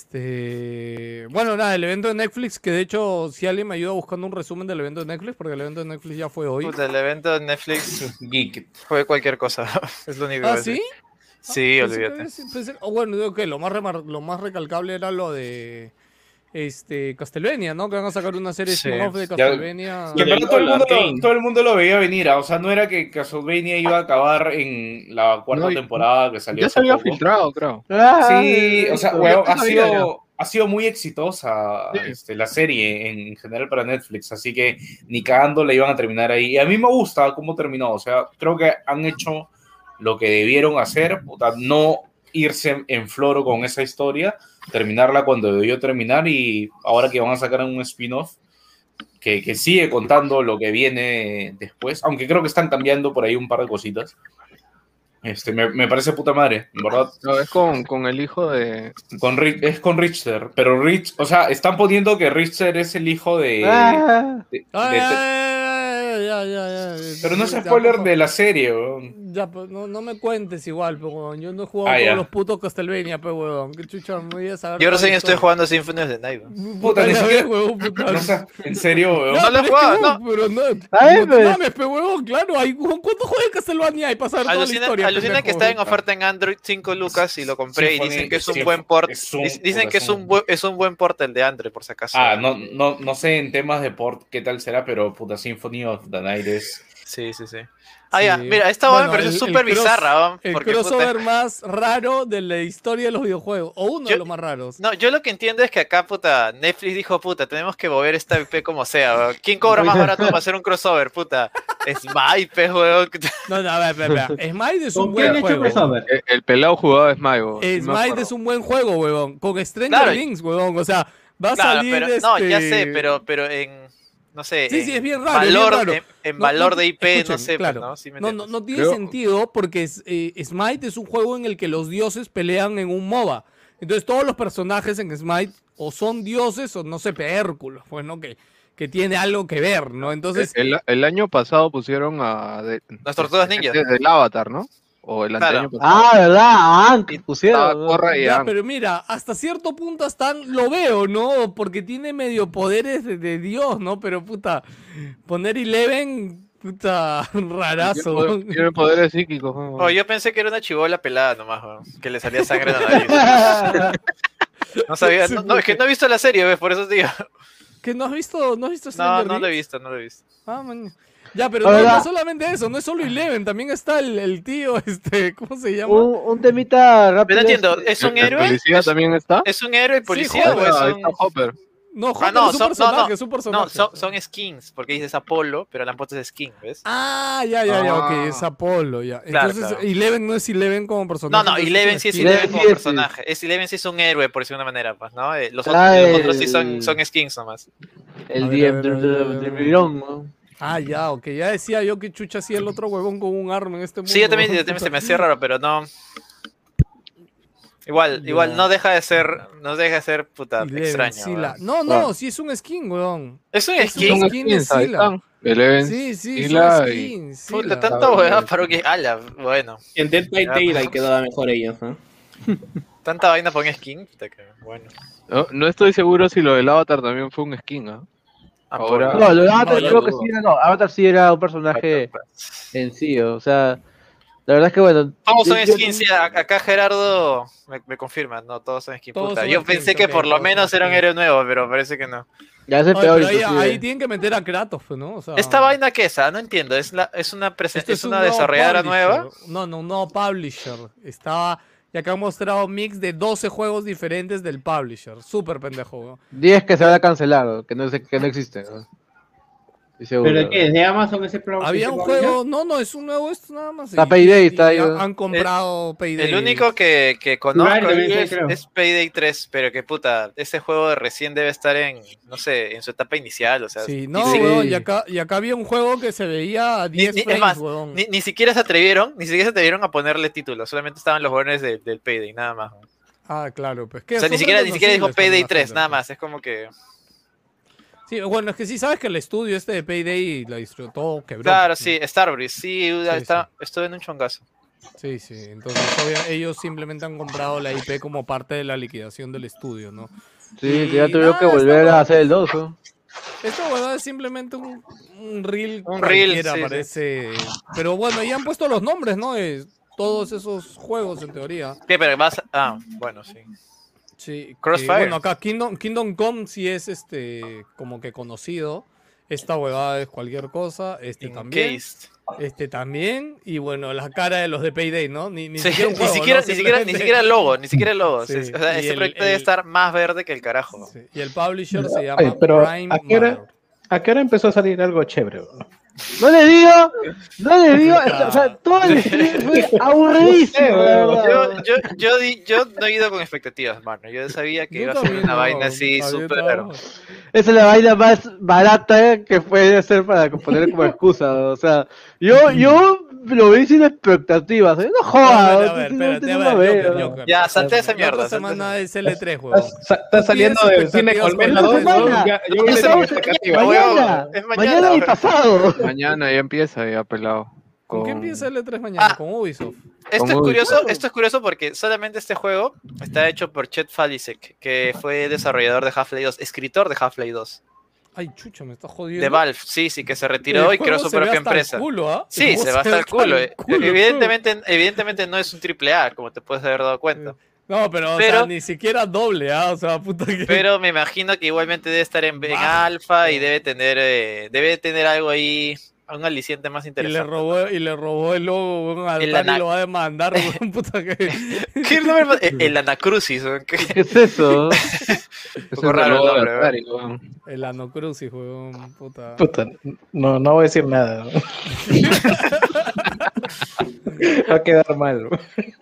Este. Bueno, nada, el evento de Netflix, que de hecho, si alguien me ayuda buscando un resumen del evento de Netflix, porque el evento de Netflix ya fue hoy. Puta, el evento de Netflix Geek. fue cualquier cosa. es lo único que ¿Ah, a decir. sí? Sí, Pensé que olvídate. pensé- oh, bueno, digo que lo más, remar- lo más recalcable era lo de este Castlevania, ¿no? Que van a sacar una serie Sí. spin-off de Ya- Castlevania. Que en Y el verdad todo el, mundo lo, todo el mundo lo veía venir, ah, o sea, no era que Castlevania iba a acabar en la cuarta No, temporada que salió Ya se había poco. filtrado, creo. Sí, o sea, ya ha sido, ha sido muy exitosa Sí. este, la serie en general para Netflix, así que ni cagando la iban a terminar ahí. Y a mí me gusta cómo terminó, o sea, creo que han hecho lo que debieron hacer, puta, no irse en floro con esa historia, terminarla cuando debió terminar y ahora que van a sacar un spin-off que, que sigue contando lo que viene después, aunque creo que están cambiando por ahí un par de cositas. Este, me, me parece puta madre, verdad. No, es con, con el hijo de. Con es con Richter, pero Rich, o sea, están poniendo que Richter es el hijo de. Ah, de- de- ay, ya, ya, ya. pero no es Ya, spoiler por de la serie, weón. Ya, pues, no, no me cuentes igual, pero weón. Yo no he jugado Ah, ya. los putos Castlevania, pero weón. Qué chucha, me voy a saber. Yo recién estoy jugando Symphony of the Night. weón. Puta, ni ya siquiera- huevón, puta. No, o sea, en serio, weón. Ya, No lo he jugado, huevón, pero no. Ay, no te pues. mames, pe huevón, claro. Hay, ¿Cuántos juegos de Castlevania hay para saber toda la Alucina, historia? alucina que está en oferta en Android 5 lucas y lo compré y dicen que es un sí, buen port. dicen que es un, buen, es un buen port el de Android, por si acaso. Ah, no, no, no sé en temas de port qué tal será, pero puta Symphony of the Night es. Sí, sí, sí. Ah, ya, Sí. mira, esta Bueno, me parece el- súper el bizarra. El porque, puta, crossover más raro de la historia de los videojuegos. O uno de Yo- los más raros. No, yo lo que entiendo es que acá, puta, Netflix dijo, puta, tenemos que mover esta IP como sea, weón. ¿Quién cobra más barato para hacer un crossover, puta? Es MyPe, weón. No, no, a ver, a ver, a ver. Smite es un ¿Con quién buen juego. crossover? El, el pelado jugaba Smite. sí me Smite es un buen juego, huevón. Con Stranger Claro. Things, huevón. O sea, va a Claro, salir pero, este... no, ya sé, pero, pero en, no sé, Sí, sí, en es bien raro. es bien valor, raro. en, en No, valor no, de IP, no sé, pues, claro. ¿no? Sí me No, no, tiene Creo- sentido porque es, eh, Smite es un juego en el que los dioses pelean en un MOBA. Entonces todos los personajes en Smite o son dioses o no sé, Hércules, pues, ¿no? Que, que tiene algo que ver, ¿no? Entonces, el, el año pasado pusieron a. De, Las tortugas ninja. de- del Avatar, ¿no? O el Claro. anteaño pasado. Ah, ¿verdad? Ah, Anki pusieron. Y ya, pero mira, hasta cierto punto hasta lo veo, ¿no? Porque tiene medio poderes de, de Dios, ¿no? Pero puta, poner Eleven, puta, rarazo. Tiene poder- Tiene poderes psíquicos. ¿no? Oh, yo pensé que era una chivola pelada nomás, weón, que le salía sangre en la nariz. No sabía, no, no, es que no he visto la serie, ¿ves? Por eso digo. ¿Que no has visto, no has visto No, Stranger no lo he visto, no lo he visto. Ah, man. Ya, pero La no, no solamente eso, no es solo Eleven, también está el, el tío, este, ¿cómo se llama? Un, un temita rápido. Pero no entiendo, este, ¿es un ¿El héroe? policía ¿Es, también está? es un héroe Sí, policía joder, o es un...? está Hopper. No, Ah, Hopper no, es un son, no, personaje, no, es un personaje. no, son, son skins, porque dices Apolo, pero le han puesto skins, ¿ves? Ah, ya, ya, ya, ok, Ah. es Apolo, ya. Claro, Entonces, claro. Eleven no es Eleven como No, personaje. no, entonces Eleven sí es skin. Eleven Eleven como sí es- personaje. Es Eleven sí es un héroe, por decirlo de una manera, pues, ¿no? Eh, Los, Ah, otros, los otros sí el- son, son skins nomás. El A ver, DM a ver, a ver, a ver, a de ver. Mirón, ¿no? Ah, ya, ok, ya decía yo que chucha hacía el otro huevón con un arma en este mundo. Sí, yo también, yo también se me hacía raro, pero no. Igual, igual no deja de ser, no deja de ser puta Eleven, extraño. sí, weón. la- No, no, sí es un skin, weón. Es un es un skin. Skin de Sila. Eleven, Sí, sí, Sila son y- skins. Puta, Sila. tanta huevada para que. Ala, bueno. En Dead by Daylight quedaba mejor ellos, ¿no? Tanta vaina por un skin. puta que- Bueno. No, no estoy seguro si lo del Avatar también fue un skin, ¿ah? Ahora- No, lo de Avatar No, creo que sí era, no. Avatar sí era un personaje en sí, o sea. La verdad es que bueno. Todos son skins, sí, acá Gerardo me, me confirma, no, todos son skins. Todos puta. son Yo skins, pensé que por lo menos era un héroe nuevo, pero parece que no. Ya es el Oye, peor, ahí, ahí tienen que meter a Kratos, pues, ¿no? O sea, ¿Esta vaina qué es? Ah, No entiendo, ¿es, la, es una, este es un una desarrolladora publisher. nueva? No, no, nuevo publisher. Estaba. Ya que han mostrado mix de 12 juegos diferentes del publisher. Súper pendejo, weón. 10 que se van a cancelar, que no, que no existen. ¿no? ¿Pero qué? ¿Es de Amazon ese programa? Había un juego, no, no, es un nuevo, esto nada más. Está y- Payday, está ahí, han- comprado Payday. El único que, que conozco sí, es, es Payday 3, pero que puta, ese juego recién debe estar en, no sé, en su etapa inicial, o sea, Sí, ni no, si- weón, y acá, y acá había un juego que se veía a ni- 10 ni- es frames, más, weón. ni, ni siquiera se atrevieron, ni siquiera se atrevieron a ponerle título, solamente estaban los jugadores de- del Payday, nada más. O Ah, claro, pues que sea, ni siquiera, ni siquiera dijo Payday la 3, gente, nada más, es como que... Sí, bueno, es que sí sabes que el estudio este de Payday la disfrutó, quebró. Claro, sí, Starbreeze, sí, está, estuve en un chongazo. Sí, sí. Entonces, ellos simplemente han comprado la IP como parte de la liquidación del estudio, ¿no? Sí, Y ya tuvieron que volver a hacer el 2. ¿no? Esta huevada es simplemente un, un reel Un reel, sí, sí. parece. Pero bueno, ya han puesto los nombres, ¿no? De todos esos juegos, en teoría. ¿Qué, pero vas a- Ah, bueno, sí. Sí. Crossfire. que, bueno, acá Kingdom, Kingdom Come sí es este como que conocido. Esta huevada es cualquier cosa. Este también. Encased. Este también. Y bueno, la cara de los de Payday, ¿no? Ni, ni Sí, siquiera ni juego, siquiera, ¿no? ni siquiera, ni siquiera el logo, ni siquiera el logo. Sí, O sea, y ese el- proyecto debe el- estar más verde que el carajo. Sí, Y el publisher se llama Oye, pero Prime ¿a qué, hora. ¿a qué hora empezó a salir algo chévere? bro? No le digo, no le digo, o sea, todo el stream fue aburridísimo, la verdad. Yo, yo, yo, di- yo no he ido con expectativas, mano. Yo sabía que Yo iba a ser también una no, vaina así también súper. no. Esa es la vaina más barata que puede ser para poner como excusa. O sea, yo, yo lo vi sin expectativas. ¿eh? No jodas. A ver, a ver, no, no, espérate, no a ver, lo veo. Joker, Joker. Ya, salte esa mierda. salte semana es L3, huevón. Está, saliendo del cine Colmena con 2. esta ¿no? semana? Ya- Yo No, me esa- tengo esa- expectativa. huevón, Mañana, es mañana, mañana y pasado. Mañana ya empieza, ya pelado. ¿Con qué Con- empieza L3 mañana? Ah. Con Ubisoft. Esto es Como- curioso, esto es curioso porque solamente este juego está hecho por Chet Falisek, que fue desarrollador de Half-Life 2, escritor de Half-Life 2, Ay, chucha, me está jodiendo. de Valve, sí, sí, que se retiró El y creó su se ve propia hasta el empresa. culo, ¿ah? El Sí, se va hasta el culo. eh. culo, Evidentemente, evidentemente no es un triple A, como te puedes haber dado cuenta. No, pero, o Pero- sea, ni siquiera doble, ¿ah? O sea, puta que... Pero me imagino que igualmente debe estar en, en alfa y debe tener, eh, debe tener algo ahí, un aliciente más Y le interesante. robó, y le robó el logo weón, al El Atari y ana- lo va a demandar. El, el Anacrucis. ¿o qué? ¿Qué es eso? Es raro el nombre, Atari, weón. El Anocrucis, weón, puta. Puta, no, no voy a decir nada. Va a quedar mal.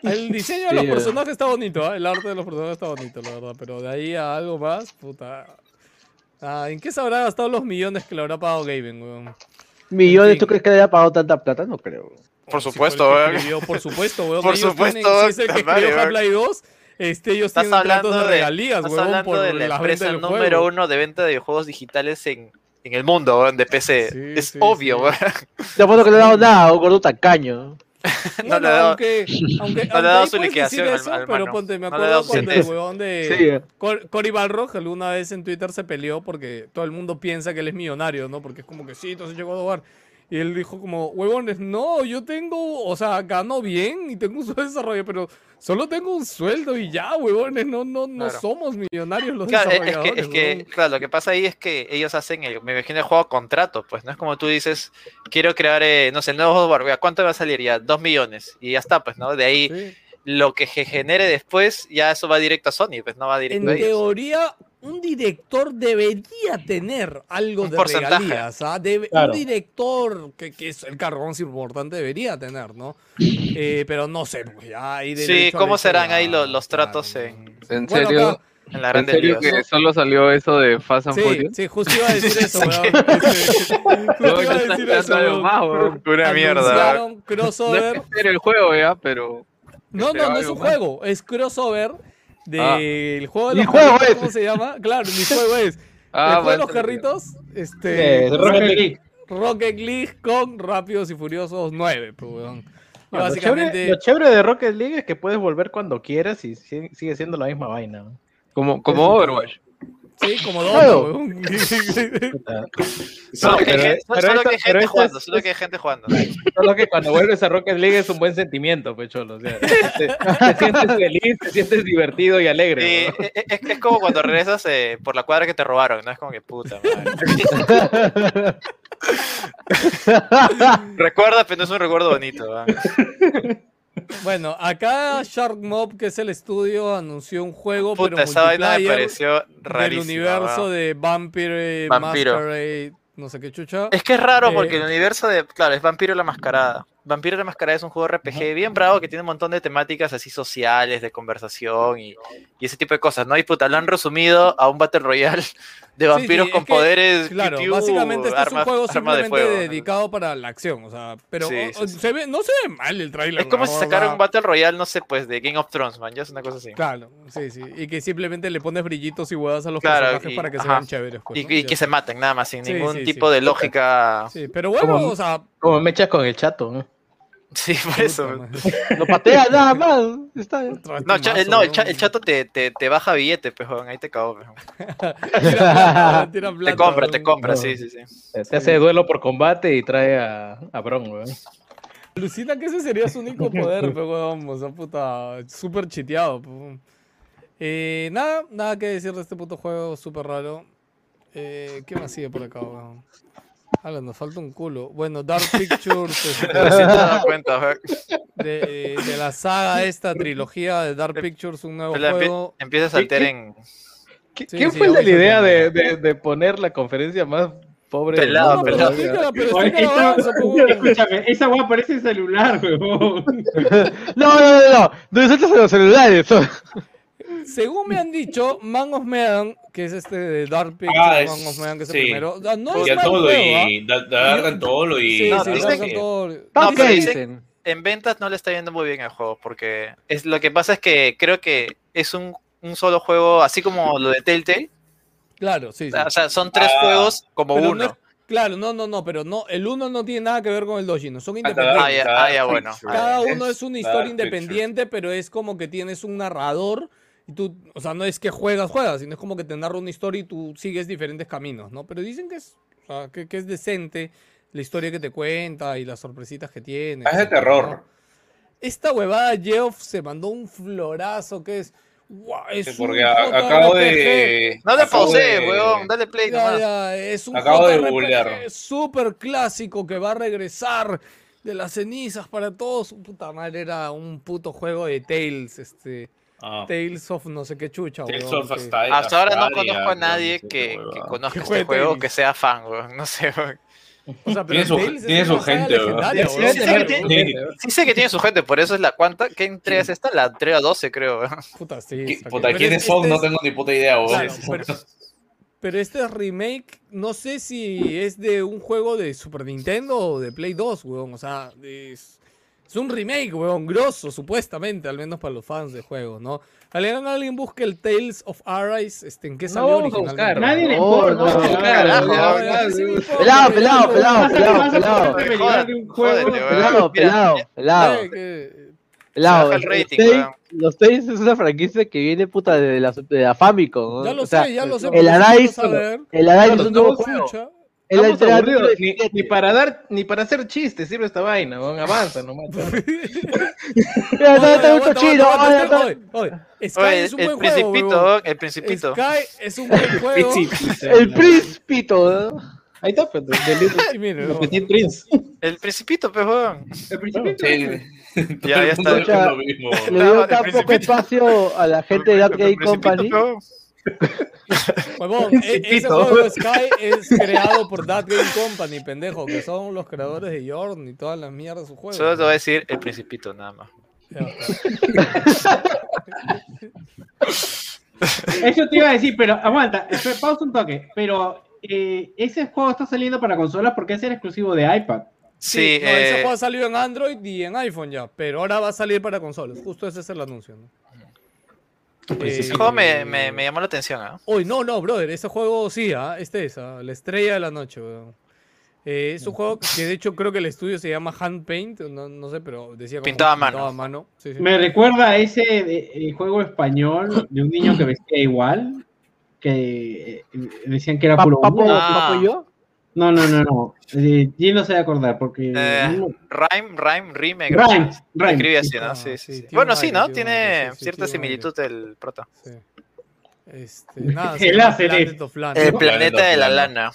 El diseño de Sí, los eh. personajes está bonito, ¿ah? El arte de los personajes está bonito, la verdad. Pero de ahí a algo más, puta... Ah, ¿En qué se habrá gastado los millones que le habrá pagado Gaben, weón? ¿Millones? fin. ¿Tú crees que le haya pagado tanta plata? No creo. Por Si supuesto, fue el que weón. escribió, Por supuesto, weón. Por ellos supuesto, tienen- si es el que madre, escribió weón. Half-Life 2, este, ellos Estás tienen hablando de de, regalías, estás weón, hablando por de la las empresa número juego. uno de venta de juegos digitales en, en el mundo, weón, de PC. Sí, es sí, obvio, sí. weón. Te apuesto que le he dado nada, un gordo tacaño. No le ha dado- aunque, aunque, no le ha dado su liquidación decir al- eso, al pero ponte, me No le ha dado acuerdo cuando el huevón de Sí. Cor- Cory Balrog alguna vez en Twitter se peleó porque todo el mundo piensa que él es millonario, ¿no? Porque es como que sí, entonces llegó a dobar. Y él dijo como, huevones, no, yo tengo, o sea, gano bien y tengo un sueldo de desarrollo, pero solo tengo un sueldo y ya, huevones, no, no, no Claro. somos millonarios los Claro, es- es que, desarrolladores. es que, claro, lo que pasa ahí es que ellos hacen, el, me imagino, el juego a contrato, pues, no es como tú dices, quiero crear, eh, no sé, el nuevo vea, ¿cuánto va a salir? Ya, dos millones, y ya está, pues, ¿no? De ahí, Sí. lo que se genere después, ya eso va directo a Sony, pues, no va directo En a ellos. teoría, un director debería tener algo Un de porcentaje. regalías. ¿ah? Debe- Claro. Un director, que, que es el cargo más importante, debería tener, ¿no? Eh, pero no sé, pues ya Sí, ¿cómo serán ahí lo- los tratos en, ¿En Bueno, serio? acá- en la ¿En serio que solo salió eso de Fast and Sí, Furious? sí, justo iba a decir eso, weón. Justo No, iba a decir eso, más, weón. Una mierda. Anunciaron No crossover. es serio el juego ya, pero... No, no, no es un más. juego, es crossover del juego de Mi los juego carritos, es. ¿cómo se llama? Claro, mi juego es. Ah, el juego de los carritos, este, Eh, ¿cómo se Rocket? League. Rocket League con Rápidos y Furiosos 9, pues, weón. No, lo, básicamente, chévere, lo chévere de Rocket League es que puedes volver cuando quieras y si- sigue siendo la misma vaina. Como, como Overwatch. Sí, como Claro. Weón. Puta. Solo que hay gente- jugando, solo que hay gente jugando. Solo que cuando vuelves a Rocket League es un buen sentimiento, pecholo. O sea, te, te sientes feliz, te sientes divertido y alegre. Sí, ¿no? es, es- es como cuando regresas eh, por la cuadra que te robaron, ¿no? Es como que puta madre. Recuerda, pero no es un recuerdo bonito. ¿va? Bueno, acá Shark Mob, que es el estudio, anunció un juego, Puta, pero esa vaina me multiplayer pareció del rarísima. universo ¿va? de Vampire Vampiro. Masquerade, no sé qué chucha. Es que es raro Eh, porque el universo de. Claro, es Vampiro la Mascarada. Vampiro la Mascarada es un juego RPG bien bravo que tiene un montón de temáticas así sociales, de conversación y, y ese tipo de cosas, ¿no? Y puta, lo han resumido a un Battle Royale de vampiros sí, con que, poderes. Claro, piu, básicamente este es un juego de simplemente dedicado para la acción, o sea, pero Sí, o- sí, o- sí. Se ve, no se ve mal el tráiler. Es como si sacaran un Battle Royale, no sé, pues, de Game of Thrones, man. Ya es una cosa así. Claro, sí, sí. Y que simplemente le pones brillitos y huevas a los Claro, personajes y- para que se ajá. vean chéveres. pues, Y, ¿no? y Ya. que se maten, nada más, sin Sí, ningún sí, tipo sí. de lógica. Sí, pero bueno, Como- o sea, Como me echas con el chato. ¿no? Sí, por eso. puta madre. No patea nada más. Está bien. Otro No, cha- el, no, el, ¿no? cha- el chato te, te, te baja billete, pues, weón, ahí te pues. Tira plata, tira Te compra, te compra, No. sí, sí, sí. Te te hace duelo por combate y trae a, a Bron, weón. Alucina que ese sería su único poder, pero weón, o sea, puta, súper chiteado. pues. Eh, nada, nada que decir de este puto juego, súper raro. Eh, ¿Qué más sigue por acá, weón? Ala, nos falta un culo. Bueno, Dark Pictures, este, Recién te das cuenta, de, de la saga esta trilogía de Dark Pictures, un nuevo la empie- juego. empieza a saltar ¿Qué- en ¿Qui- Sí, ¿Quién sí, fue la idea de, poner. de, de poner la conferencia más pobre Pelado, pero pelado. pero escúchame, esa weá parece celular, weón. No, no, no, no. No insultes a los celulares. Según me han dicho, Man of Medan, que es este de Dark Pictures, Ah, es- Man of Medan, que es el primero. no es todo ¿ah? y da- dargan todo y. Sí, No, sí, dicen que- todo. No, Ok. pero dicen- en ventas no le está yendo muy bien el juego, porque es lo que pasa es que creo que es un, un solo juego, así como lo de Telltale. Claro, sí, sí. O sea, son tres Ah. juegos como Pero no uno. es- claro, no, no, no, pero no, el uno no tiene nada que ver con el Dojino, son Ah, independientes. Ah, ya, ah, ya, bueno. Cada uno es una historia independiente, pero es como que tienes un narrador y tú, o sea, no es que juegas, juegas, sino es como que te narra una historia y tú sigues diferentes caminos, ¿no? Pero dicen que es, o sea, que, que es decente la historia que te cuenta y las sorpresitas que tiene. Es de terror. Esta huevada Geoff se mandó un florazo que es, guau, es Sí, un porque a- acabo de. No le pausé, de- weón, dale play Ya, nomás. ya, es un Acabo de súper clásico que va a regresar de las cenizas para todos. Puta madre, era un puto juego de Tales, este. Ah, Tales of no sé qué chucha, Tales weón, of que- Astaria, Hasta ahora no conozco a no nadie sé que, conozca este juego Tales. que sea fan, weón. No sé, weón. O sea, pero Tiene su- tiene su gente, Sí, weón. sí, Sí, sí, sí, sí. Sí sé que tiene su gente, por eso es la cuánta. ¿Qué entrega es esta? La entrega 12, creo, weón. Puta, sí, ¿Qui- está Puta, ¿quiénes es- son? este No tengo ni puta idea, weón. Claro, pero- Pero este remake, no sé si es de un juego de Super Nintendo o de Play 2, weón. O sea, es, es un remake, weón, grosso, supuestamente, al menos para los fans de juegos, ¿no? Alguien, alguien busque el Tales of Arise, este, ¿en qué No salió vamos a originalmente? buscar. Nadie le importa, no vamos a buscar. Carajo, Pelado, pelado, pelado, pelado, pelado, pelado. Pelado. Pelado, pelado, rating, los Tales- es una franquicia que viene puta de la, de la Famicom. ¿no? Ya lo O sea, sé, ya lo sé. El Arise, el es un nuevo juego. El alternativo ni, para dar, ni para hacer chistes sirve esta vaina, avanza nomás. Mira, está- Sky es un el buen juego, el principito. Sky es un buen juego. El Principito, ¿no? Ahí está, pues, Prince. El principito, pues, weón. El principito. Sí. Ya, ya está. Le dio tan poco espacio a la gente de Gay Company. Huevón, e- ese juego de Sky es creado por That Game Company, pendejo, que son los creadores de Yorn y todas las mierdas de sus juegos. Solo te voy a decir el principito, nada más. Eso te iba a decir, pero aguanta, pausa un toque. Pero eh, ese juego está saliendo para consolas porque es el exclusivo de iPad. Sí, no, ese eh, juego ha salido en Android y en iPhone ya, pero ahora va a salir para consolas. Justo ese es el anuncio. ¿no? Ese Eh, juego me, me, me llamó la atención, ¿ah? Uy, no, no, brother, ese juego sí, ¿ah? este es, ¿ah? la estrella de la noche. Eh, es un juego que de hecho creo que el estudio se llama Hand Paint, no, no sé, pero decía como Pintado a mano. pintado a mano. Sí, sí. Me recuerda a ese de- eh, juego español de un niño que vestía igual, que eh, decían que era puro Papo. Ah. papo y yo. No, no, no, no. Eh, no se va a acordar porque... Eh, no- Rhyme, Rhyme, Rime. Rhyme, Lo Rhyme. escribí así, ¿no? Ah, Sí, sí, Bueno, sí, ¿no? tiene cierta similitud del prota. Sí. Este, nada, El ACD. El No, planeta de la lana.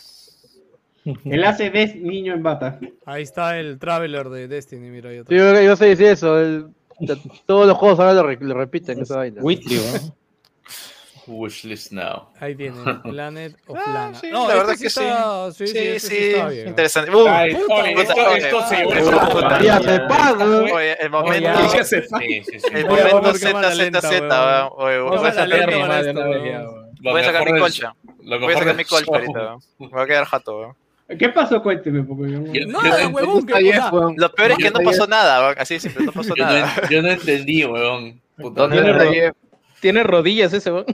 El hace de niño en bata. Ahí está el Traveler de Destiny, mira ahí Sí, yo, yo sé decir eso. el- todos los juegos ahora lo, re- lo repiten, esa vaina. Whitley, weón. Wishlist now. Ahí tiene, Planet of Ah, Lana. sí, no, la este verdad sí que sí. está, sí. Sí, Sí, este está bien. interesante. Uh, Ay, puta, oye, puta, esto, se puta, Ya se ¿no? Oye, el momento, ya. Sí, sí, sí. el momento. Oye, Voy a sacar, no, mi colcha. Voy a sacar mi colcha ahorita. Me voy a quedar jato, weón. ¿Qué pasó? Cuénteme, porque yo... Yo- Nada, huevón, que, o sea. Lo peor es que no no pasó nada, weón. Así de simple, no pasó Yo nada. no, yo no entendí, weón. Puta, No tiene, no- ro- tiene rodillas ese, weón.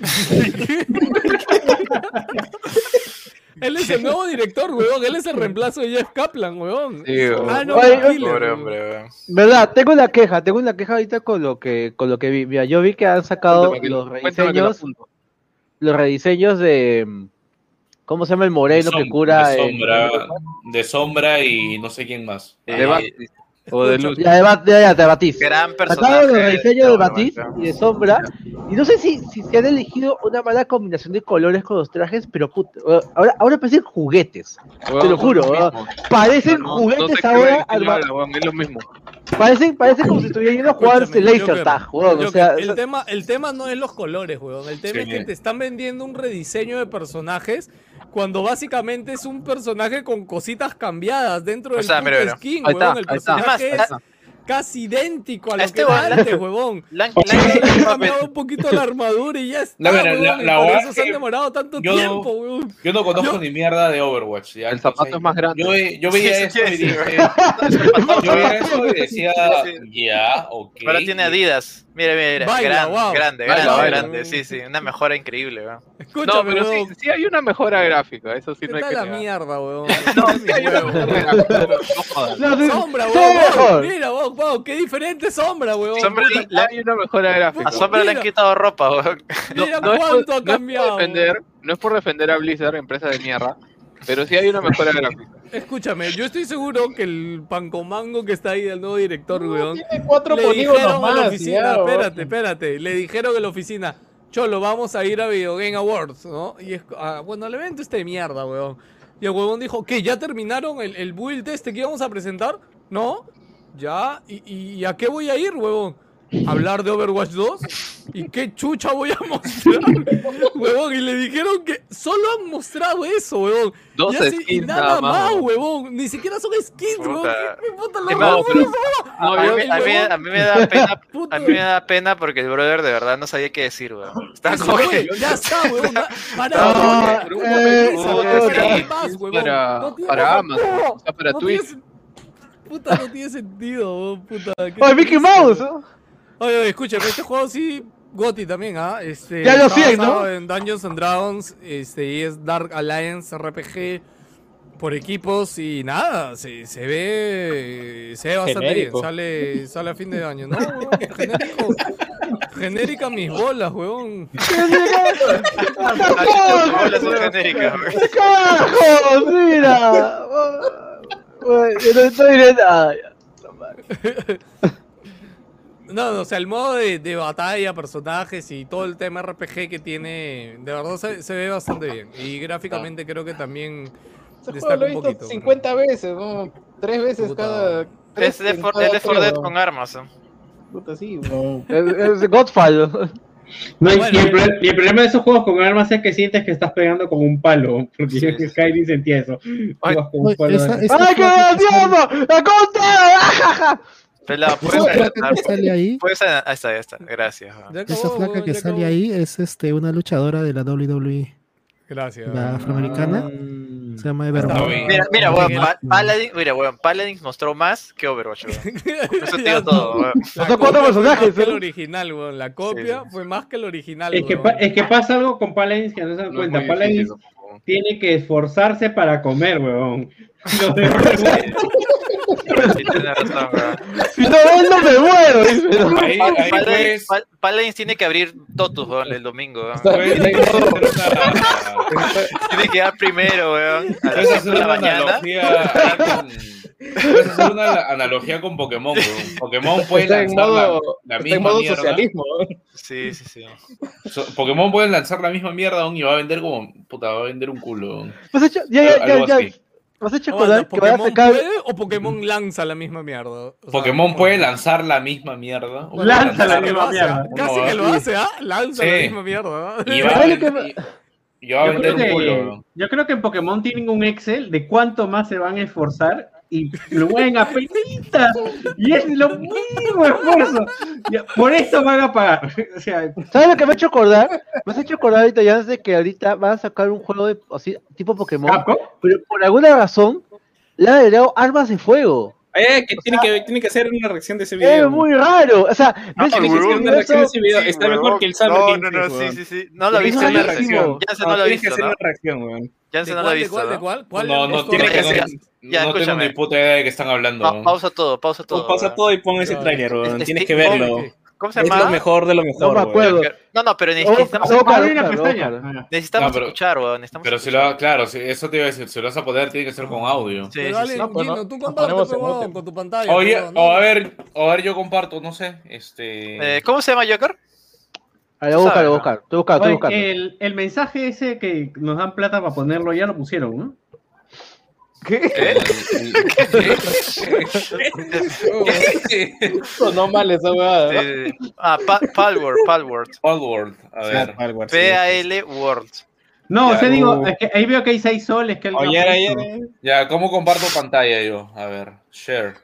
él es el nuevo director, weón. Él es el reemplazo de Jeff Kaplan, weón. Sí, weón. Ah, no, Oye, Killer, Pobre weón. hombre, weón. ¿Verdad? Tengo una queja, tengo una queja ahorita con lo que, con lo que vi. Mira, yo vi que han sacado que- los lo rediseños, los rediseños de ¿cómo se llama el moreno que cura de el- sombra, de sombra y no sé quién más. De Eh. O de luz. Ya, de, ya, ya, de Batiz. Gran personaje. de weón, Batiz weón. y de Sombra. Y no sé si, si se han elegido una mala combinación de colores con los trajes, pero puta, ahora, ahora parecen juguetes. Weón, Te lo juro, mismos. Parecen No, no juguetes qué ahora. diseño weón, Es lo mismo. Parecen, parecen como si estuvieran yendo a jugar laser Joker, tag, weón. O sea, el, tema, el tema no es los colores, weón. El tema Sí. es que te están vendiendo un rediseño de personajes cuando básicamente es un personaje con cositas cambiadas dentro O del sea, puto mira, mira. skin, Ahí está, weón. El ahí está. personaje Además, es casi idéntico a lo este que era antes, huevón. La han- Le la han- han cambiado un poquito la armadura y ya está, No, mira, la- la por verdad eso se han demorado tanto yo- tiempo, weón. Yo no conozco Yo- ni mierda de Overwatch. ¿ya? El zapato Entonces, es más grande. Yo, yo veía Sí, eso sí, y sí, dije, weón. yo veía eso y decía, ya, ok. Ahora tiene Adidas. Mira, mira, mira. Baila, grande, wow. grande, Baila, grande, baila. grande. Sí, sí. Una mejora increíble, weón. No, pero sí, weón. sí hay una mejora gráfica, eso sí ¿Qué no hay que la negar. mierda, weón? No, sí hay una mejora gráfica, no jodas. No, sí, Sombra, weón. Mira, weón, weón, qué diferente sombra, weón. Sombra, Puta, la- Hay una mejora gráfica. a Sombra le han quitado ropa, weón. Mira no es por- cuánto ha no es por cambiado. defender, no es por defender a Blizzard, empresa de mierda, pero sí hay una mejora gráfica. Escúchame, yo estoy seguro que el pancomango que está ahí, el nuevo director, weón. Tiene cuatro Le dijeron a la oficina, ya, espérate, espérate. Le dijeron en la oficina, Cholo, vamos a ir a Video Game Awards, ¿no? Y es, ah, bueno, el evento este de mierda, weón. Y el huevón dijo, ¿qué? ¿Ya terminaron el, el build este que íbamos a presentar? ¿No? Ya. ¿Y, y a qué voy a ir, huevón? Hablar de Overwatch 2. ¿Y qué chucha voy a mostrar? huevón, y le dijeron que solo han mostrado eso, huevón. Dos y, así- y skins nada nada más, más, huevón. huevón. Ni siquiera son skins, huevón. Puta. ¿Qué puta Es la más, huevón? pero- No, a, mí, a, mí, a mí me da pena, a mí me da pena porque el brother de verdad no sabía qué decir, weón. Estaba Eso, como huevón, que- Ya está, huevón. Para, Ah, huevón, eh, puta, huevón, puta. ¿qué más, huevón? Para, No tiene- para Amazon, o sea, para no Twitch. Puta, no tiene sentido, huevón, puta. qué ¡Oye, Mickey Mouse! huevón. Oye, oye, escúchame, este juego sí, Gotti también, ¿ah? Este, Ya lo sé, ¿no? En Dungeons and Dragons, este, y es Dark Alliance RPG por equipos y nada, se, se ve, se ve bastante Genérico. bien, sale, sale a fin de año, ¿no? Genérico, genérica mis bolas, huevón. Bolas son genéricas, weón. ¡Carajo! ¡Mira! Bueno, yo no estoy de nada. No, no, o sea, el modo de, de batalla, personajes y todo el tema RPG que tiene, de verdad se, se ve bastante bien. Y gráficamente creo que también Ese juego destaca lo he un visto poquito. 50 veces, ¿no? Tres veces Puta. cada. tres Es For, cada es de For. Dead con armas. ¿eh? Puta, sí. Es, es Godfall. No, y- Bueno, y, el pro- y el problema de esos juegos con armas es que sientes que estás pegando con un palo. Porque Sí, yo que sí. Skyrim sentía eso. Juegas con un palo. esa- esa ¡Ay, que sale- gracioso! ¡La esa puedes placa que sale ahí, Puedes ahí está, ahí está. Gracias. Ya esa acabó, placa weón, que sale ahí es este una luchadora de la WWE, Gracias. la weón. afroamericana, Mm. se llama Evermore. Mira, mira, weón, La- Pa- Paladin, mira, weón, Paladin mostró más que Overwatch, weón. Eso te todo, weón. La Son cuatro copia fue personajes, más que el original, weón. La copia sí. fue más que el original, Es que, weón. es que pasa algo con Paladins que no se dan No cuenta. weón. Tiene que esforzarse para comer, weón. Sí, razón, weón. Si no vendo, me muero. dice, ¿no? Ahí, ahí Paladin, puedes, Pal- Paladins tiene que abrir Totus, weón, el domingo, weón. puedes Tiene que dar primero, weón. A las puedes 7 hacer de la una mañana. analogía con, puedes hacer una analogía con Pokémon, weón. Pokémon puede Está en lanzar la, modo, la en misma modo mierda. socialismo. Sí, sí, sí. So- Pokémon puede lanzar la misma mierda aún y va a vender como puta, va a vender un culo. has hecho, ya, ya, ya, Algo ya. así. Has hecho Aguanta, acordar que van a ¿Pokémon sacar. puede o Pokémon lanza la misma mierda? O sea, Pokémon ¿cómo? puede lanzar la misma mierda. o Lanza la misma mierda. ¿ah? Casi No, que lo hace, ¿ah? Lanza la Sí. misma mierda. ¿ah? Y va a, ¿Sabes lo que vender- y- y va a Yo creo, un culo. que, yo creo que en Pokémon tienen un Excel de cuánto más se van a esforzar y lo mueven a penita. Y es lo mínimo esfuerzo. Ya, Por esto van a pagar. O sea, ¿Sabes lo que me ha hecho acordar? Me has hecho acordar ahorita ya de que ahorita van a sacar un juego de, así, tipo Pokémon, Capcom. pero por alguna razón le han agregado armas de fuego. Eh, que tiene que, tiene que hacer una reacción de ese Es video. muy raro. O sea, Ah, ves tiene que hacer una reacción de ese video. Sí, Está mejor que el Summer No, no, no, sí, sí, sí. No lo Es. Tiene una reacción. Jansen no lo ha Tienes que hacer ¿no? una reacción, weón. ¿De Jansen no lo ha de visto, de ¿no? cuál? ¿Cuál No, es no, esto? tiene que, Ya, no, ya, no tengo ni puta idea de qué están hablando. Pa- pausa todo, pausa todo. Pausa weón. todo y pon ese Ya. tráiler, weón. Es- Tienes es- que verlo. ¿Cómo? ¿Cómo se Es llama? lo mejor de lo mejor, No me acuerdo. No, no, pero necesitamos, oh. Ah, necesitamos No, pero- escuchar, weón. Necesitamos Pero si lo, claro, si- eso te iba a decir, si lo vas a poder, tiene que ser con audio. Sí, Pero sí, dale, sí. No, pues, Gino, no, tú comparte, con tu pantalla. Oye, o ¿no? a ver, o a ver, yo comparto, no sé, este... Eh, ¿Cómo se llama Joker? A ver, búscalo, Sabe, ¿no? buscar. Estoy buscando, estoy buscando. el, el mensaje ese que nos dan plata para ponerlo ya lo pusieron, ¿no? ¿Qué? Sonó mal esa sí, sí. Ah, Pa- Palworld, Palworld. World, a ver. P-A-L World. No, Ya, o sea, digo, uh. es que ahí veo que hay seis soles que eh. Ya, ¿cómo comparto pantalla yo? A ver, share.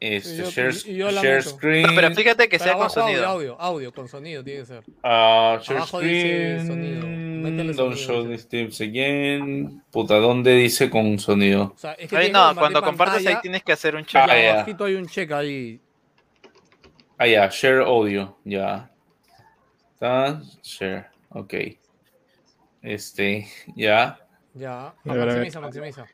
Este, yo- share, share screen. No, pero fíjate que Pero sea con audio, sonido. audio, audio, con sonido tiene que ser. Ah, share Abajo dice screen. sonido. Don't sonido, show dice. these tips again. Puta, ¿dónde dice con sonido? O sea, es que Ahí no, cuando compartes ahí tienes que hacer un y check. Ah, ya. abajito hay un check ahí. Ah, ya, share audio, ya. Está, share, ok. Este, ya. Ya. Ah, maximiza, maximiza.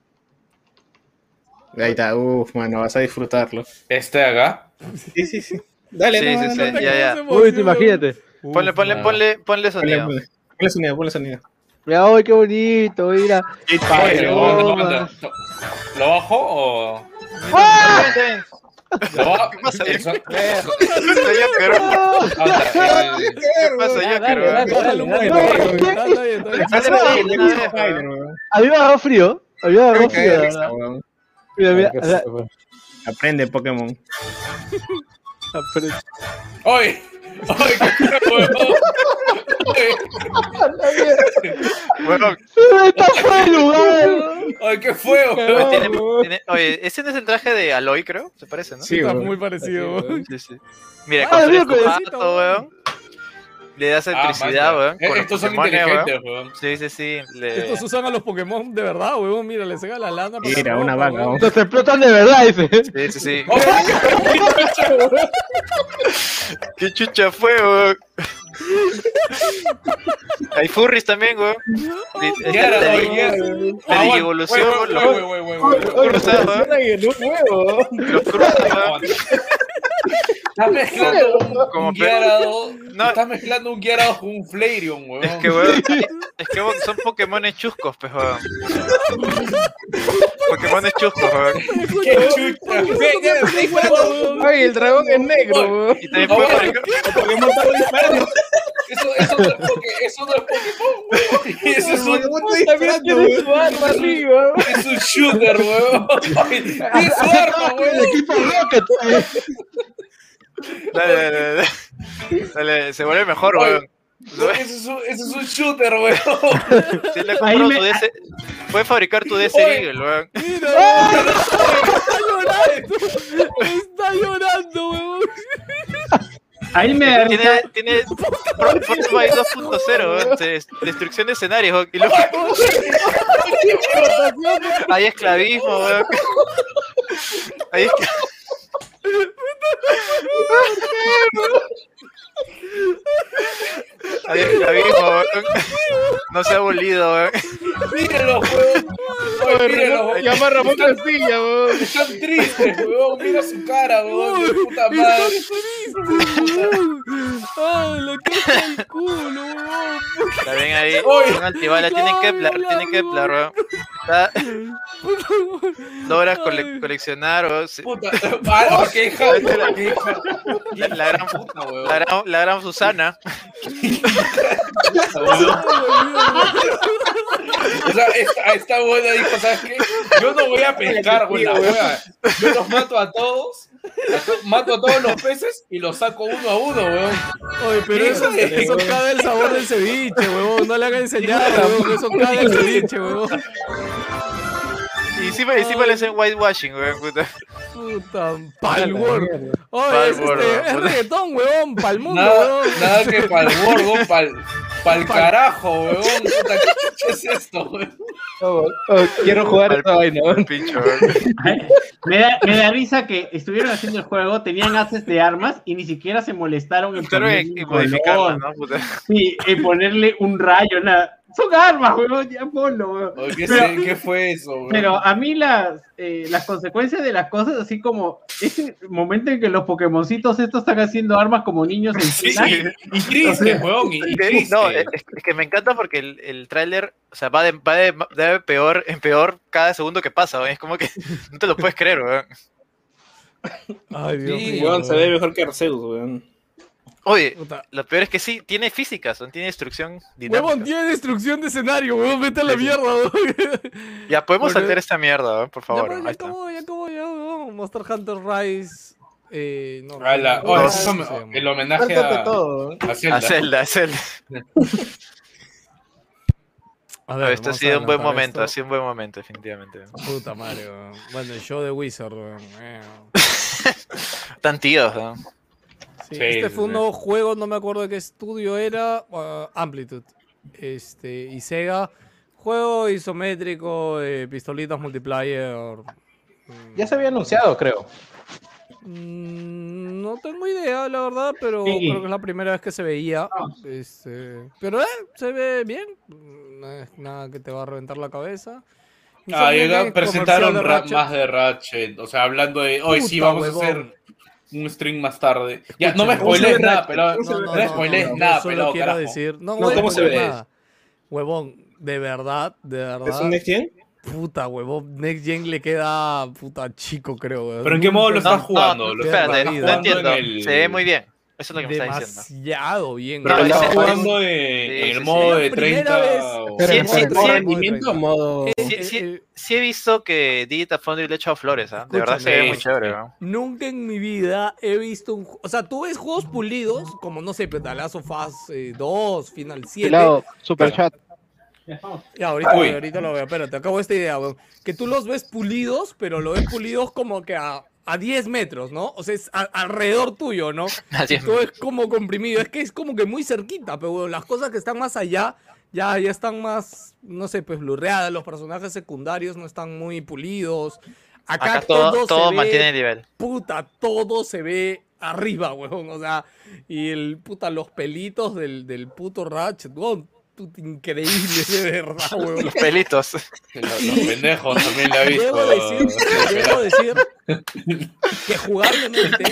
Ahí está, uff, mano, vas a disfrutarlo. Este de acá. Sí, sí, sí. Dale, Sí, no, sí, no, sí, no, ya, ya. Uy, te imagínate. Ponle, ponle, Ah. ponle, ponle Ponle, sonido. ponle, ponle sonido, ponle sonido. Mira, uy, qué bonito, mira. ¿Lo bajo o.? ¡Ah! ¿Lo bajo? ¿Qué pasa? ¿Qué pasa, ¿Qué pasa. A mí me agarró frío. A mí me agarró Qué frío, Mira, mira, ¿Qué o sea, fue? Aprende Pokémon. Oye, oye, qué fue, huevón. Huevón, Está fuera de lugar. Oye, ¿qué fue, oye, tiene- tiene- oye, ese no es el traje de Aloy, creo. Se parece, ¿no? Sí, está muy parecido. Sí, sí. Mira, Ah, codecito, jato, weón. Le das Ah, electricidad, maña. weón. Eh, con Estos son inteligentes, weón. weón. Sí, sí, sí. le- Estos usan a los Pokémon de verdad, weón. Mira, les saca la lana. para Mira, una vaca. weón. Los explotan de verdad, dice. Sí, sí, sí. ¿Qué chucha fue, weón? Hay furries también, weón. Di- es Ya era, la Ah, digievolución, güey, los weón. Los cruzas, Estás mezclando un, Como un pe- Gyarados. No. Estás mezclando un Gyarados con un Flareon, weón. Es que, weón, es que weón, son Pokémones chuscos, pues, weón. Pokémones chuscos, weón. Qué chucha. Ay, el dragón es negro, weón. Y también puede Pokémon está. Eso, eso, no es Poké- eso no es Pokémon, weón. Eso es un, También tiene su arma arriba. es un shooter, weón. Tiene su arma, El equipo Rocket. Dale, dale, dale. Dale, se vuelve mejor, weón. Ese es un, ese es un shooter, weón. Le me- tu DS. Puede fabricar tu DS Oye. Eagle, weón. Mira, weón. Está llorando. Está llorando, weón. Ahí me Tiene, tiene Frostbite 2.0, weón. Se- Destrucción de escenarios. Y luego hay esclavismo, weón. Hay esclavismo. Esclavismo, weón. No se ha abolido, weón. Míralo, weón. Weón. Llama a Ramón Castilla, weón. Están tristes, weón. Mira su cara, weón. Puta madre. Ay, la cara del culo, weón. Está bien ahí. Oye. Un antibala. Tienen Kepler, tienen Kepler, weón. Está- Logras cole- coleccionar. Sí. Puta. Ah, qué hija. Qué hija. La, la gran, Puta, la, gran, la gran Susana. O sea, esta, esta buena dijo, ¿sabes qué? Yo no voy a pescar. Yo los mato a todos, mato a todos los peces y los saco uno a uno, weón. Oye, pero eso, eso caga el sabor del ceviche, weón. No le hagan enseñar, weón. Eso caga el ceviche, weón. Y encima, encima le hacen whitewashing, weón. Puta. Puta, palwor. Oye, es, este, weón. es reggaetón, weón. Pal mundo, Nada, weón. nada que pa'l gordo, pa'l, pa'l carajo, weón. Puta, ¿qué chucha es esto, weón? Oh, oh, quiero jugar esta vaina, weón. Pincho, weón. Me da, me da risa que estuvieron haciendo el juego, tenían haces de armas y ni siquiera se molestaron en y, y sí, en ponerle un rayo, nada. Son armas, weón, ya ponlo, weón. ¿Qué, Pero- se- qué fue eso, weón? Pero a mí las, eh, las consecuencias de las cosas, así como ese momento en que los Pokémoncitos estos están haciendo armas como niños en Sí, China, sí. Y triste, weón, y, triste. No, es, es que me encanta porque el, el tráiler, o sea, va de, va de, de peor en peor cada segundo que pasa, weón. Es como que no te lo puedes creer, weón. Ay, Dios Sí, mío. weón, se ve mejor que Arceus, weón. Oye, Puta. lo peor es que sí, tiene físicas, weón, tiene destrucción dinámica. Huevón, tiene destrucción de escenario, huevón. Vete a la mierda, weón. Ya, podemos Porque- saltar esta mierda, weón, por Ya, favor. ya acabó, ya acabó, ya, weón. Monster Hunter Rise. Eh, no, no, no, no me- se llama. el homenaje a, todo, weón. a Zelda. A Zelda, a Zelda. A ver, Esto ha sido un buen momento, ha sido un buen momento, definitivamente. Puta madre, weón. Bueno, el show de Wizard, weón. Eh. Tan tíos, ¿no? Sí, Sí, este sí, fue un nuevo juego, no me acuerdo de qué estudio era. uh, Amplitude. Este, y Sega. Juego isométrico, eh, pistolitas multiplayer. mm, Ya se había anunciado, creo. mm, No tengo idea, la verdad, pero Sí. creo que es la primera vez que se veía. Este, pero eh, se ve bien. No es nada que te va a reventar la cabeza. Ah, presentaron de más de Ratchet. O sea, hablando de hoy sí vamos a hacer un stream más tarde. Ya, no me spoilees ¿Cómo se ve nada, se No, ve no, spoilees yo nada, solo pelado, quiero carajo. decir. No, No, ¿cómo se ve? nada. Huevón, de verdad, de verdad. ¿Es un Next Gen? Puta, huevón. Next Gen le queda puta chico, creo, weón. ¿Pero en qué modo lo estás jugando? No, Lo espérate, no entiendo. en el- Se ve muy bien. Eso es lo que me está diciendo. Demasiado bien. Pero jugando Sí, en el sí. modo de Primera 30 vez. o- Sí, Pero sí, ¿modo sí. rendimiento modo...? Eh, eh, he visto que Digital Foundry le ha echado flores, ¿ah? De verdad se ve muy chévere, ¿no? Nunca en mi vida he visto un... O sea, tú ves juegos pulidos, como no sé, Pedalazo Fast 2, Final 7. Pelado, super chat. Ya, ahorita, lo veo. Espérate, acabo esta idea, weón. Que tú los ves pulidos, pero lo ves pulidos como que a, a 10 metros, ¿no? O sea, es a- alrededor tuyo, ¿no? A 10 Todo es como comprimido. Es que es como que muy cerquita, pero las cosas que están más allá ya, ya están más, no sé, pues blurreadas. Los personajes secundarios no están muy pulidos. Acá, Acá todo, todo, todo se ve mantiene el nivel. puta, todo se ve arriba, weón. O sea, y el puta, los pelitos del, del puto Ratchet, weón. Puta, increíble, de verdad, weón. Los pelitos. Los, los pendejos también le ha visto. Debo decir, debo decir que jugablemente,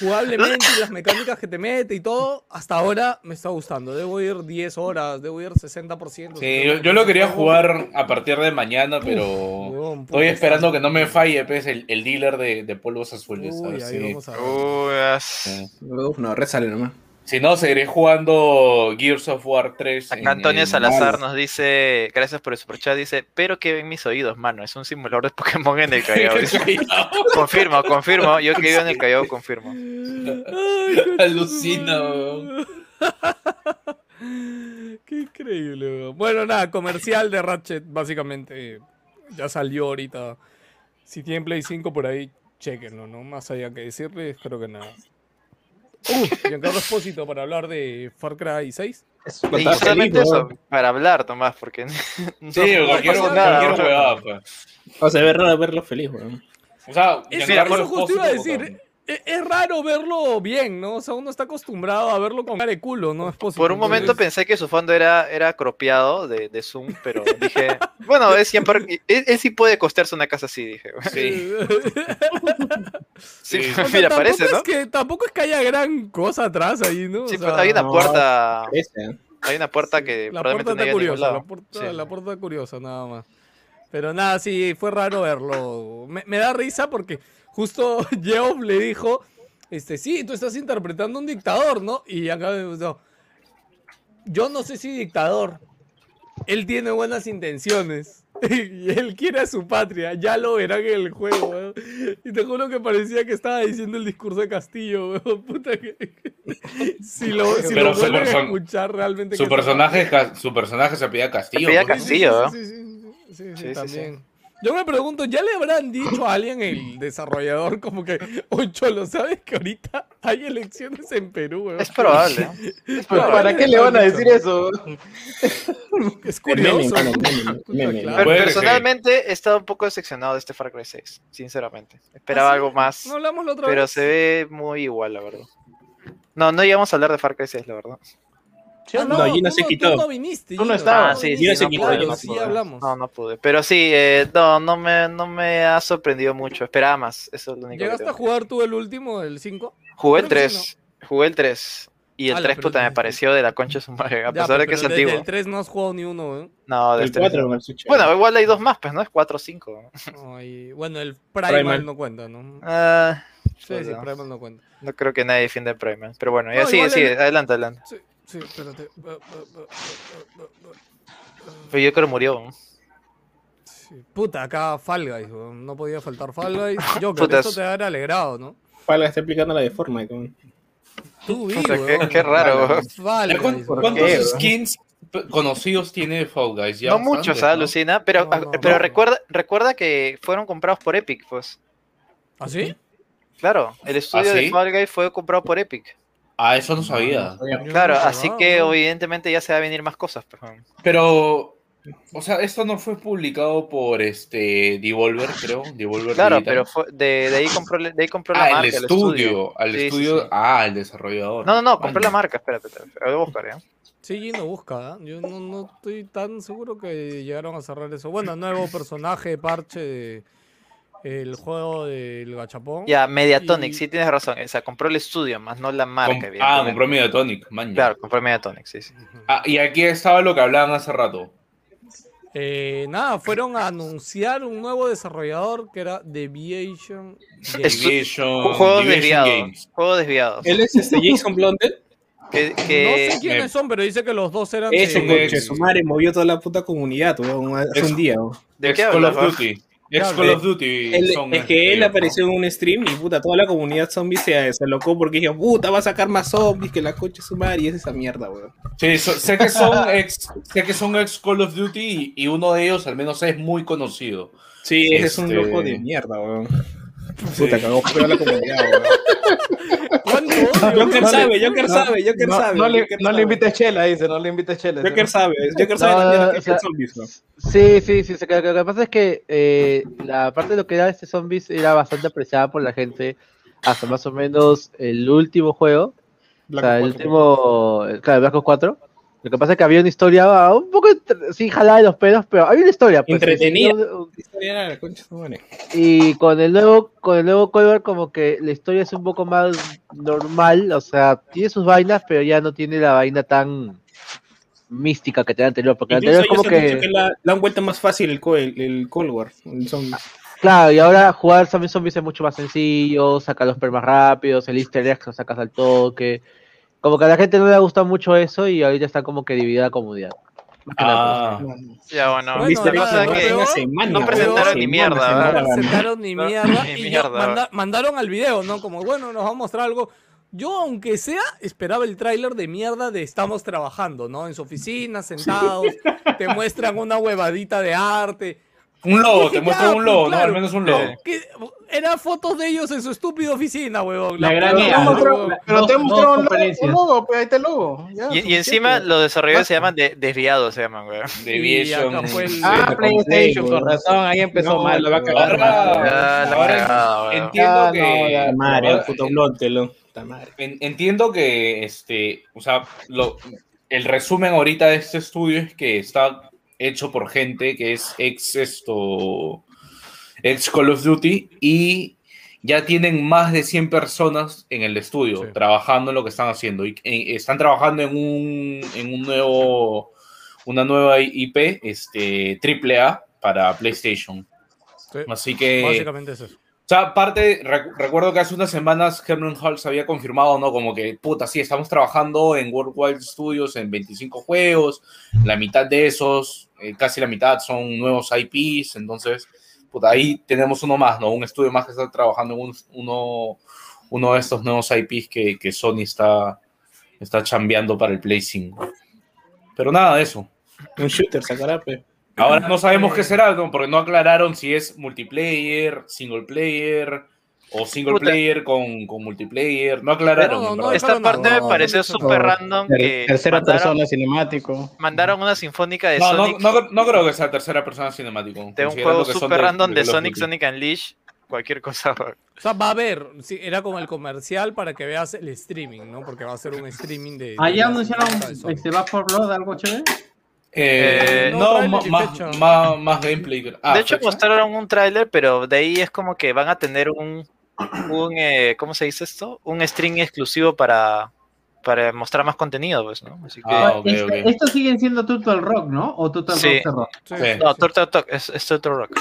jugablemente y las mecánicas que te mete y todo, hasta ahora me está gustando. Debo ir 10 horas, debo ir 60%. Sí, yo, yo lo quería jugar a partir de mañana, pero weón, estoy esperando que no me falle pues, el, el dealer de, de polvos azules. a Uy, ver ahí si- vamos a ver. Uy, as- sí. Uf, no, resale nomás. Si no, seguiré jugando Gears of War 3. Acá en- Antonio en- Salazar nos dice, gracias por el superchat, dice, pero que ven mis oídos, mano, es un simulador de Pokémon en el Callao. confirmo, confirmo, yo que vivo en el Callao, confirmo. Ay, Alucina, weón. Qué increíble, weón. Bueno, nada, comercial de Ratchet, básicamente. Ya salió ahorita. Si tienen Play 5 por ahí, chequenlo, ¿no? Más allá que decirles, creo que nada. Uh, Giancarlo Espósito para hablar de Far Cry 6. Y Está solamente feliz, eso, para hablar, Tomás, porque no, Sí, no cualquier, nada, cualquier huevada, pues. O sea, es raro verlo feliz, weón. O sea, Es, Giancarlo eso justo iba a decir. Es, es raro verlo bien, ¿no? O sea, uno está acostumbrado a verlo con cara de culo, ¿no? Espósito, Por un momento entonces- pensé que su fondo era, era cropeado de, de Zoom, pero dije, bueno, es siempre, él, él sí puede costearse una casa así, dije. Sí. Sí, Sí. O sea, mira, parece, ¿no? Es que, tampoco es que haya gran cosa atrás ahí, ¿no? O Sí, sea, pues, hay una no, puerta, Parece, ¿eh? hay una puerta que La probablemente puerta no curiosa, la puerta, Sí. la puerta curiosa, nada más. Pero nada, sí, fue raro verlo. Me, me da risa porque justo Geoff le dijo, este, sí, tú estás interpretando un dictador, ¿no? Y acá no, yo no sé si dictador. Él tiene buenas intenciones. Y él quiere a su patria, ya lo verán en el juego, weón. Y te juro que parecía que estaba diciendo el discurso de Castillo, weón. Puta que... Si lo, si Pero lo su vuelven a escuchar realmente... Su personaje, su personaje se pedía Castillo. Se. Castillo. Sí, sí, sí, sí, sí, sí, Sí, sí, también. Yo me pregunto, ¿ya le habrán dicho a alguien el desarrollador como que, oye, Cholo, ¿sabes que ahorita hay elecciones en Perú, weón? Es probable. Es Pero probable. ¿Para qué le van a decir eso? Es curioso. personalmente he estado un poco decepcionado de este Far Cry 6, sinceramente. Esperaba ¿Ah, sí? algo más, No hablamos la otra pero vez. se ve muy igual, la verdad. No, no íbamos a hablar de Far Cry 6, la verdad. Ah, No, Gina tú se tú quitó. no viniste. Tú no Gino, estabas. Ah, sí, Gina sí, se no quitó, pude, no sí hablamos. No, no pude. Pero sí, eh, no, no me, no me ha sorprendido mucho. Esperaba más. Eso es lo único que ¿Llegaste a tengo. jugar tú el último, el 5? Jugué el Creo que sí, 3. Jugué el 3. Y el Ala, 3, pero puta, el- me pareció de la concha su madre. A Ya, pesar de que es desde antiguo. el 3 no has jugado ni uno, ¿eh? No, del El 3. 4 me parece chévere. Bueno, igual hay dos más, pues, ¿no? Es 4 o 5. Ay, bueno, el Primal, Primal. no cuenta, ¿no? Ah, Sí, sí, puta. Primal no cuenta. no creo que nadie defienda el Primal. Pero bueno, ya No, sigue, sigue. el- Adelante, adelante. Sí, espérate. Pero yo creo que murió. Sí, Puta, acá Fall Guys, no podía faltar Fall Guys. Yo Puta, que esto es- te habrá alegrado, ¿no? Pala está explicando la de weón. Tú vi, qué, raro. Fall ¿Ya Guys. ¿Cuántos qué, skins conocidos tiene Fall Guys? Ya No muchos, ¿no? ¿ah, Lucina? Pero, No, no, pero no. Recuerda, recuerda que fueron comprados por Epic, pues. ¿Ah, sí? Claro, el estudio ¿Ah, de? Fall Guys fue comprado por Epic. Ah, eso no sabía. Claro, así que evidentemente ya se va a venir más cosas. pues, weón. Pero, o sea, esto no fue publicado por este Devolver, creo. Devolver Claro, Digital. pero fue, de, de ahí compró, de ahí compró la Ah, marca, el el estudio. Al Sí, estudio. sí. Ah, el desarrollador. No, no, no, compró Vale. la marca, espérate, espérate, voy a buscar, ¿eh? Sí, Gino busca, ¿eh? Yo no, no estoy tan seguro que llegaron a cerrar eso. Bueno, nuevo personaje, parche de el juego del gachapón. Ya, Mediatonic, Y- sí tienes razón, o sea, compró el estudio, más no la Com- marca, ah, compró Mediatonic, man. Claro, compró Mediatonic, sí, sí. Ah, y aquí estaba lo que hablaban hace rato. Eh, nada, fueron a anunciar un nuevo desarrollador que era Deviation. Deviation- Juegos desviados. Games. Juegos desviados. Él es este Jason Blondel. Que, No sé quiénes son, pero dice que los dos eran Ese de- coche, su madre movió toda la puta comunidad, weón, hace Es- un día. weón. ¿De qué Call hablas, of va? Duty. Ex Call eh, of Duty. Él- son, es que él este, apareció en un stream y puta, toda la comunidad zombie se, se alocó porque dijo, puta, va a sacar más zombies que la coche su madre y es esa mierda, weón. Sí, so- sé que son ex, sé que son ex Call of Duty y, y uno de ellos al menos es muy conocido. Sí, ese es un Este- loco de mierda, weón. Puta, cagó feo a la comunidad, weón. ¿Cuánto Joker sabe, Joker no- sabe, Joker no, sabe. No le, no le invites chela, dice, no le invites chela. Joker sabe, Joker sabe sea, el zombies, ¿no? Sí, sí, sí. Lo que pasa es que eh, la parte de lo que era este zombies era bastante apreciada por la gente hasta más o menos el último juego. Black o sea, el Ops 4. último, claro, Black Ops 4. Lo que pasa es que había una historia ah, un poco sí jalada de los pelos, pero había una historia. Pues, Entretenida. y- con el nuevo, con el nuevo War como que la historia es un poco más normal, o sea, tiene sus vainas, pero ya no tiene la vaina tan mística que tenía anterior, porque Incluso anterior es como que, que la, la han vuelto más fácil el, el, el Cold War, el claro, y ahora jugar también zombies es mucho más sencillo, saca los permas rápidos, el easter egg lo sacas al toque, como que a la gente no le gusta mucho eso y ahorita está como que dividida la comunidad. Ah, Ya, bueno. Bueno, nada, lo que semana, no presentaron ni mierda. No presentaron ni No, mierda. y mierda. manda- mandaron al video, ¿no? Como, bueno, nos va a mostrar algo. Yo, aunque sea, esperaba el tráiler de mierda de estamos trabajando, ¿no? En su oficina, sentados, te muestran una huevadita de arte. Un logo, Dije, te muestran ya, un logo, pues, ¿no? claro. Al menos un logo. Que eran fotos de ellos en su estúpida oficina, huevón. La gran ¿no? huevón. Pero te dos un logo, pues ahí está el ya, Y, encima los desarrolladores se llaman de- desviados, se llaman, güey. Deviation. Ah, PlayStation, Play, con razón, ahí empezó No, mal. la va a cagar. Ahora, la weón. entiendo Ya, que no, ahora- puto blonde, lo. Puta madre. en- entiendo que este, o sea, lo, el resumen ahorita de este estudio es que está hecho por gente que es ex esto ex Call of Duty y ya tienen más de 100 personas en el estudio Sí. trabajando en lo que están haciendo y eh, están trabajando en un en un nuevo una nueva IP este triple A para PlayStation. Sí, Así que Básicamente es eso. O sea, aparte, rec- recuerdo que hace unas semanas Herman Hulse había confirmado, ¿no? Como que, puta, sí, estamos trabajando en Worldwide Studios en 25 juegos, la mitad de esos, eh, casi la mitad son nuevos IPs, entonces, puta, ahí tenemos uno más, ¿no? Un estudio más que está trabajando en un- uno, uno de estos nuevos IPs que, que Sony está, está chambeando para el Play 5. Pero nada de eso. Un shooter sacará, pe. Ahora no sabemos qué será, ¿no? porque no aclararon si es multiplayer, single player o single Puta. player con, con multiplayer. No aclararon. No, no. Esta parte me pareció no, súper no. random Ter- que tercera mandaron, persona cinemático. mandaron una sinfónica de no, no, Sonic no, no creo que sea tercera persona cinemático. de un juego súper random de Call of Sonic. Sonic Unleashed, cualquier cosa. O sea, va a haber, sí, era como el comercial para que veas el streaming, ¿no? Porque va a ser un streaming de. de Allá anunciaron de este Back for Blood, algo chévere. Eh, Eh, no, no, más, más, más gameplay. Ah, de hecho, fecha. mostraron un tráiler, pero de ahí es como que van a tener un, un eh, ¿cómo se dice esto? Un stream exclusivo para, para mostrar más contenido, pues, ¿no? Así que... Ah, ok, Este- ok. Estos siguen siendo Turtle Rock, ¿no? O Turtle Sí. Rock. Sí, Sí. No. Turtle Talk, es, es Turtle Rock.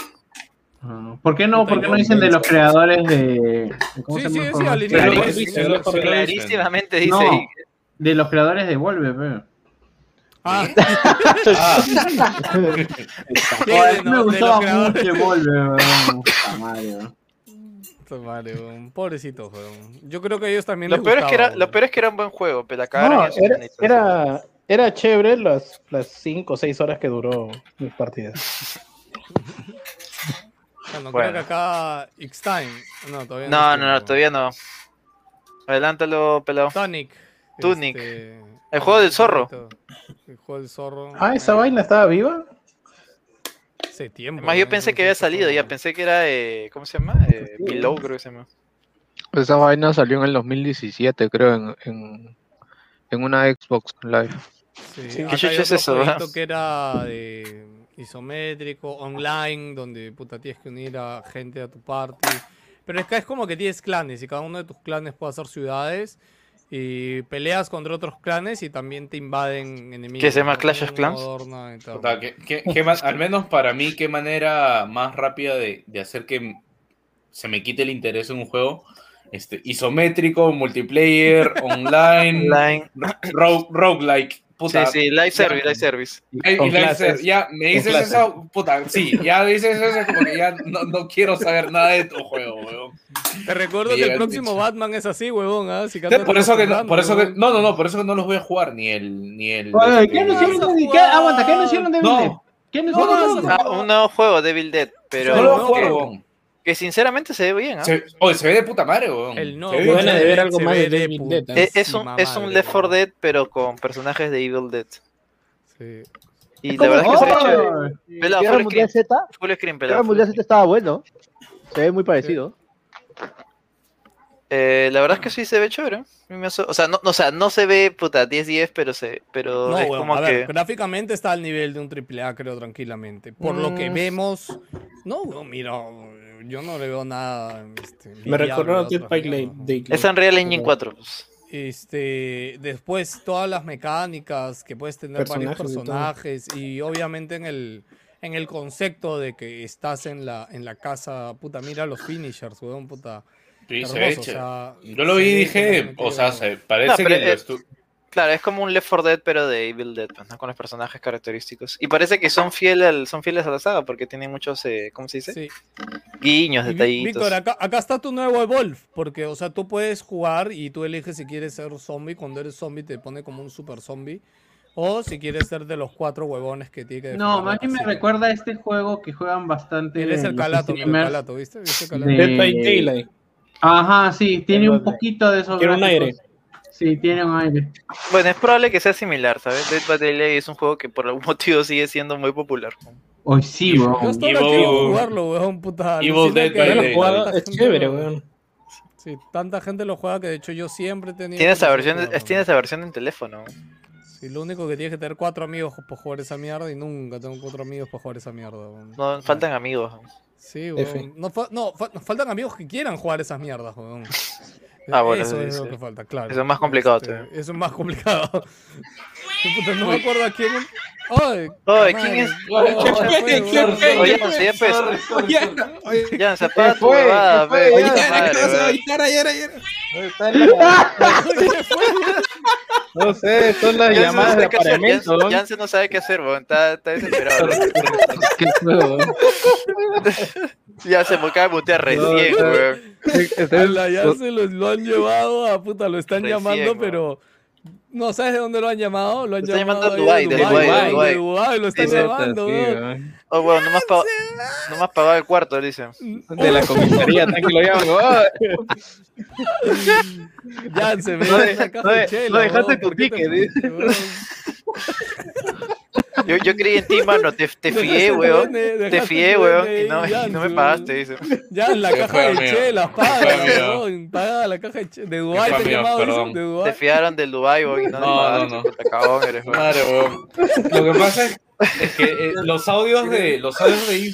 Ah, ¿Por qué no, por qué no dicen de los creadores de. ¿Cómo Sí, se sí, sí, juego? al inicio. Claro, lo sí, dicen. sí, lo- sí lo dicen. Clarísimamente dice No. De los creadores de Volve, pe. Ah, Ah, sí, me no, de gustaba mucho Volve, weón. Puta madre, weón. Puta madre, weón. Pobrecito, weón. Yo creo que ellos también Lo les peor, es que era, lo weón. peor es que era un buen juego, pero la No, era, era, era chévere las, las 5 o 6 horas que duró mi partida. Bueno, Bueno. creo que acá X-Time. No, todavía no. No, estoy, no, no, todavía no. Adelántalo, pelado. Tonic. Tunic. este, El juego del zorro. El juego del zorro. Ah, ¿esa Eh, vaina estaba viva? Hace tiempo. Además, yo pensé que había salido, ya pensé que era, eh, ¿cómo se llama? Eh, Below, creo que se llama. Esa vaina salió en el 2017, creo, en, en, en una Xbox Live. Sí, Sí. acá ¿Qué chucha hay es eso, que era de isométrico, online, donde puta tienes que unir a gente a tu party. Pero es que es como que tienes clanes y cada uno de tus clanes puede hacer ciudades. Y peleas contra otros clanes y también te invaden enemigos. ¿Qué se llama. Clash of Clans? Dorna y tal. Puta, ¿qué- qué- qué ma- al menos para mí, qué manera más rápida de, de hacer que se me quite el interés en un juego. Este, isométrico, multiplayer, online, Online. ro- roguelike. Puta, sí, sí, live service, live service. Con y live service, ya me dices eso, puta, sí, ya dices eso, como que ya no, no quiero saber nada de tu juego, weón. Te recuerdo que el próximo bicho. Batman es así, huevón. ¿ah? Si Por eso que, no, por eso que, no, no, no, por eso que no los voy a jugar, ni el, ni el. Oye, ¿qué a de ¿qué, aguanta, ¿qué anunciaron de No. Evil Dead? ¿Qué No, de no, Evil no, Dead? Un nuevo juego, Devil Dead, pero no lo no, jugar, que- sinceramente se ve bien, ¿ah? Se, oye, se ve de puta madre, weón. El no, Se ve buena de ver algo más de de Dead. Eh, Es un, es un madre, Left 4 weón. Dead, pero con personajes de Evil Dead. Sí. Y la ¿Cómo? verdad es que se ve chévere. Pelado, Guerra full Mundial screen. Z. Full screen, Guerra pelado. Mundial Z estaba bueno. Se ve muy parecido. Eh, la verdad es que sí se ve chévere. O sea, no, no, o sea, no se ve puta 10-10, pero se, pero No, es como a ver, que. gráficamente está al nivel de un AAA, creo, tranquilamente. Por lo que Mm. vemos, no, weón, mira, yo no le veo nada. Este, Me otras Dead ¿no? Daylight. Es Unreal Engine 4. pues. Este, después todas las mecánicas que puedes tener varios Personajes y todo. personajes y, obviamente en el en el concepto de que estás en la en la casa, puta, mira los finishers, weón, puta. Sí, se hermoso, ve o chévere. sea, Yo lo vi y dije, o sea, se parece No, que lo Claro, es como un Left 4 Dead, pero de Evil Dead, pues, ¿no? Con los personajes característicos. Y parece que son fieles, al- son fieles a la saga, porque tienen muchos, eh, ¿cómo se dice? Sí. Guiños, detallitos. Víctor, acá, acá está tu nuevo Evolve, porque, o sea, tú puedes jugar y tú eliges si quieres ser zombie. Cuando eres zombie te pone como un super zombie. O si quieres ser de los cuatro huevones que tiene que No, más bien me recuerda a este juego que juegan bastante. Eres el los calato, el calato, ¿viste? ¿Viste el calato? de- Dead by Daylight. Ajá, sí, tiene un poquito de esos. Quiero un aire. Sí, tiene un aire. Bueno, es probable que sea similar, ¿sabes? Dead by Daylight es un juego que por algún motivo sigue siendo muy popular. Hoy sí, Yo weón. hasta ahora Evil- quiero jugarlo, weón, puta. Evil Dead by Yo Daylight. es chévere, weón. Sí, tanta gente lo juega que de hecho yo siempre he tenido. Tiene esa versión, de es- tiene esa versión en teléfono. Sí, lo único que tienes que tener cuatro amigos para jugar esa mierda y nunca tengo cuatro amigos para jugar esa mierda. weón. No, faltan amigos. Sí, weón. No, fa- no, fa- nos faltan amigos que quieran jugar esas mierdas, weón. Ah, bueno, Eso es lo que falta, claro. Eso es más complicado Este. Eso es más complicado. Puta, no me acuerdo a quién. Ay, Oye, madre. ¿quién es? ¿Qué ya fue? fue, ¿Qué weón. fue? Oye, ya, pues. Oye, Ya, zapato, fue? huevada, ¿Qué fue? ve, Oye. Ayer, ayer. No sé, son las llamadas de apartamento. Jansen- ¿no? Jansen no sabe qué hacer, weón. Está, está desesperado. ¿Qué juego? ya se me acaba de mutear recién, weón. Ya se lo han llevado a puta, lo están Recién, llamando, pero. No sabes de dónde lo han llamado. Lo han Lo están llamado de de Dubái, de Dubái, de de Dubái, lo están Sí, llamando, sí, weón. weón. Oh, weón, no me has pagado, no has pagado el cuarto, dice. De la comisaría, tan que lo llaman. oh, Ya se me No no dejaste weón, tu ¿por qué te ticket, weón? Yo, yo creí en ti, mano, te, te fié, weón. Te fié, weón, y no, y no me pagaste, dice. Ya en la caja fue, de amigo. chelas, paga, weón, paga la caja de chelas. De Dubái fue, te dicen, de Te Dubái. fiaron del Dubai, weón, y no, No, no, no. puta cagón eres, weón. Madre, weón. Lo que pasa es, es que eh, los audios de los audios de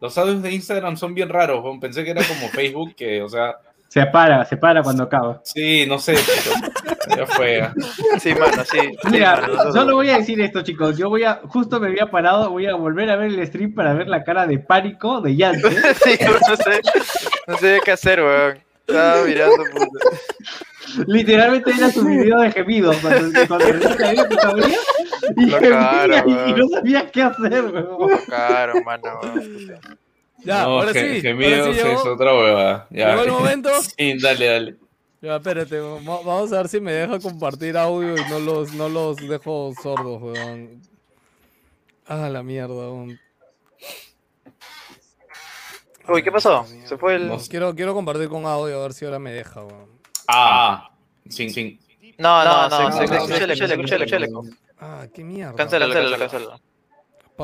los audios de Instagram son bien raros, weón. Pensé que era como Facebook, que, o sea, Se para, se para cuando acaba. sí, no sé, pero ya fue. Sí, mano, sí. sí, Mira, mano, no- solo voy a decir esto, chicos. Yo voy a, justo me había parado, voy a volver a ver el stream para ver la cara de pánico de Yance. Sí, no sé, no sé qué hacer, weón. Estaba mirando, puta. Literalmente era su video de gemidos. Cuando, cuando recién se había puesto a abrir, y, Lo gemía y, no sabía qué hacer, weón. Caro, mano, weón. Ya, no, ahora sí. gemidos ahora sí es otra hueva. Ya. llegó el momento. Sí, dale, dale. Ya, espérate, va- vamos a ver si me deja compartir audio y no los, no los dejo sordos, weón. Ah, la mierda, weón. Uy, ¿qué pasó? Se fue el. No Quiero, quiero compartir con audio a ver si ahora me deja, weón. Ah, sin, sin. No, no, No, escucha el eco. Ah, qué mierda. Cancela, cancela, cancela.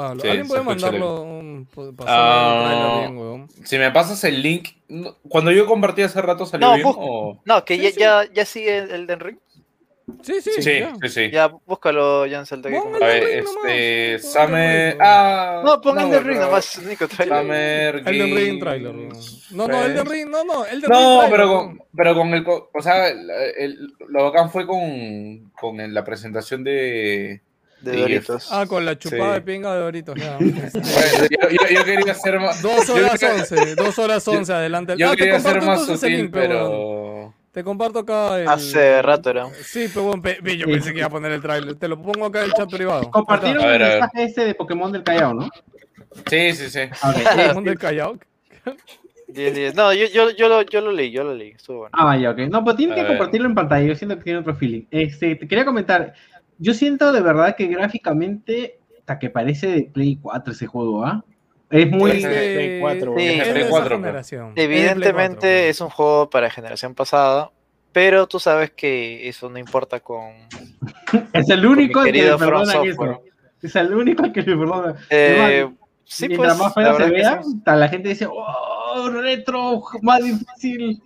Pablo, Sí, ¿alguien puede el mandarlo? un- el Ah, trailer bien, weón? si me pasas el link, no- cuando yo compartí hace rato salió No, bien o no, que Sí, ya, sí. ya, ya sigue el Elden Ring. Sí, sí, Sí, ya. sí, sí. Ya, búscalo, Jan Salta. como- A ver, Ring este. Summer. Elden Ring. Ah. No, pon Elden Ring nomás, Nico, trailer. Summer. Elden Ring Game trailer. No, no, Fest. Elden Ring, no, no, Elden Ring No, trailer, pero con, pero con el. O sea, el- el- lo bacán fue con, con el- la presentación de. De Doritos. Ah, con la chupada Sí. de pinga de Doritos, ya. Bueno, yo, yo- yo quería hacer más. Dos horas once, dos horas once, adelante. Yo Ah, te quería comparto más sutil, link, pero. Te comparto acá el... Hace rato era. Sí, pero bueno, pe- yo pensé que iba a poner el trailer. Te lo pongo acá en el chat privado. Compartieron el mensaje ese de Pokémon del Callao, ¿no? Sí, sí, sí. Ah, ok. Pokémon del Callao. 10, 10. No, yo, yo, yo, lo, yo lo leí, yo lo leí. Estuvo bueno. Ah, ya, ok. No, pues tienes A que ver. compartirlo en pantalla. Yo siento que tiene otro feeling. Este, te quería comentar. Yo siento de verdad que gráficamente, hasta que parece de Play 4 ese juego, ¿ah? Es muy. Sí, Play 4, Sí, es de Play esa 4, pe. generación. Es de Play Evidentemente 4, es un juego para generación pasada, pero tú sabes que eso no importa con... Es el único que le Software. eso. Es el único al que le perdonan. Eh, Además, sí, Mientras pues, más la feo se vea, sí. la gente dice, oh, retro, más difícil.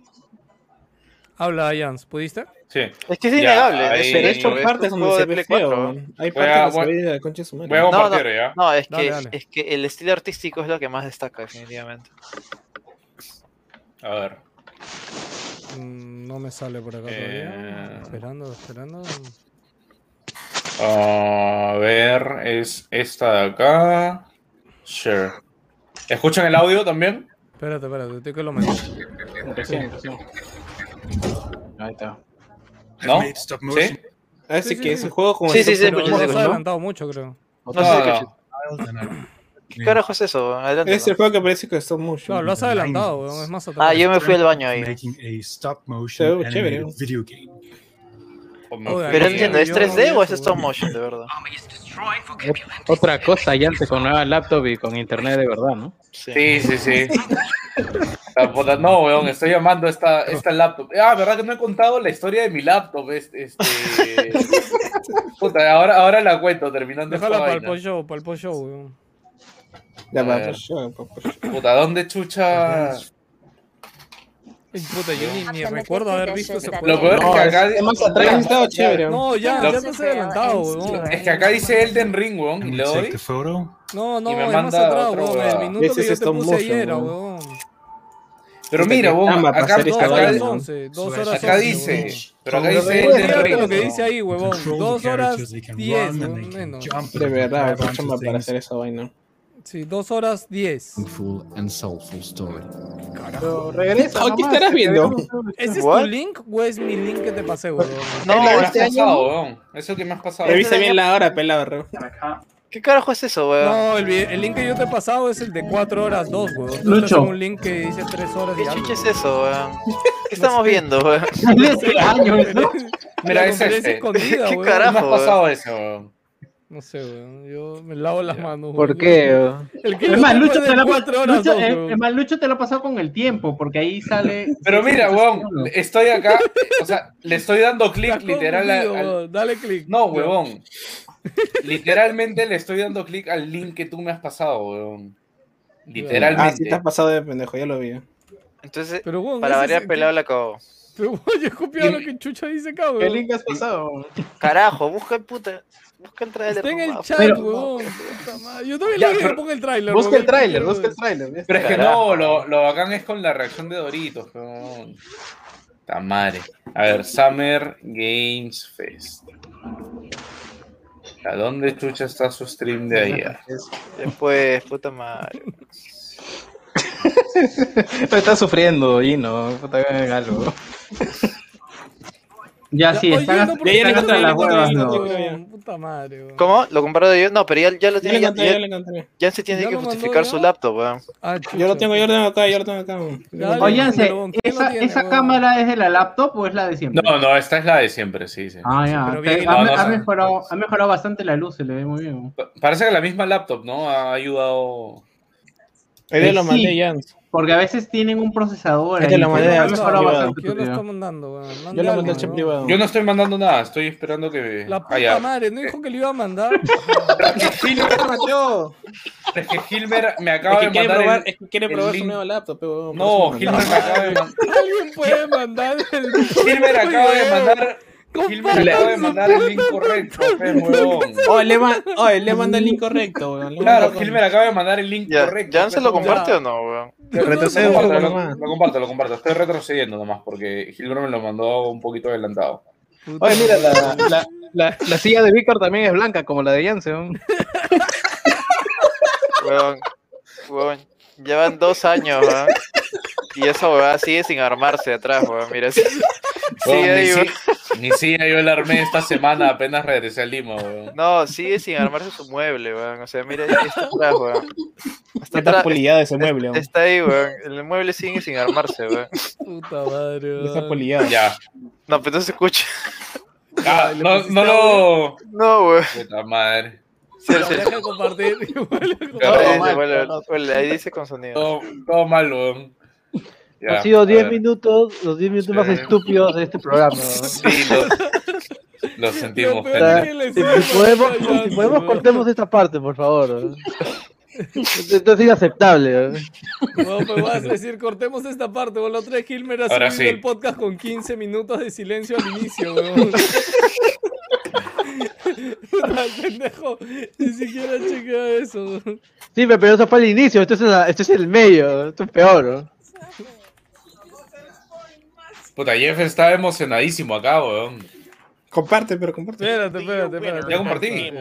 Habla, Jans, ¿pudiste? Sí. Es que es Ya, innegable. ahí- es Pero por es partes donde se de ve feo. 4. weón. Hay Voy a- partes voy- donde se ve de concha de su madre. Voy a No, no, compartir, ¿ya? no, es Dale, que, dale. es que el estilo artístico es lo que más destaca, definitivamente. A ver. Mm, No me sale por acá Eh. todavía. Esperando, esperando. A ver, es esta de acá. Share. ¿Escuchan el audio también? Espérate, espérate, estoy que lo. Ahí está. ¿No? Stop. ¿Sí? Así Sí, sí, que sí. es un juego como Sí, sí, sí, Pero escuché, motion, se ¿no? adelantado mucho, creo. No No, qué no. chucha. ¿Qué carajo es eso? Adelante. Es el juego que parece que es stop motion. Claro, lo has adelantado, weón, es más atrás. Ah, yo me fui al baño ahí. Making a stop Se motion ve chévere, video game. Oiga, Pero entiendo, ¿es yo 3D no o es stop motion, de verdad? Otra cosa, ya antes con nueva laptop y con internet de verdad, ¿no? Sí, sí, sí. No, weón, estoy llamando esta, esta laptop. Ah, verdad que no he contado la historia de mi laptop. Este, este... Puta, ahora, ahora la cuento terminando esta Déjala para el post-show, para el post-show, weón. Ya A va, ver. yo, pues, pues. Puta, ¿dónde chucha? Puta, yo ni, ni recuerdo haber visto ese juego. Lo peor es No, que acá. es más atrás estaba chévere. No, ya, Lo- ya te has adelantado, weón. Es que acá dice Elden Ring, weón, y le doy. photo. No, no, es más atrás, weón. El minuto Ese que es yo te puse ayer, weón. Pero mira, para acá, dos horas dice. Pero acá dice lo que dice ahí, huevón. Dos horas diez, menos. De verdad, chamba para hacer esa vaina. Sí, dos horas diez. Pero regresa. ¿Qué estarás viendo? ¿Ese es What? tu link o es mi link que te pasé, huevón? No, Es lo que me has este año. pasado, weón. Eso que me has pasado. Revisa bien la hora, pelado. ¿Qué carajo es eso, weón? No, el, link que yo te he pasado es el de 4 horas 2, huevón. Tú Lucho. un link que dice 3 horas y ¿Qué algo. es eso, weón? ¿Qué estamos viendo, weón? Hace años, ¿no? Mira, es este. escondida, ¿Qué carajo? ¿Qué me has pasado eso, weón? No sé, weón. Yo me lavo las manos. ¿Por weón. qué? El que Es más, te Lucho te lo 4 horas Lucho, 2, eh, weón. es más, Lucho te lo ha pasado con el tiempo, porque ahí sale. Pero sí, mira, weón, estoy acá, o sea, le estoy dando clic literal al- weón. Dale clic. No, huevón. Literalmente le estoy dando clic al link que tú me has pasado, weón. Ah, sí, Literalmente. te has pasado de pendejo, ya lo vi. Entonces, Pero, weón, para variar, pelado la acabó. Pero, weón, yo he copiado lo que Chucha dice acá, ¿Qué weón. link has pasado? Carajo, busca el puta. Busca el trailer. Está en el chat, Pero- weón. Yo también Ya, le dije que ponga el trailer. Busca weón. el tráiler, busca el tráiler. Pero es que Carajo. no, lo, lo bacán es con la reacción de Doritos, weón. Ta madre. A ver, Summer Games Fest. ¿A dónde chucha está su stream de ayer? Después, puta madre. Pero está sufriendo, Gino. Puta, hagan algo. Ya, sí, Oye, están no, ya, ya están le hasta las huevas. Puta madre, weón. ¿Cómo? ¿Lo compró de yo? No, pero ya, ya lo tiene. le Ya, ya ya, ya se tiene ¿Ya que justificar su laptop, weón. Ah, Yo lo tengo, yo lo tengo acá, yo lo tengo acá. Dale. Oiganse, Pero, ¿quién lo ¿esa, tiene, esa weón? cámara es de la laptop o es la de siempre? No, no, esta es la de siempre, sí, sí. Ah, ya. bien, ha, no, mejorado, ha mejorado bastante la luz, se le ve muy bien. Pa- Parece que la misma laptop, ¿no? Ha ayudado. Ahí te Eh, lo sí. mandé ya. Porque a veces tienen un procesador. Ahí te lo mandé al bastante. ¿Quién lo está mandando, weón? Yo le mandé el chat privado. Yo no estoy mandando nada, estoy esperando que. La puta madre, ¿no dijo que le iba a mandar? Es que Gilmer me acaba de mandar. es que quiere probar su nuevo laptop. pero No, eso me acaba de mandar. Alguien puede mandar el Gilmer acaba de mandar Gilmer acaba de mandar el link correcto. Oh, le, ma- oh, le manda el link correcto, weón. Claro, Gilmer acaba de mandar el link Ya, correcto. ¿Jan se lo comparte o no, weón? Retrocedo Lo comparto, nomás. lo, lo comparto, lo comparto. Estoy retrocediendo nomás porque Gilmer me lo mandó un poquito adelantado. Oye, mira, la, la, la, la silla de Víctor también es blanca, como la de Janssen. Weón, weón, llevan dos años, weón. Y esa weá sigue sin armarse atrás, weón. Mira, sí- Huevón, sigue ahí, ni, weón. si, ni si yo la armé esta semana, apenas regresé a Lima, weón. No, sigue sin armarse su mueble, weón. O sea, mira, ahí está atrás, weón. Está, Está atrás- polillado ese mueble, weón. está ahí, weón. El mueble sigue sin armarse, weón. Puta madre, Está weón. polillado. Ya. No, pero no se escucha. Ah, no, no lo. No, weón. Puta madre. Sí, No, sí. deja de compartir. igual dice, bueno, bueno, ahí dice con sonido. Todo, todo mal, weón. Ya, Han sido a 10 ver. minutos, los 10 minutos más estúpidos de este programa. Sí, lo, lo sentimos, Lo sea, si, podemos, si podemos cortemos esta parte, por favor. Esto es inaceptable. ¿no? No, pues vas a decir, cortemos esta parte, weón. La otra vez Gilmer ha Ahora subido sí. el podcast con 15 minutos de silencio al inicio, weón. Pendejo, ni siquiera chequea eso. weón. Sí, pero eso fue el inicio, esto es, esto es el medio, esto es peor. ¿no? Puta, Jeff está emocionadísimo acá, weón. Comparte, pero comparte. Espérate, espérate, espérate. Ya compartí.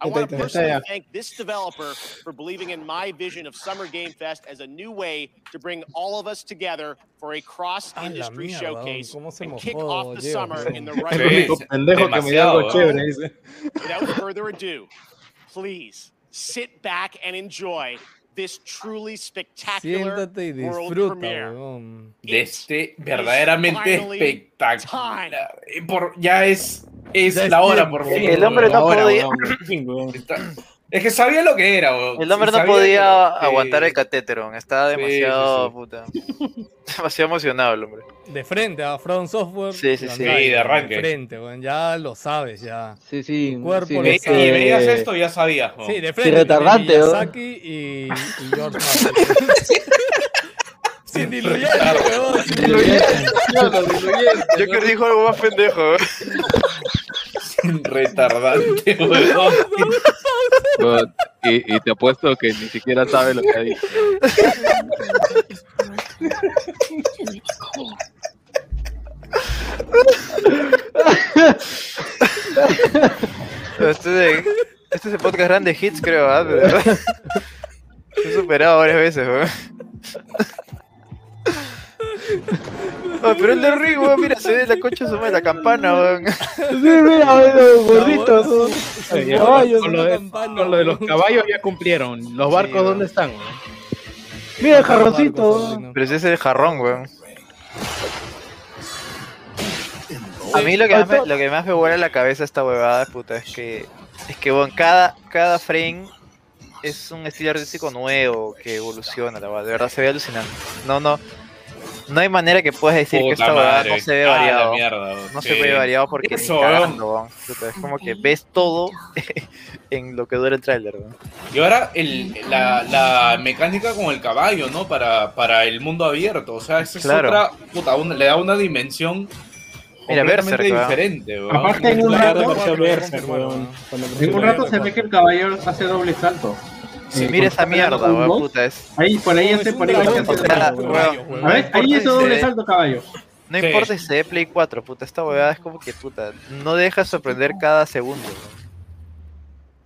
I want to personally thank this developer for believing in my vision of Summer Game Fest as a new way to bring all of us together for a cross-industry showcase cómo se and kick off the summer in the right way. Without further ado, please sit back and enjoy this truly spectacular Siéntate y world disfruta, premiere. weón. De este verdaderamente finally espectacular. Eh, Por, ya es, es Ya es la hora, por Sí, fin. el hombre no podía- Es que sabía lo que era, weón. El hombre no podía que- aguantar el catéteron. Estaba Sí, sí, demasiado, sí. puta. Demasiado emocionado el hombre. De frente a From Software. Sí, sí, sí. Sí, de arranque. De frente, weón. Ya lo sabes, ya. Sí, sí. Tu cuerpo sí, lo Ve- sabe. y veías esto, ya sabías. weón. Sí, de frente. retardante, también, ¿no? Miyazaki y, y George. Sin diluyente, weón. Sin diluyente. Yo creo que dijo algo más pendejo. weón. Retardante, weón. Y, y te apuesto que ni siquiera sabe lo que ha dicho. Este, este es el podcast grande hits, creo, ¿ah? De verdad. He superado varias veces, weón. Oh, pero el de Rick, weón, mira, se ve la concha de su madre, la campana, weón. Sí, mira, los gorditos. ¿no? Caballos, con, lo de, campana, con lo de los caballos ya cumplieron. ¿Los barcos weón. dónde están? Mira el jarroncito. Pero ese es el jarrón, weón. A mí lo que, más me, lo que más me vuela la cabeza esta huevada, puta, es que, es que, weón, cada, cada frame es un estilo artístico nuevo que evoluciona, la verdad, de verdad se ve alucinante. No, no, no hay manera que puedas decir que Puta esta huevada madre. no se ve Ah, variado. mierda. No Sí. se ve variado porque ni Eso, cagando, Es como que ves todo en lo que dura el tráiler. Y ahora el, la, la mecánica con el caballo, ¿no? Para, para el mundo abierto. O sea, esa es Claro. otra. Puta, una- le da una dimensión Mira, completamente Berserk, weón. diferente, weón. Aparte, en un rato, pusieron rato la se ve que el caballero hace doble salto. Eh, mira esa mierda, weón, puta, es... Ahí, por ahí No, hace, es un por ahí o doble sea, salto. weón, weón. A ver, ahí hizo doble salto, caballo. No Sí. importa si se ve Play 4, puta, esta huevada es como que, puta, no deja sorprender cada segundo. weón.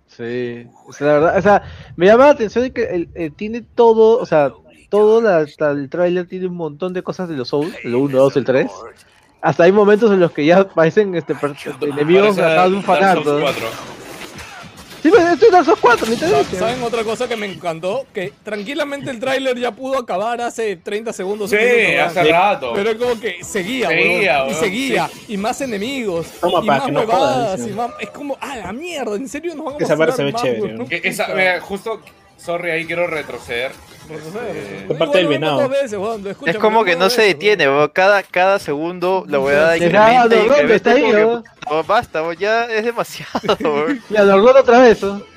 Sí, o sea, la verdad, o sea, me llama la atención de que el- eh, tiene todo, o sea, todo la, hasta el tráiler tiene un montón de cosas de los Souls, el 1, 2, el 3. Hasta hay momentos en los que ya parecen este, enemigos de un. 4. Sí, esto es Dark Souls 4, literalmente. ¿Saben otra cosa que me encantó? Que tranquilamente el tráiler ya pudo acabar hace 30 segundos. Sí, hace rato. Pero como que seguía, Seguía, Y seguía. Y más enemigos. Toma, y más huevadas. Es como, ah, la mierda. ¿En serio nos van a Esa parte se ve más, chévere, justo, sorry, ahí quiero retroceder. Retroceder. Fue parte del venado. Es como que no se detiene. Cada, cada segundo la huevada Deja, incrementa y ¿dónde incrementa. está es ahí, basta, weón, ya es demasiado. Ya, lo otra vez, ¿no?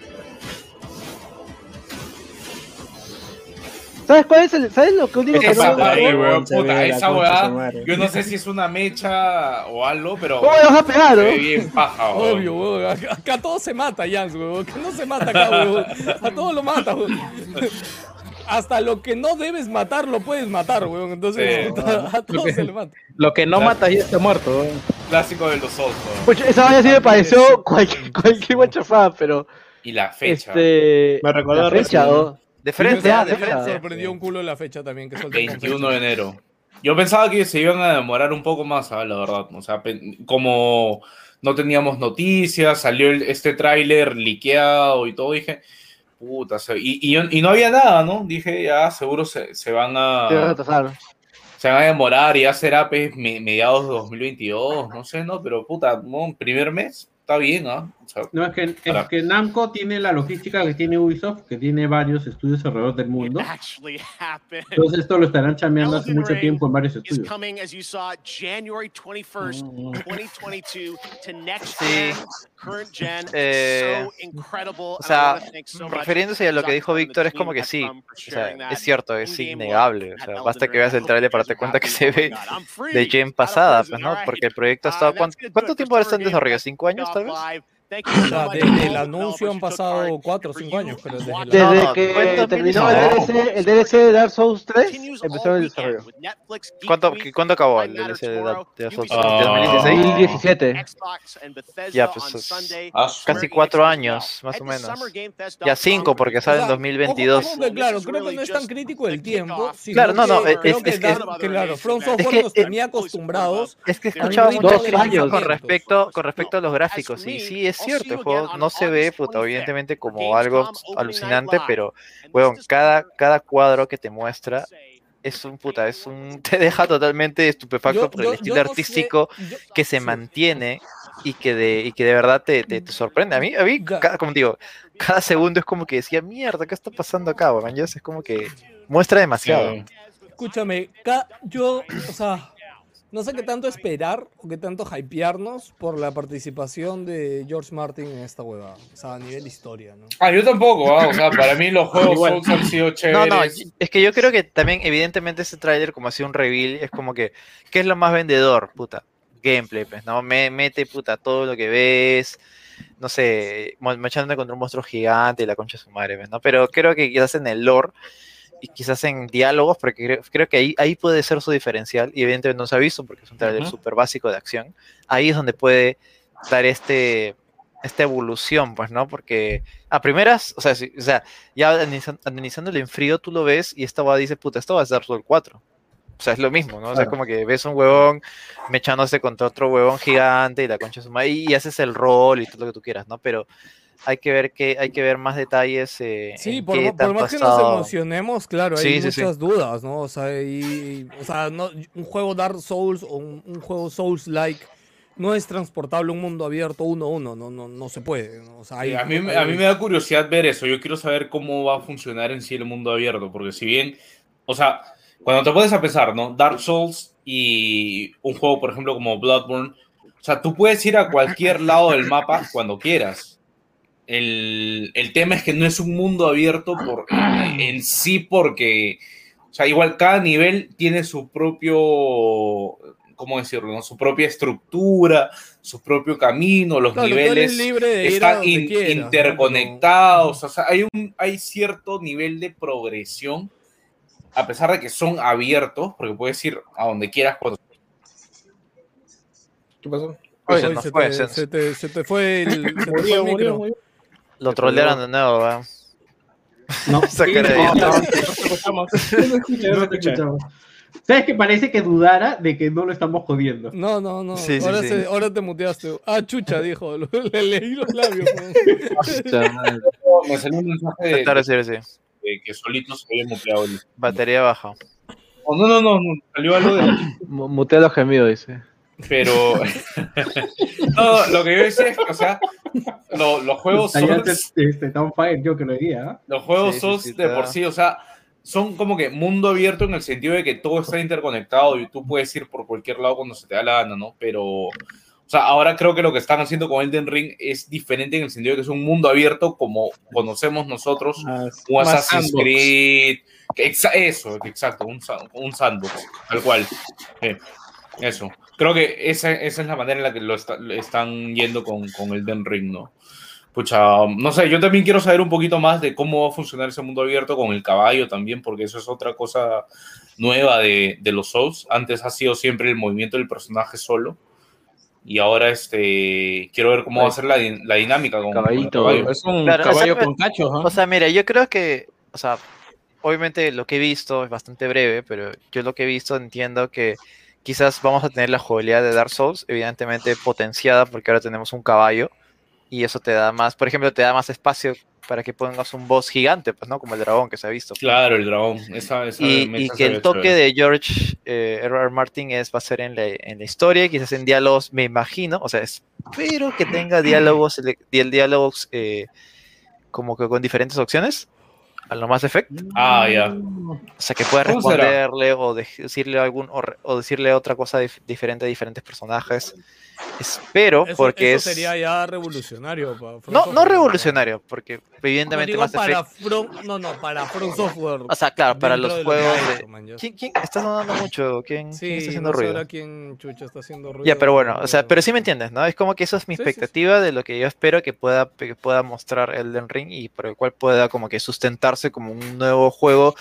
¿Sabes cuál es el, ¿Sabes lo que único que Esa weón, puta, esa weá, yo no sé si es una mecha o algo, pero ¿Cómo le vas a pegar, ve bien paja, weón. Obvio, weón. Acá, acá todo se mata, Jans, weón. Que no se mata acá, weón. A todo lo mata, weón. Hasta lo que no debes matar lo puedes matar, weón. Entonces, Sí. a, a todo se le mata. Lo que no mata ya está muerto. weón. Clásico de los Souls, weón. Pucha, esa vaina sí me pareció cualquier, cualquier guachafada, pero. Y la fecha. Este. Me recordó la a fecha. De frente, ah, de frente. sorprendió un culo la fecha también. Que soltó con 21 fecha. de enero. Yo pensaba que se iban a demorar un poco más, ¿sabes? La verdad. O sea, como no teníamos noticias, salió el- este tráiler liqueado y todo, dije, puta, se- y, y, y no había nada, ¿no? Dije, ya, seguro se, se van a a retrasar. se van a demorar y ya será pues, me- mediados de 2022, no sé, ¿no? Pero, puta, ¿no? primer mes, está bien, ¿ah? O sea, No, es que, es que Namco tiene la logística que tiene Ubisoft, que tiene varios estudios alrededor del mundo. Entonces esto lo estarán chambeando hace mucho tiempo en varios estudios. coming, as you saw, January 21st, Mm. 2022 to next Sí. gen, current gen. Eh, so incredible. O sea, so refiriéndose a lo que dijo Víctor, es como que sí. O sea, es cierto, es innegable. O sea, basta que veas el trailer para darte cuenta que se ve de Gen pasada, pues, ¿no? Porque el proyecto ha estado. ¿cuán- ¿Cuánto tiempo ahora está en desarrollo? ¿Cinco años, tal vez? O sea, desde el anuncio han pasado 4 o 5 años, pero desde la- Desde que cuento terminó el. DLC, el DLC de Dark Souls 3, empezó el desarrollo. ¿Cuánto, ¿Cuándo acabó el DLC de, de Souls? Ah, 2016? 2017. Ya, pues es casi cuatro años, más o menos. Ya cinco, porque sale en O sea, 2022. Ojo, ojo que, claro, creo que no es tan crítico el tiempo. sino Claro, no, no, que es- creo es que, que- Dark- que claro, From Es Software que, nos tenía acostumbrados Es que he escuchado ritmo mucha Dos de crítica años. con respecto, con respecto a los gráficos. Y sí, es cierto, el juego no se ve, puta, evidentemente como algo alucinante, pero, weón, cada, cada cuadro que te muestra es un puta, es un. te deja totalmente estupefacto Yo- por el yo estilo no sé- artístico yo- que se sí. mantiene y que de, y que de verdad te, te, te sorprende. A mí, a mí cada, como digo, cada segundo es como que decía, mierda, ¿qué está pasando acá, weón? Ya Es como que muestra demasiado. Sí. Escúchame, yo, o sea, no sé qué tanto esperar o qué tanto hypearnos por la participación de George Martin en esta hueva. O sea, a nivel historia, ¿no? Ah, yo tampoco, ah, o sea, para mí los juegos Igual. Souls han sido No, chéveres. no, es que yo creo que también, evidentemente, ese tráiler, como ha sido un reveal, es como que, ¿qué es lo más vendedor? Puta, gameplay, pues, ¿no? Me, mete, puta, todo lo que ves, no sé, machándote contra un monstruo gigante y la concha de su madre, pues, ¿no? Pero creo que quizás en el lore y quizás en diálogos, porque creo, creo que ahí, ahí puede ser su diferencial, y evidentemente no se ha visto porque es un tráiler Ujú. súper básico de acción, ahí es donde puede dar este esta evolución, pues, ¿no? Porque a primeras, o sea, si- o sea ya analizándolo en frío, tú lo ves y esta va dice, puta, esto va a ser Soul 4. O sea, es lo mismo, ¿no? O sea, es Claro. como que ves un huevón mechándose contra otro huevón gigante y la concha de su madre, y haces el rol y todo lo que tú quieras, ¿no? Pero hay que ver que hay que ver más detalles. eh, Sí, en por, qué por más que nos emocionemos, claro, hay Sí, muchas dudas, ¿no? O sea, y- o sea no, un juego Dark Souls o un, un juego Souls-like no es transportable a un mundo abierto uno a uno, no, no, no se puede. O sea, hay- Sí, a, mí, hay- a mí me da curiosidad ver eso. Yo quiero saber cómo va a funcionar en sí el mundo abierto. Porque si bien, o sea, cuando te pones a pensar, ¿no? Dark Souls y un juego, por ejemplo, como Bloodborne, o sea, tú puedes ir a cualquier lado del mapa cuando quieras. El, el tema es que no es un mundo abierto por, en sí porque, o sea, igual cada nivel tiene su propio, ¿cómo decirlo? no? Su propia estructura, su propio camino, los Claro, niveles están donde in- quieras, ¿no? interconectados, o sea, hay, un, hay cierto nivel de progresión, a pesar de que son abiertos, porque puedes ir a donde quieras cuando ¿Qué pasó? Oye, Oye, no se, fue, te, se- te- se te fue el, se te fue Murió, el murió, micro. murió. Lo trolearon de nuevo, weón. No, Esa sí, cara de no, idiota. no, No te escuchamos. No no. ¿Sabes que parece que dudara de que no lo estamos jodiendo? No, no, no. Sí, sí, ahora, sí. se- ahora te muteaste. Ah, chucha, dijo. Le leí los labios. me salió un mensaje de, de que solito se había muteado. el- Batería baja. Oh, no, no, no, no, salió algo de... Mu- Mutea los gemidos, dice. Pero... no, lo que yo decía es que, o sea, lo- los juegos te- este, yo que lo diría. ¿ah? Los juegos Sí, sí, de por sí, o sea, son como que mundo abierto en el sentido de que todo está interconectado y tú puedes ir por cualquier lado cuando se te da la gana, ¿no? Pero, O sea, ahora creo que lo que están haciendo con Elden Ring es diferente en el sentido de que es un mundo abierto como conocemos nosotros, un más Assassin's sandbox. Creed. Eso, exacto, un, un sandbox, tal cual. Eh, eso. Creo que esa, esa es la manera en la que lo está- están yendo con, con Elden Ring, ¿no? Pucha, no sé, yo también quiero saber un poquito más de cómo va a funcionar ese mundo abierto con el caballo también, porque eso es otra cosa nueva de, de los Souls. Antes ha sido siempre el movimiento del personaje solo. Y ahora este quiero ver cómo va a ser la, la dinámica con, con el caballo. Claro, o sea, O sea, mira, yo creo que, o sea, obviamente lo que he visto es bastante breve, pero yo lo que he visto entiendo que quizás vamos a tener la jugabilidad de Dark Souls, evidentemente potenciada porque ahora tenemos un caballo y eso te da más, por ejemplo, te da más espacio para que pongas un boss gigante, pues, ¿no? Como el dragón que se ha visto. Claro, el dragón. Esa, esa y, que el toque de George eh, R. R. Martin es, va a ser en la, en la historia, quizás en diálogos, me imagino, o sea, espero que tenga diálogos, diálogos eh, como que con diferentes opciones, a lo más efecto. Ah, ya. O sea, que pueda ¿Cómo será? responderle o de- decirle algún o, decirle otra cosa dif- diferente a diferentes personajes. Espero, Eso, porque eso es sería ya revolucionario. no, no revolucionario, porque evidentemente digo Mass para Effect From, no, no, para From Software. O sea, claro, para los de juegos de- hecho, man, ya. ¿Quién, quién está sonando mucho? ¿Quién, Sí, quién está haciendo no ruido? quién chucha está haciendo ruido. Ya, pero bueno, o sea, pero sí me entiendes, ¿no? Es como que eso es mi expectativa de lo que yo espero que pueda, que pueda mostrar Elden Ring y por el cual pueda como que sustentarse como un nuevo juego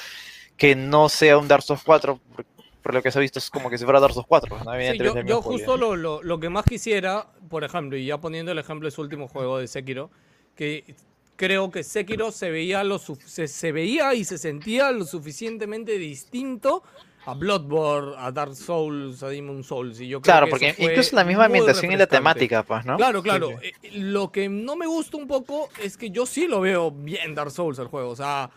que no sea un Dark Souls 4, por, por lo que se ha visto es como que si fuera Dark Souls 4, ¿no? Sí, yo, yo justo lo, lo, lo que más quisiera, por ejemplo, y ya poniendo el ejemplo de su último juego de Sekiro, que creo que Sekiro se veía, lo se, se veía y se sentía lo suficientemente distinto a Bloodborne, a Dark Souls, a Demon Souls. Y yo creo Claro, que porque incluso la misma ambientación y la temática, pues, ¿no? Claro, Sí, claro. sí. Eh, Lo que no me gusta un poco es que yo sí lo veo bien Dark Souls el juego. O sea,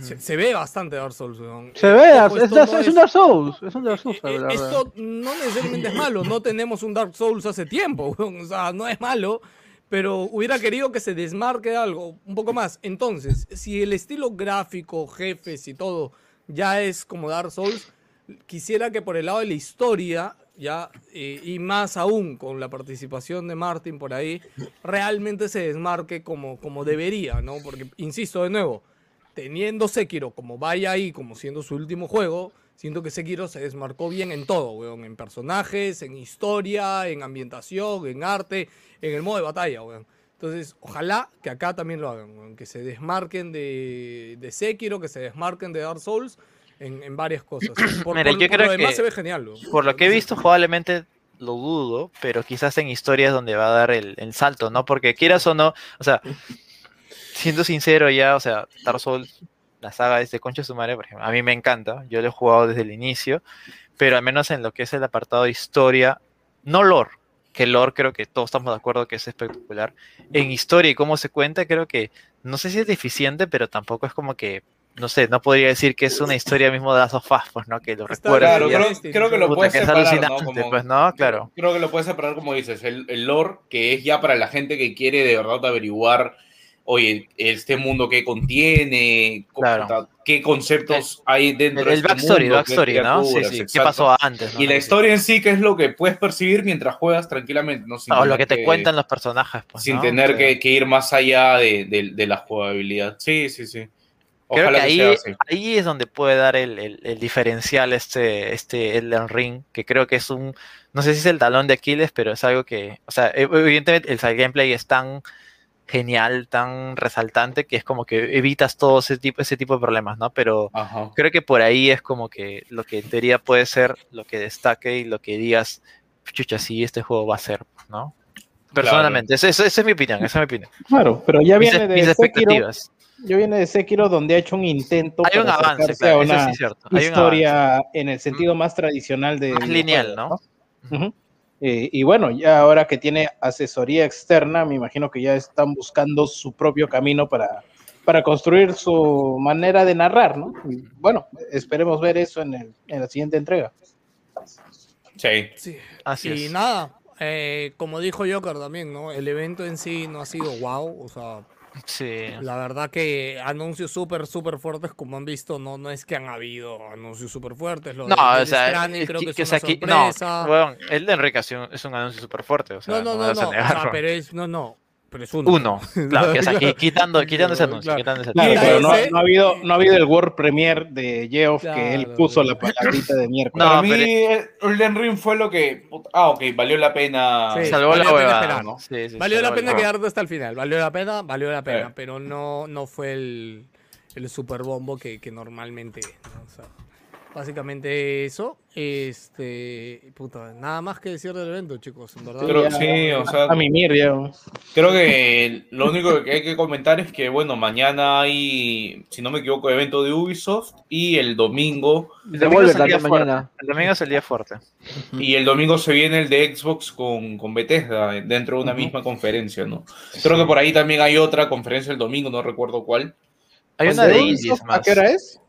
se, se ve bastante Dark Souls. weón. Se Eh, ve, ojo, es, es- no es un Dark Souls. Es un Dark Souls, la verdad. esto no necesariamente es malo, no tenemos un Dark Souls hace tiempo, o sea, no es malo, pero hubiera querido que se desmarque algo un poco más. Entonces, si el estilo gráfico, jefes y todo ya es como Dark Souls, quisiera que por el lado de la historia, ya, eh, y más aún con la participación de Martin por ahí, realmente se desmarque como, como debería, ¿no? Porque, insisto de nuevo, teniendo Sekiro como vaya ahí, como siendo su último juego, siento que Sekiro se desmarcó bien en todo, weón. En personajes, en historia, en ambientación, en arte, en el modo de batalla, weón. Entonces, ojalá que acá también lo hagan, weón. Que se desmarquen de, de Sekiro, que se desmarquen de Dark Souls en, en varias cosas. Por, Mira, por- yo por creo lo demás que se ve genial, weón. Por lo que he visto, probablemente lo dudo, pero quizás en historias donde va a dar el, el salto, ¿no? Porque quieras o no, o sea, siendo sincero ya, o sea, Dark Souls, la saga de Concha de su madre, por ejemplo, a mí me encanta, yo lo he jugado desde el inicio, pero al menos en lo que es el apartado de historia, no lore, que lore creo que todos estamos de acuerdo que es espectacular, en historia y cómo se cuenta, creo que, no sé si es deficiente, pero tampoco es como que no sé, no podría decir que es una historia mismo de las sofás, pues, ¿no? Que lo recuerda. Claro, creo, creo que lo puedes que es separar, ¿no? Como- pues, ¿no? Claro. Creo que lo puedes separar como dices, el, el lore, que es ya para la gente que quiere de verdad averiguar, oye, este mundo que contiene, Claro. qué conceptos hay dentro el- de el este backstory, mundo, backstory, qué ¿no? Sí, sí, qué pasó antes, ¿no? Y la historia en sí, que es lo que puedes percibir mientras juegas tranquilamente, ¿no? Sin O lo que te cuentan los personajes, pues, Sin ¿no? tener que, que ir más allá de, de- de la jugabilidad. Sí, sí, sí. Creo Ojalá que ahí, sea así. ahí es donde puede dar el, el- el diferencial este, este Elden Ring, que creo que es un, no sé si es el talón de Aquiles, pero es algo que, o sea, ev- evidentemente el side gameplay es tan genial, tan resaltante, que es como que evitas todo ese tipo, ese tipo de problemas, ¿no? Pero Ajá. creo que por ahí es como que lo que en teoría puede ser lo que destaque y lo que digas, chucha, sí, este juego va a ser, ¿no? Personalmente, esa, esa- esa es mi opinión, esa es mi opinión. Claro, pero ya Mis- viene de mis Sekiro, ya viene de Sekiro donde ha hecho un intento Hay un avance, claro, eso sí es cierto, hay un historia en el sentido más tradicional de Más lineal, videojuegos, Ujú. Eh, y bueno, ya ahora que tiene asesoría externa, me imagino que ya están buscando su propio camino para, para construir su manera de narrar, ¿no? Y bueno, esperemos ver eso en, el- en la siguiente entrega. Sí. Sí. Así y es. nada, eh, como dijo Joker también, ¿no? El evento en sí no ha sido wow, o sea, Sí. La verdad que anuncios súper, súper fuertes, como han visto, no, no es que han habido anuncios súper fuertes. Lo No, de o sea, Stranding es creo que- que es una aquí- no, weón, el de Enrique es un- anuncio súper fuerte, o sea, no, no, no, a no, o sea, pero es, no, no, pero es uno. Uno, claro, que es aquí, quitando, quitando ese anuncio, Claro. quitando ese Claro, anuncio. pero no, ha habido, no ha habido el World Premiere de Geoff que él puso claro. la palabrita de miércoles. No, Para mí, pero- eh, Elden Ring fue lo que. Ah, ok, valió la pena. Sí, Salvó valió la pena huevada, esperar. ¿no? Sí, sí, Valió la pena quedarte hasta el final, valió la pena, valió la pena, Eh. pero no, no fue el, el super bombo que, que normalmente. O sea, básicamente eso. Este, puta, nada más que decir del evento, chicos, en verdad. Creo- sí, o sea, A mimir, Diego. Creo que lo único que hay que comentar es que, bueno, mañana hay, si no me equivoco, evento de Ubisoft y el domingo. El domingo es el día mañana. El domingo es el día fuerte. Y el domingo se viene el de Xbox con, con Bethesda dentro de una misma conferencia, ¿no? Creo que por ahí también hay otra conferencia el domingo, no recuerdo cuál. Hay ¿El una de de indies más. ¿A qué hora es?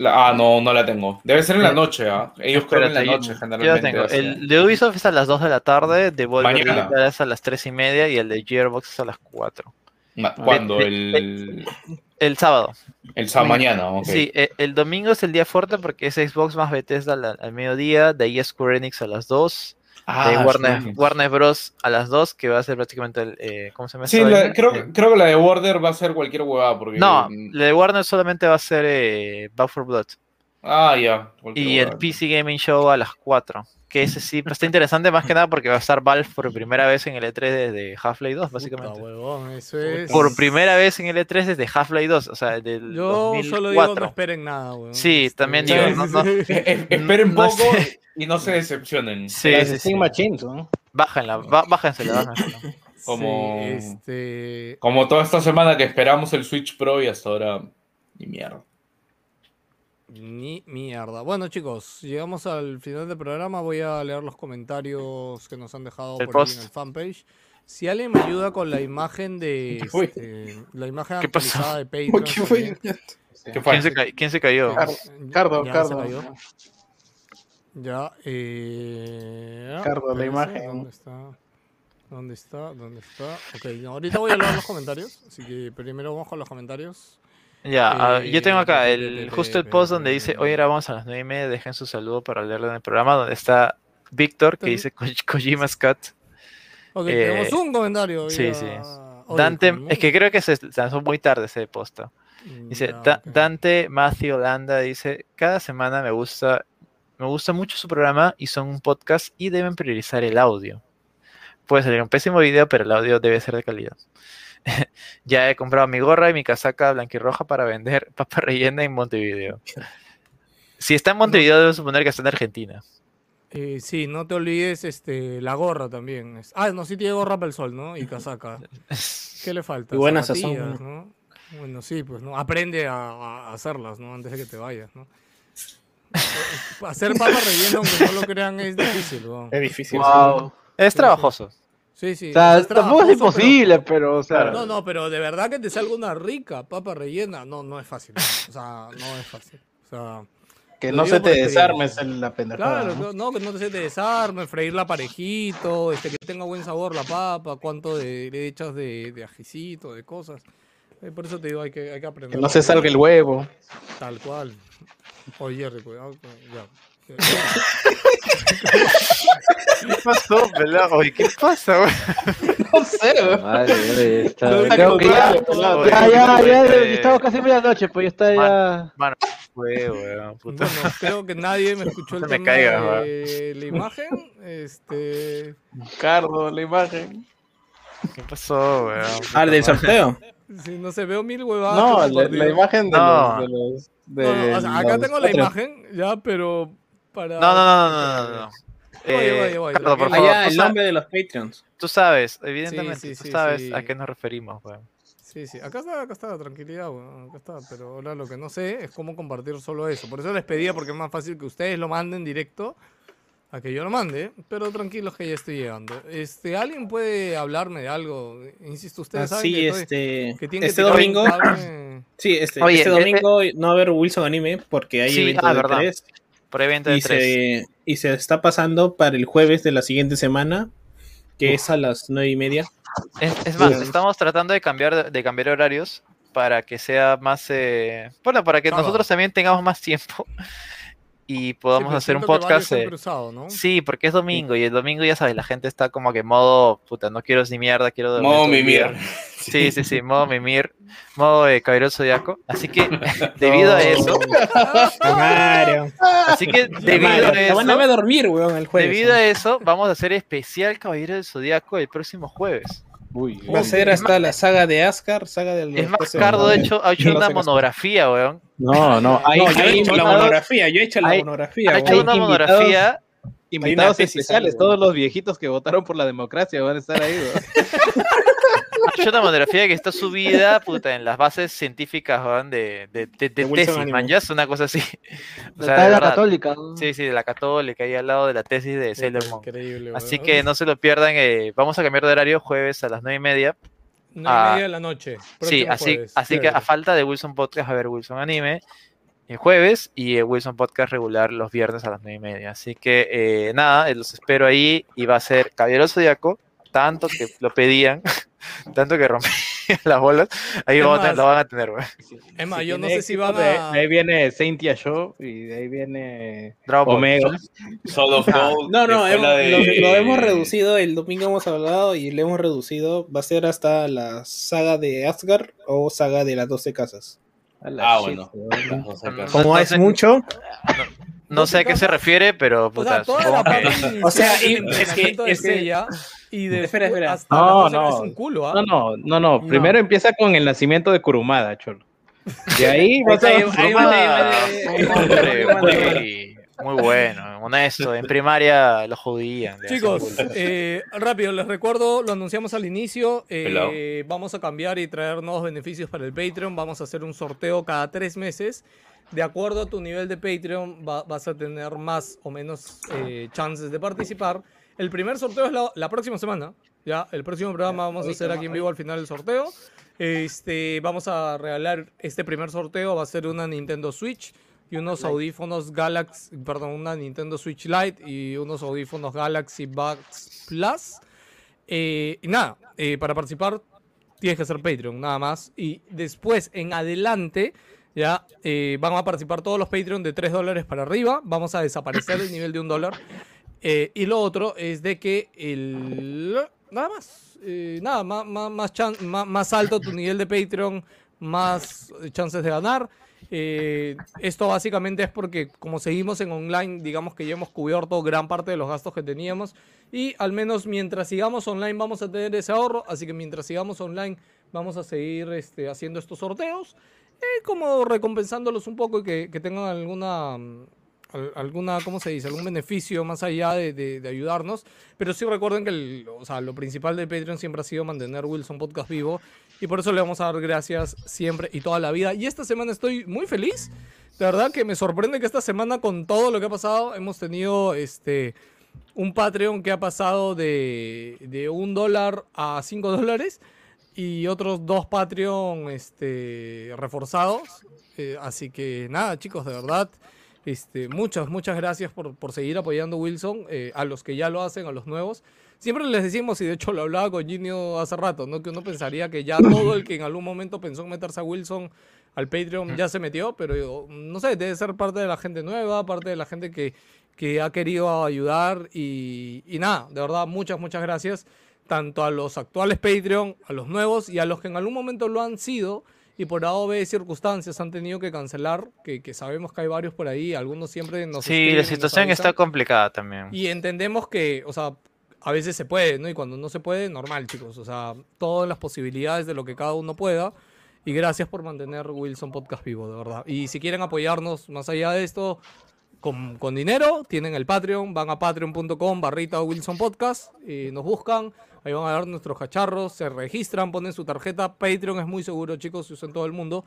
La- ah, no, no la tengo. Debe ser en la noche, ¿ah? Ellos creo que en la Espérate, yo- noche, Yo la generalmente. tengo. El de Ubisoft es a las 2 de la tarde, de Volver es a las 3 y media y el de Gearbox es a las 4. Ma- ¿Cuándo? de- El, El sábado. el sábado mañana, ok. Sí, eh, el domingo es el día fuerte porque es Xbox más Bethesda al, al mediodía, de ahí es Square Enix a las 2, Ah, de Warner. Warner Bros. a las 2, que va a ser prácticamente el... eh, ¿Cómo se llama? Sí, la- creo, Eh, que- creo que la de Warner va a ser cualquier huevada. Porque, No, la de Warner solamente va a ser eh, Back 4 Blood. Ah, ya. cualquier Y el. PC Gaming Show a las 4. Que ese sí está interesante más que nada porque va a estar Valve por primera vez en el E3 desde Half-Life 2, básicamente. Puta, huevón, eso es. Por primera vez en el E3 desde Half-Life 2, o sea, del Yo 2004. solo digo no esperen nada, weón. Sí, también Sí, digo, sí, no, no- eh, Esperen no poco sé. y no se decepcionen. Sí, sí, sí. ¿no? Bájenla, bájensela, bájensela. Como, Sí, este... como toda esta semana que esperamos el Switch Pro y hasta ahora, ni mierda. Ni mierda. Bueno, chicos, llegamos al final del programa. Voy a leer los comentarios que nos han dejado El por ahí post. en el fanpage. Si alguien me ayuda con la imagen de fue? este, la imagen ¿Qué pasó? actualizada de Patreon. ¿Qué fue? ¿Qué fue? ¿Quién se, ca- quién se cayó? Car- Cardo, Ya Cardo. cayó. Ya, eh... Cardo, la imagen. ¿Dónde está? ¿Dónde está? ¿Dónde está? Ok, no, ahorita voy a leer los comentarios. Así que primero vamos con los comentarios. Ya, ah, yo tengo acá Eh, el, justo el post donde dice, hoy grabamos a las 9 y media, dejen su saludo para leerlo en el programa, donde está Víctor, que dice Ko- Kojima's Cat. Ok, Eh, tenemos un comentario. Sí, ya. sí. Dante, es que creo que se lanzó muy tarde ese posta. Dice. Dante Matthew Holanda dice, cada semana me gusta, me gusta mucho su programa y son un podcast y deben priorizar el audio. Puede salir un pésimo video, pero el audio debe ser de calidad. ya he comprado mi gorra y mi casaca blanquirroja para vender papa rellena en Montevideo. Si está en Montevideo, debo suponer que está en Argentina. Eh, sí, no te olvides este, la gorra también. Es- Ah, no, sí tiene gorra para el sol, ¿no? Y casaca. ¿Qué le falta? Y buena sazón, Zapatillas, ¿no? Bueno, sí, pues, ¿no? Aprende a, a hacerlas, ¿no? Antes de que te vayas, ¿no? Hacer papa rellena, aunque no lo crean, es difícil, ¿no? Es difícil. Wow. Es trabajoso. Sí, sí. O sea, tampoco es imposible, pero, o sea. No, no, pero de verdad que te salga una rica papa rellena, no, no es fácil. O sea, no es fácil. O sea, Que no se te desarme la pendejada. Claro, ¿no? que no se te desarme, freírla parejito, este, que tenga buen sabor la papa, cuánto de, le echas de, de ajicito, de cosas. Eh, por eso te digo, hay que, hay que aprender. Que no se salga el huevo. Tal cual. Oye, Jerry, cuidado. que- Ya. ¿Qué pasó, pelado? Oye, ¿qué pasa, güey? No sé, güey. Madre, está- creo que ya, ya, ya, ya, estamos casi medianoche, pues ya está ya. Mano, fue, weón, puta. Bueno, creo que nadie me escuchó el No me tema caigas, de la imagen. Este. Cardo, la imagen. ¿Qué pasó, weón? Ah, el del sorteo. Si no se veo mil huevadas. No, la, imagen de No. los. De los de No, no, o sea, acá los tengo la imagen, ya, pero para. No, no, no, no, no, no. no. Voy, Eh, voy, voy, Carlos, por favor, Allá, tú el nombre de los Patreons. Tú sabes, evidentemente, sí, tú sí, sabes sí. a qué nos referimos, weón. Sí, sí, acá está, acá está, tranquilidad, weón, acá está, pero ahora lo que no sé es cómo compartir solo eso. Por eso les pedía, porque es más fácil que ustedes lo manden directo a que yo lo mande, pero tranquilos que ya estoy llegando. Este, ¿alguien puede hablarme de algo? Insisto, ustedes saben Así, que, estoy- este. que tienen Este que domingo. Sí, este, Oye, este eh, domingo no va a haber Wilson Anime porque hay Sí, evento ah, de verdad. tres. Por evento de Y tres. se, y se está pasando para el jueves de la siguiente semana, que es a las nueve y media. Es, es más, estamos tratando de cambiar, de cambiar horarios para que sea más, eh, bueno, para que nosotros también tengamos más tiempo y podamos hacer un podcast. han eh, cruzado, ¿no? Sí, porque es domingo y el domingo ya sabes, la gente está como que modo, puta, no quiero ni mierda, quiero dormir. Modo mimir. Sí, sí, sí, modo mimir, modo de caballero del zodiaco. Así que, debido a eso, Mario. así que debido Mario, a van a eso, ver dormir, weón, el jueves. debido a eso, vamos a hacer especial caballero del zodiaco el próximo jueves. Va a ser hasta la saga de Ascar, saga del Es más, Cardo ha hecho, ha hecho una monografía, weón. No, no, hay, No, yo he hecho la invitados- monografía, yo he hecho la hay- monografía. Ha weón. hecho una monografía. Invitados especiales, todos los viejitos que votaron por la democracia van a estar ahí. weón. Hecho una monografía que está subida puta, en las bases científicas de, de, de, de tesis, Anime. man, ya es una cosa así. O Está de la verdad. católica. Sí, sí, de la católica, ahí al lado de la tesis de Sailor Moon. Increíble, Así que no se lo pierdan, eh, vamos a cambiar de horario jueves a las nueve y media. Nueve y Ah, media de la noche. Sí, así, jueves. así que a falta de Wilson Podcast, a ver Wilson Anime el jueves y el Wilson Podcast regular los viernes a las nueve y media. Así que eh, nada, eh, los espero ahí y va a ser Caballero Zodíaco, tanto que lo pedían, tanto que rompí las bolas, ahí van a- lo van a tener, güey. Es más, Si yo no sé si van a. de ahí viene Saintia Show y de ahí viene Dragon. Omega. Of Gold. No, no, hemos- de- lo, lo hemos reducido, el domingo hemos hablado y lo hemos reducido. Va a ser hasta la saga de Asgard o saga de las 12 casas. Ah, bueno. Como es mucho, No sé a qué se refiere, pero O puta, sea, toda la parte O sea, y- es que- de es y después Espera, espera. hasta No, no. es un culo, ¿ah? No, no, no, no. Primero empieza con el nacimiento de Kurumada, cholo. De ahí vas a Muy, bueno, honesto. En primaria lo jodían. Chicos, eh, rápido, les recuerdo, lo anunciamos al inicio. eh, vamos a cambiar y traer nuevos beneficios para el Patreon. Vamos a hacer un sorteo cada tres meses. De acuerdo a tu nivel de Patreon, va- vas a tener más o menos eh, chances de participar. El primer sorteo es la, la próxima semana. Ya, el próximo programa vamos a hacer aquí en vivo al final del sorteo. Este, vamos a regalar este primer sorteo. Va a ser una Nintendo Switch y unos audífonos Galaxy, perdón, una Nintendo Switch Lite y unos audífonos Galaxy Buds Plus. Eh, y nada, eh, para participar tienes que ser Patreon, nada más. Y después, en adelante, ya eh, van a participar todos los Patreon de 3 dólares para arriba. Vamos a desaparecer el nivel de un dólar. Eh, y lo otro es de que el... Nada más. nada, más, más, más, más, más alto tu nivel de Patreon, más chances de ganar. Eh, esto básicamente es porque como seguimos en online, digamos que ya hemos cubierto gran parte de los gastos que teníamos y al menos mientras sigamos online vamos a tener ese ahorro, así que mientras sigamos online vamos a seguir este, haciendo estos sorteos, eh, como recompensándolos un poco y que, que tengan alguna, mm, alguna, ¿cómo se dice? Algún beneficio más allá de, de- de ayudarnos. Pero sí recuerden que el- o sea, lo principal de Patreon siempre ha sido mantener Wilson Podcast vivo. Y por eso le vamos a dar gracias siempre y toda la vida. Y esta semana estoy muy feliz. De verdad que me sorprende que esta semana con todo lo que ha pasado hemos tenido este un Patreon que ha pasado de, de un dólar a cinco dólares y otros dos Patreon este, reforzados. Eh, así que nada, chicos, de verdad, este, muchas, muchas gracias por, por seguir apoyando Wilson, eh, a los que ya lo hacen, a los nuevos. Siempre les decimos, y de hecho lo hablaba con Ginio hace rato, ¿no? que uno pensaría que ya todo el que en algún momento pensó en meterse a Wilson al Patreon ya se metió, pero yo, no sé, debe ser parte de la gente nueva, parte de la gente que, que ha querido ayudar y, y nada, de verdad, muchas, muchas gracias tanto a los actuales Patreon, a los nuevos y a los que en algún momento lo han sido y por A o B circunstancias han tenido que cancelar, que, que sabemos que hay varios por ahí, algunos siempre nos Sí, la situación está complicada también. Y entendemos que, o sea, a veces se puede, ¿no? Y cuando no se puede, normal, chicos. O sea, todas las posibilidades de lo que cada uno pueda. Y gracias por mantener Wilson Podcast vivo, de verdad. Y si quieren apoyarnos más allá de esto, con, con dinero, tienen el Patreon, van a patreon.com barrita Wilson Podcast, y nos buscan, ahí van a ver nuestros cacharros, se registran, ponen su tarjeta. Patreon es muy seguro, chicos, se usa en todo el mundo.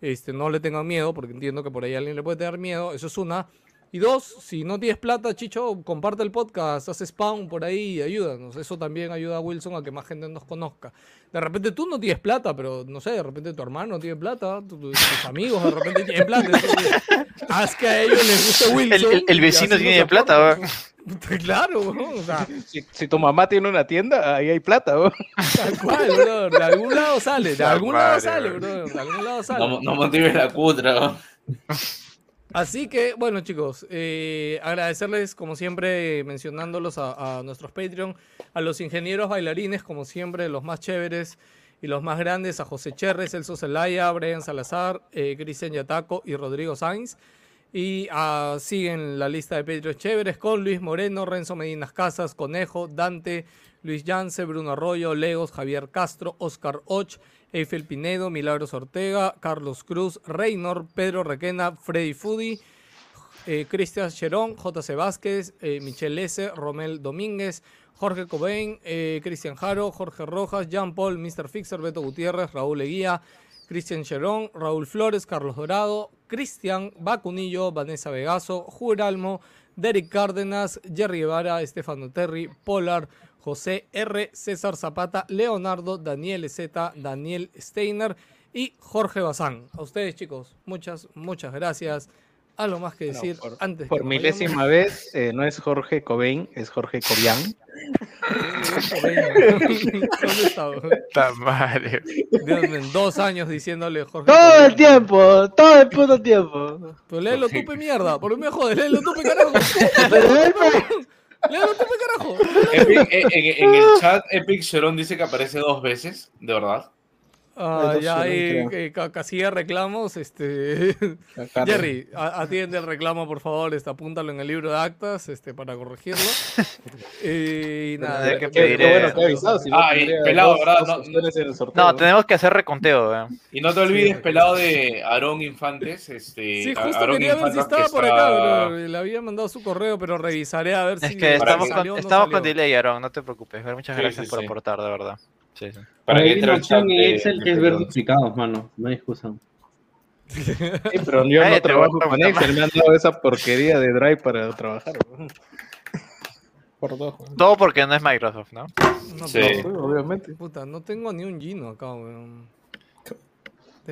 Este, no le tengan miedo, porque entiendo que por ahí alguien le puede tener miedo, eso es una. Y dos, si no tienes plata, Chicho, comparte el podcast, haz spawn por ahí y ayúdanos. Eso también ayuda a Wilson a que más gente nos conozca. De repente tú no tienes plata, pero no sé, de repente tu hermano tiene plata, tu- tu- tus amigos de repente tienen plata. entonces, haz que a ellos les guste El, Wilson. el- vecino tiene plata, weón. Claro, weón, o sea, Si, si tu mamá tiene una tienda, ahí hay plata, weón. tal cual, bro. De algún lado sale, de algún lado sale, bro. bro. De algún lado sale. No, no motives la cutra. ¿no? Así que, bueno, chicos, eh, agradecerles, como siempre, mencionándolos a, nuestros Patreon, a los ingenieros bailarines, como siempre, los más chéveres y los más grandes, a José Cherres, Celso Zelaya, Brian Salazar, eh, Cristian Yataco y Rodrigo Sainz. Y ah, siguen la lista de Patreons chéveres con Luis Moreno, Renzo Medinas Casas, Conejo, Dante, Luis Yance, Bruno Arroyo, Legos, Javier Castro, Oscar Och, Eiffel Pinedo, Milagros Ortega, Carlos Cruz, Reynor, Pedro Requena, Freddy Fudi, eh, Cristian Cherón, JC Vázquez, eh, Michel S., Romel Domínguez, Jorge Cobain, eh, Cristian Jaro, Jorge Rojas, Jean Paul, Mr. Fixer, Beto Gutiérrez, Raúl Eguía, Cristian Cherón, Raúl Flores, Carlos Dorado, Cristian Bacunillo, Vanessa Vegaso, Juralmo, Derek Cárdenas, Jerry Guevara, Estefano Terry, Polar, José R., César Zapata, Leonardo, Daniel Z., Daniel Steiner y Jorge Bazán. A ustedes, chicos, muchas, muchas gracias. Algo más que Bueno, decir por, antes. por que milésima vez, eh, no es Jorge Cobain, es Jorge Cobian. ¿Dónde. Dios dos años diciéndole Jorge. Todo el tiempo, todo el puto tiempo. Pero léelo tú, pe mierda. Por mí me jode, léelo tú, pe carajo. Carajo. Epic- en, en- en el chat, Epic Sharon dice que aparece dos veces, de verdad. Ah, Ay, ya no, hay eh, ca- casilla reclamos. Este... Jerry, atiende el reclamo, por favor. Este, apúntalo en el libro de actas este, para corregirlo. Eh, y nada. Hay que Qué- pedir, qué bueno eh, ha avisado, si no Ah, tendría pelado, dos- ¿verdad? dos No, sorteo. No, tenemos que hacer reconteo, weón. Y no te olvides, pelado de Aarón Infantes. Este, Sí, justo Aarón quería ver si Infantes que estaba por está- acá, bro. Le había mandado su correo, pero revisaré a ver si. Es que estamos, salió con, no estamos con delay, Aaron, no te preocupes. Muchas Sí, gracias sí, por sí. aportar, de verdad. Sí, sí. Para que Hay entre chat en de- Excel que es ver duplicados, mano. No hay excusa. Sí, pero yo no trabajo con Excel, me han dado esa porquería de Drive para trabajar. Por dos. Todo porque no es Microsoft, ¿no? No, Sí. pero- obviamente. Puta, no tengo ni un Gino acá, weón.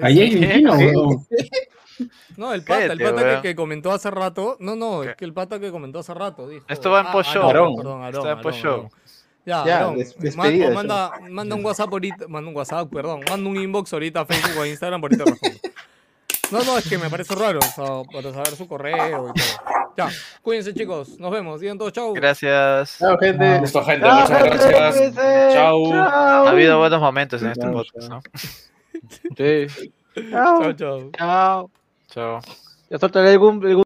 Ahí hay un ¿Qué? weón. No, el pata, el pata que, comentó hace rato. No, no, ¿Qué? es que el pata que comentó hace rato dijo. Esto va en Ah, post-show. Aarón, Aarón. Perdón, Aarón, Está en post-show. Ya, despedida, manda, manda un WhatsApp ahorita, manda un WhatsApp, perdón, manda un inbox ahorita a Facebook o a Instagram, por ahorita respondo. No, no, es que me parece raro, o sea, para saber su correo y todo. Ya, cuídense chicos, nos vemos, digan todos chau. Gracias. Chao, gente. Listo, gente. Muchas gente, gracias. Chao. Ha habido buenos momentos en este podcast, chao. ¿no? Sí. Chao. Chao, chao. Chao. Chao. Ya soltaré algún, algún